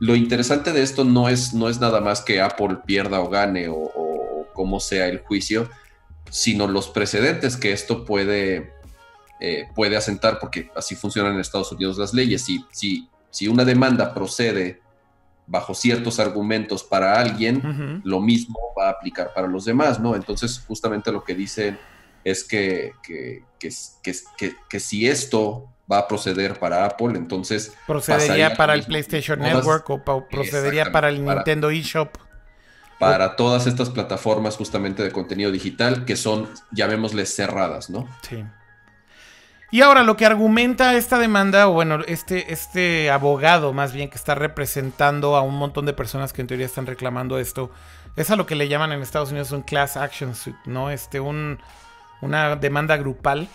lo interesante de esto no es, no es nada más que Apple pierda o gane o, o como sea el juicio, sino los precedentes que esto puede, eh, puede asentar, porque así funcionan en Estados Unidos las leyes. Si, si, si una demanda procede bajo ciertos argumentos para alguien, lo mismo va a aplicar para los demás, ¿no? Entonces, justamente lo que dice es que, que, si esto va a proceder para Apple, entonces... Procedería para el PlayStation Network o procedería para el Nintendo eShop. Para todas estas plataformas justamente de contenido digital que son, llamémosle, cerradas, ¿no? Sí. Y ahora lo que argumenta esta demanda, o bueno, este, este abogado más bien que está representando a un montón de personas que en teoría están reclamando esto, es a lo que le llaman en Estados Unidos un class action suit, ¿no? Este, un, una demanda grupal.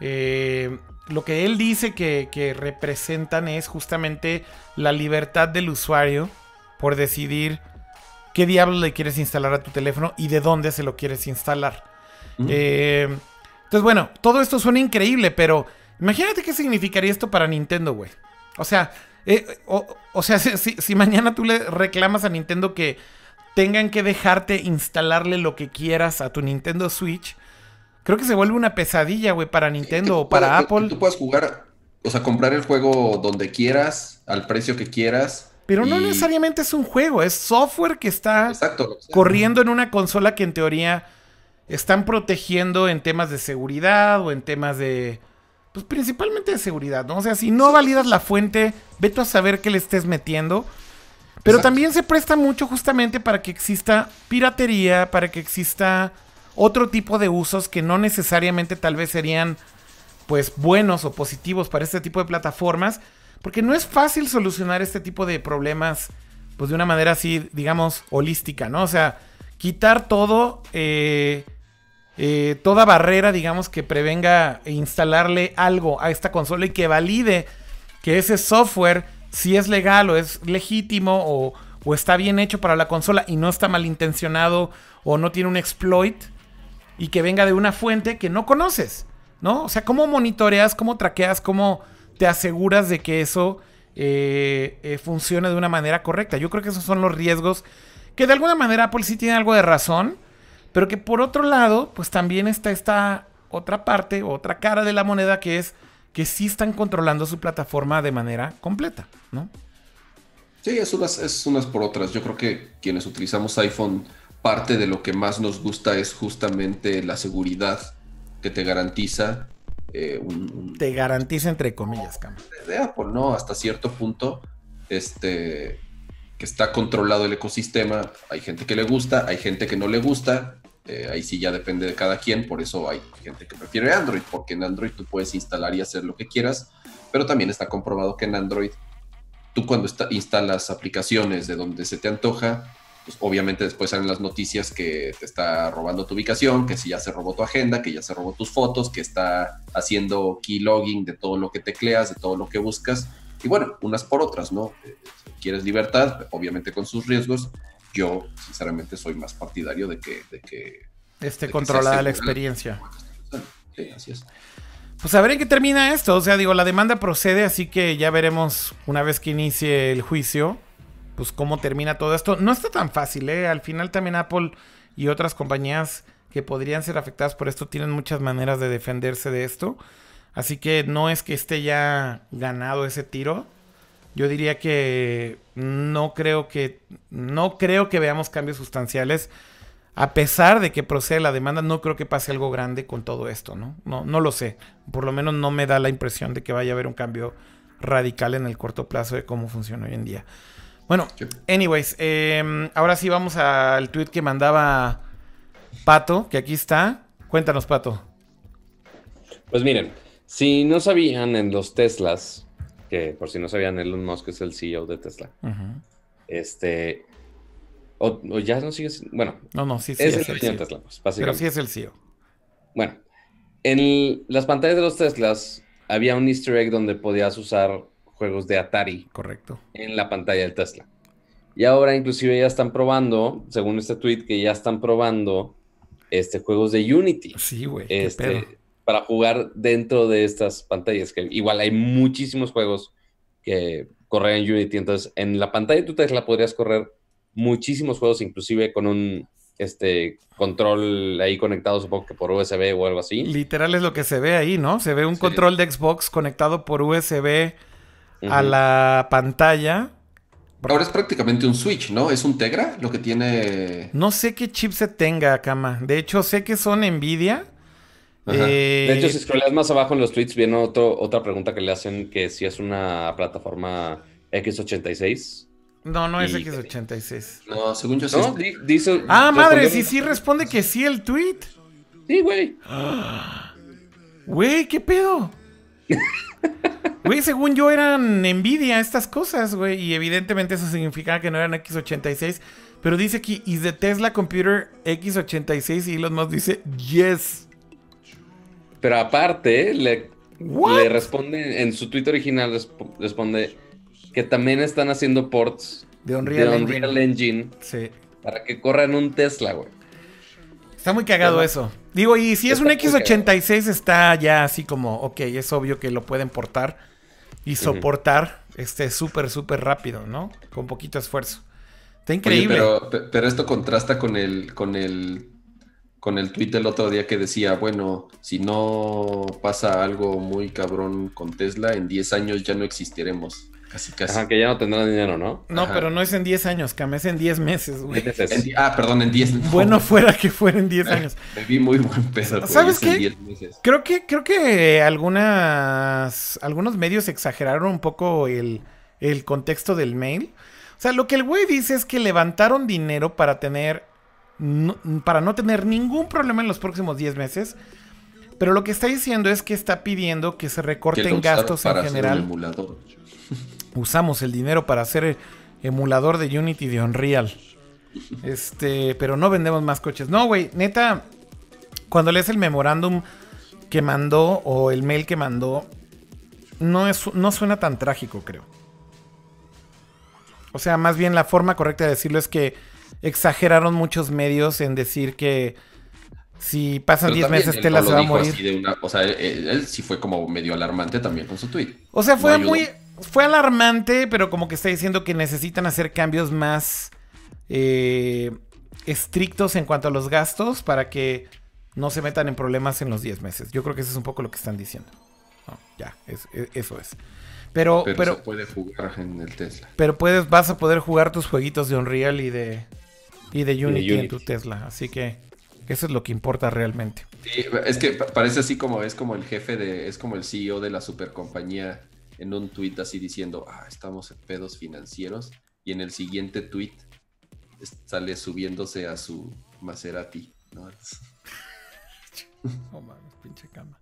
Eh, lo que él dice que, representan es justamente la libertad del usuario por decidir qué diablo le quieres instalar a tu teléfono y de dónde se lo quieres instalar. Eh, entonces, bueno, todo esto suena increíble, pero imagínate qué significaría esto para Nintendo, güey. O sea, eh, o, sea, si, mañana tú le reclamas a Nintendo que tengan que dejarte instalarle lo que quieras a tu Nintendo Switch, creo que se vuelve una pesadilla, güey, para Nintendo o para Apple. tú puedes jugar, o sea, comprar el juego donde quieras, al precio que quieras. Pero no necesariamente es un juego, es software que está corriendo en una consola que en teoría están protegiendo en temas de seguridad o en temas de pues principalmente de seguridad, ¿no? O sea, si no validas la fuente, vete a saber qué le estés metiendo. Pero también se presta mucho justamente para que exista piratería, para que exista otro tipo de usos que no necesariamente tal vez serían pues buenos o positivos para este tipo de plataformas, porque no es fácil solucionar este tipo de problemas pues de una manera así, digamos, holística, ¿no? O sea, quitar todo eh, eh, toda barrera, digamos, que prevenga instalarle algo a esta consola y que valide que ese software, si es legal o es legítimo o, está bien hecho para la consola y no está malintencionado o no tiene un exploit y que venga de una fuente que no conoces, ¿no? O sea, ¿cómo monitoreas, cómo traqueas, cómo te aseguras de que eso eh, eh, funcione de una manera correcta? Yo creo que esos son los riesgos que de alguna manera Apple sí tiene algo de razón pero que por otro lado, pues también está esta otra parte, otra cara de la moneda que es que sí están controlando su plataforma de manera completa, ¿no? Sí, es unas, es unas por otras. Yo creo que quienes utilizamos iPhone, parte de lo que más nos gusta es justamente la seguridad que te garantiza. Eh, un, te garantiza entre comillas, Cam. De Apple, ¿no? Hasta cierto punto, este, que está controlado el ecosistema. Hay gente que le gusta, hay gente que no le gusta. Eh, ahí sí ya depende de cada quien, por eso hay gente que prefiere Android, porque en Android tú puedes instalar y hacer lo que quieras, pero también está comprobado que en Android tú cuando instalas aplicaciones de donde se te antoja, pues obviamente después salen las noticias que te está robando tu ubicación, que si ya se robó tu agenda, que ya se robó tus fotos, que está haciendo keylogging de todo lo que tecleas, de todo lo que buscas. Y bueno, unas por otras, ¿no? Eh, quieres libertad, obviamente con sus riesgos, yo sinceramente soy más partidario de que... De que esté controlada la experiencia. Sí, así es. Pues a ver en qué termina esto. O sea, digo, la demanda procede, así que ya veremos una vez que inicie el juicio, pues cómo termina todo esto. No está tan fácil, ¿eh? Al final también Apple y otras compañías que podrían ser afectadas por esto tienen muchas maneras de defenderse de esto. Así que no es que esté ya ganado ese tiro. Yo diría que no creo que no creo que veamos cambios sustanciales. A pesar de que procede la demanda, no creo que pase algo grande con todo esto, ¿no? No, no lo sé. Por lo menos no me da la impresión de que vaya a haber un cambio radical en el corto plazo de cómo funciona hoy en día. Bueno, anyways, em, ahora sí vamos al tweet que mandaba Pato, que aquí está. Cuéntanos, Pato. Pues miren, si no sabían en los Teslas, que por si no sabían, Elon Musk es el CEO de Tesla. Este. O, ya no sigue. Bueno. No, no, sí, sí. Es, el CEO de Tesla, pues, Pero sí es el CEO. Bueno. En las pantallas de los Teslas había un Easter egg donde podías usar juegos de Atari. Correcto. En la pantalla del Tesla. Y ahora inclusive ya están probando, según este tweet, que ya están probando este, juegos de Unity. Sí, güey. Este, para jugar dentro de estas pantallas. Que igual hay muchísimos juegos que corren en Unity. Entonces, en la pantalla de tu Tesla podrías correr muchísimos juegos, inclusive con un este control ahí conectado, supongo que por USB o algo así. Literal es lo que se ve ahí, ¿no? Se ve un control de Xbox conectado por USB a la pantalla. Ahora es prácticamente un Switch, ¿no? Es un Tegra lo que tiene. No sé qué chip se tenga, Cama. De hecho, sé que son Nvidia. De hecho, si scrollas más abajo en los tweets, viene otro, otra pregunta que le hacen que si es una plataforma X86. No, no es X86. No, según yo sí. ah, madre, sí, sí responde que sí el tweet. Sí, güey. Güey, ¿qué pedo? Güey, según yo eran Nvidia estas cosas, güey. Y evidentemente eso significaba que no eran X86. Pero dice aquí, ¿is the Tesla computer X86? Y Elon Musk dice, yes. Pero aparte, le, responde, en su tweet original responde que también están haciendo ports De Unreal, de Engine. Unreal Engine Sí. para que corra en un Tesla, güey. Está muy cagado eso. Digo, y si es un Está muy X86 está ya así como, ok, es obvio que lo pueden portar y soportar este súper, súper rápido, ¿no? Con poquito esfuerzo. Está Oye, increíble. pero, pe- pero esto contrasta con el, con el, con el tweet del otro día que decía, bueno, si no pasa algo muy cabrón con Tesla, en 10 años ya no existiremos. Casi, casi. Ajá, que ya no tendrán dinero, ¿no? No, Ajá. pero no es en 10 años, Cam, es en 10 meses, güey. En ah, perdón, en 10. no. Bueno fuera que fuera en 10 años. Me vi muy buen güey, ¿Sabes en qué? 10 meses. Creo que, creo que algunas, algunos medios exageraron un poco el, el contexto del mail. O sea, lo que el güey dice es que levantaron dinero para tener, no- para no tener ningún problema en los próximos 10 meses. Pero lo que está diciendo es que está pidiendo que se recorten gastos en para hacer un general. emulador. Usamos el dinero para hacer emulador de Unity de Unreal. Este, pero no vendemos más coches. No, güey, neta, cuando lees el memorándum que mandó o el mail que mandó, no, es, no suena tan trágico, creo. O sea, más bien la forma correcta de decirlo es que exageraron muchos medios en decir que si pasan Pero 10 también meses Tesla no se va a morir. una- o sea, él, él- él sí fue como medio alarmante también con su tweet. O sea, No fue ayudó. Fue alarmante, pero como que está diciendo que necesitan hacer cambios más eh, estrictos en cuanto a los gastos para que no se metan en problemas en los 10 meses. Yo creo que eso es un poco lo que están diciendo. No, ya, es- es- eso es. Pero, Pero, pero, se puede jugar en el Tesla. pero puedes, vas a poder jugar tus jueguitos de Unreal y de, y de Unity, en Unity. tu Tesla. Así que eso es lo que importa realmente. Sí, es que pa- parece así como es como el jefe de, es como el CEO de la supercompañía en un tweet así diciendo, ah, estamos en pedos financieros. Y en el siguiente tweet sale subiéndose a su Maserati. ¿no? No mames, pinche cama.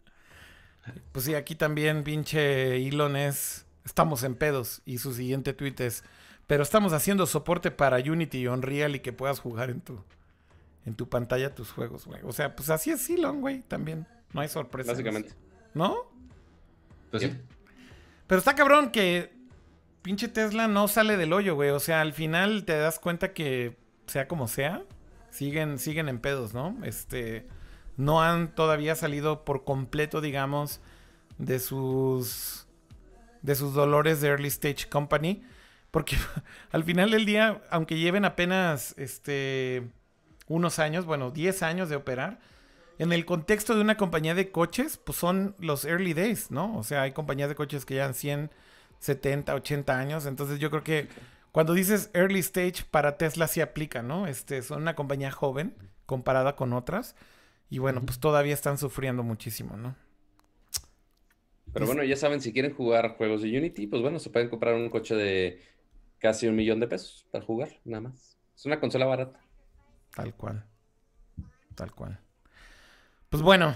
Pues sí, aquí también pinche Elon es... Estamos en pedos. Y su siguiente tweet es... Pero estamos haciendo soporte para Unity y Unreal y que puedas jugar en tu, en tu pantalla tus juegos, güey. O sea, pues así es Elon, güey, también. No hay sorpresa. en Básicamente. ¿No? Pues sí. Pero está cabrón que pinche Tesla no sale del hoyo, güey. O sea, al final te das cuenta que sea como sea, siguen, siguen en pedos, ¿no? Este, no han todavía salido por completo, digamos, de sus, de sus dolores de early stage company. Porque al final del día, aunque lleven apenas, este, unos años, bueno, 10 años de operar, en el contexto de una compañía de coches, pues son los early days, ¿no? O sea, hay compañías de coches que llevan 100, 70, 80 años. Entonces yo creo que cuando dices early stage para Tesla sí aplica, ¿no? Este, son una compañía joven comparada con otras. Y bueno, pues todavía están sufriendo muchísimo, ¿no? Pero bueno, ya saben, si quieren jugar juegos de Unity, pues bueno, se pueden comprar un coche de casi un millón de pesos para jugar, nada más. Es una consola barata. Tal cual. Tal cual. Pues bueno.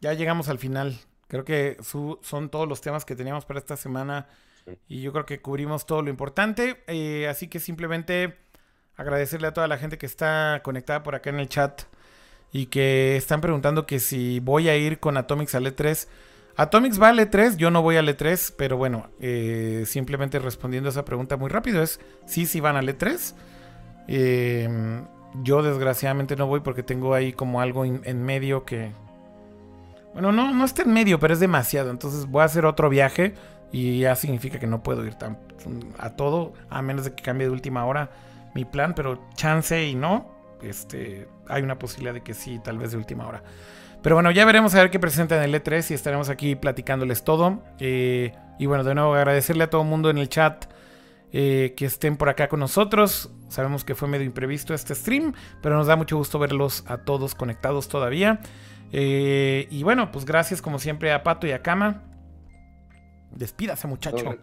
Ya llegamos al final. Creo que su- son todos los temas que teníamos para esta semana. Y yo creo que cubrimos todo lo importante. Eh, así que simplemente agradecerle a toda la gente que está conectada por acá en el chat. Y que están preguntando que si voy a ir con Atomics al E3. Atomics va al E3, yo no voy al E3, pero bueno, eh, simplemente respondiendo a esa pregunta muy rápido es sí, sí van al E3. Eh, yo desgraciadamente no voy porque tengo ahí como algo en medio que... Bueno, no, no está en medio, pero es demasiado. Entonces voy a hacer otro viaje y ya significa que no puedo ir tan, a todo, a menos de que cambie de última hora mi plan, pero chance y no. Este, hay una posibilidad de que sí, tal vez de última hora. Pero bueno, ya veremos a ver qué presentan en el E3 y estaremos aquí platicándoles todo. Eh, y bueno, de nuevo agradecerle a todo el mundo en el chat eh, que estén por acá con nosotros. Sabemos que fue medio imprevisto este stream, pero nos da mucho gusto verlos a todos conectados todavía. Eh, y bueno, pues gracias como siempre a Pato y a Kama. Despídase, muchacho.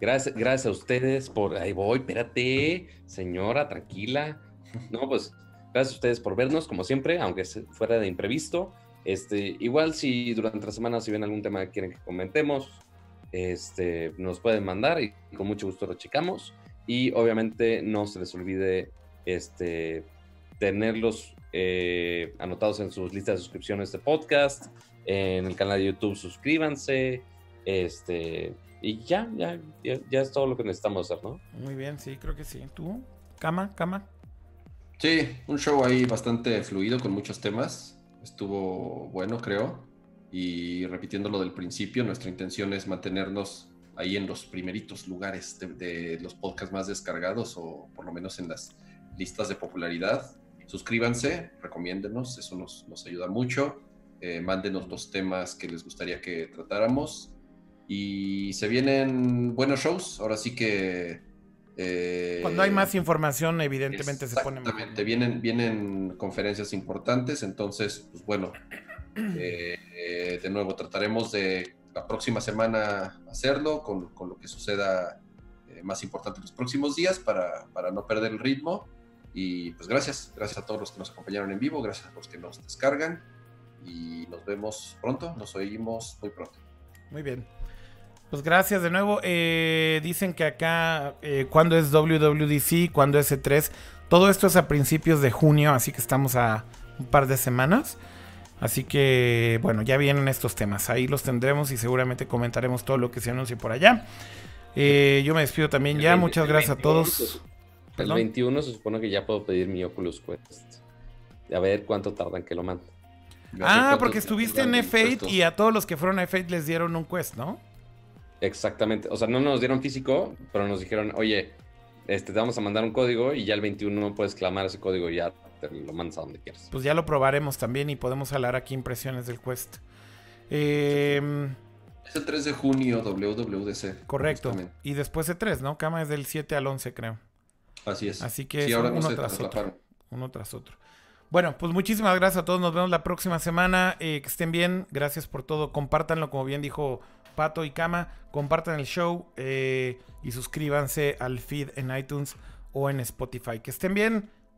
Gracias, gracias a ustedes por. Ahí voy, espérate, señora, tranquila. No, pues gracias a ustedes por vernos, como siempre, aunque fuera de imprevisto. Este, igual si durante la semana si ven algún tema que quieren que comentemos, este, nos pueden mandar y con mucho gusto lo checamos. Y obviamente no se les olvide este, tenerlos eh, anotados en sus listas de suscripciones de podcast. En el canal de YouTube suscríbanse. Este, y ya, ya, ya, ya es todo lo que necesitamos hacer, ¿no? Muy bien, sí, creo que sí. ¿Tú? ¿Cama? ¿Cama? Sí, un show ahí bastante fluido con muchos temas. Estuvo bueno, creo. Y repitiendo lo del principio, nuestra intención es mantenernos ahí en los primeritos lugares de, de los podcasts más descargados o por lo menos en las listas de popularidad. Suscríbanse, recomiéndenos, eso nos, nos ayuda mucho. Eh, mándenos los temas que les gustaría que tratáramos. Y se vienen buenos shows, ahora sí que... eh, Cuando hay más información, evidentemente se pone. Exactamente, vienen, vienen conferencias importantes, entonces, pues bueno, eh, de nuevo trataremos de la próxima semana hacerlo con, con lo que suceda eh, más importante en los próximos días para, para no perder el ritmo. Y pues gracias, gracias a todos los que nos acompañaron en vivo, gracias a los que nos descargan y nos vemos pronto, nos oímos muy pronto. Muy bien. Pues gracias de nuevo. Eh, dicen que acá, cuando es WWDC, cuando es E3, todo esto es a principios de junio, así que estamos a un par de semanas. Así que, bueno, ya vienen estos temas. Ahí los tendremos y seguramente comentaremos todo lo que se anuncie por allá. Eh, yo me despido también El ya. 20 Muchas gracias a 21 todos. El Perdón. 21 se supone que ya puedo pedir mi Oculus Quest. A ver cuánto tardan que lo manden. Ah, porque estuviste en F8 y a todos los que fueron a F8 les dieron un quest, ¿no? Exactamente. O sea, no nos dieron físico, pero nos dijeron, oye, este, te vamos a mandar un código y ya el 21 puedes clamar ese código y ya te lo mandas a donde quieras. Pues ya lo probaremos también y podemos hablar aquí impresiones del quest. Eh, Es el 3 de junio WWDC. correcto. justamente. Y después E3, ¿no? Cama es del 7 al 11, creo. Así es. Así que sí, ahora no uno tras otro. Uno tras otro. Bueno, pues muchísimas gracias a todos. Nos vemos la próxima semana. Eh, que estén bien. Gracias por todo. Compártanlo, como bien dijo Pato y Cama. Compartan el show eh, y suscríbanse al feed en iTunes o en Spotify. Que estén bien.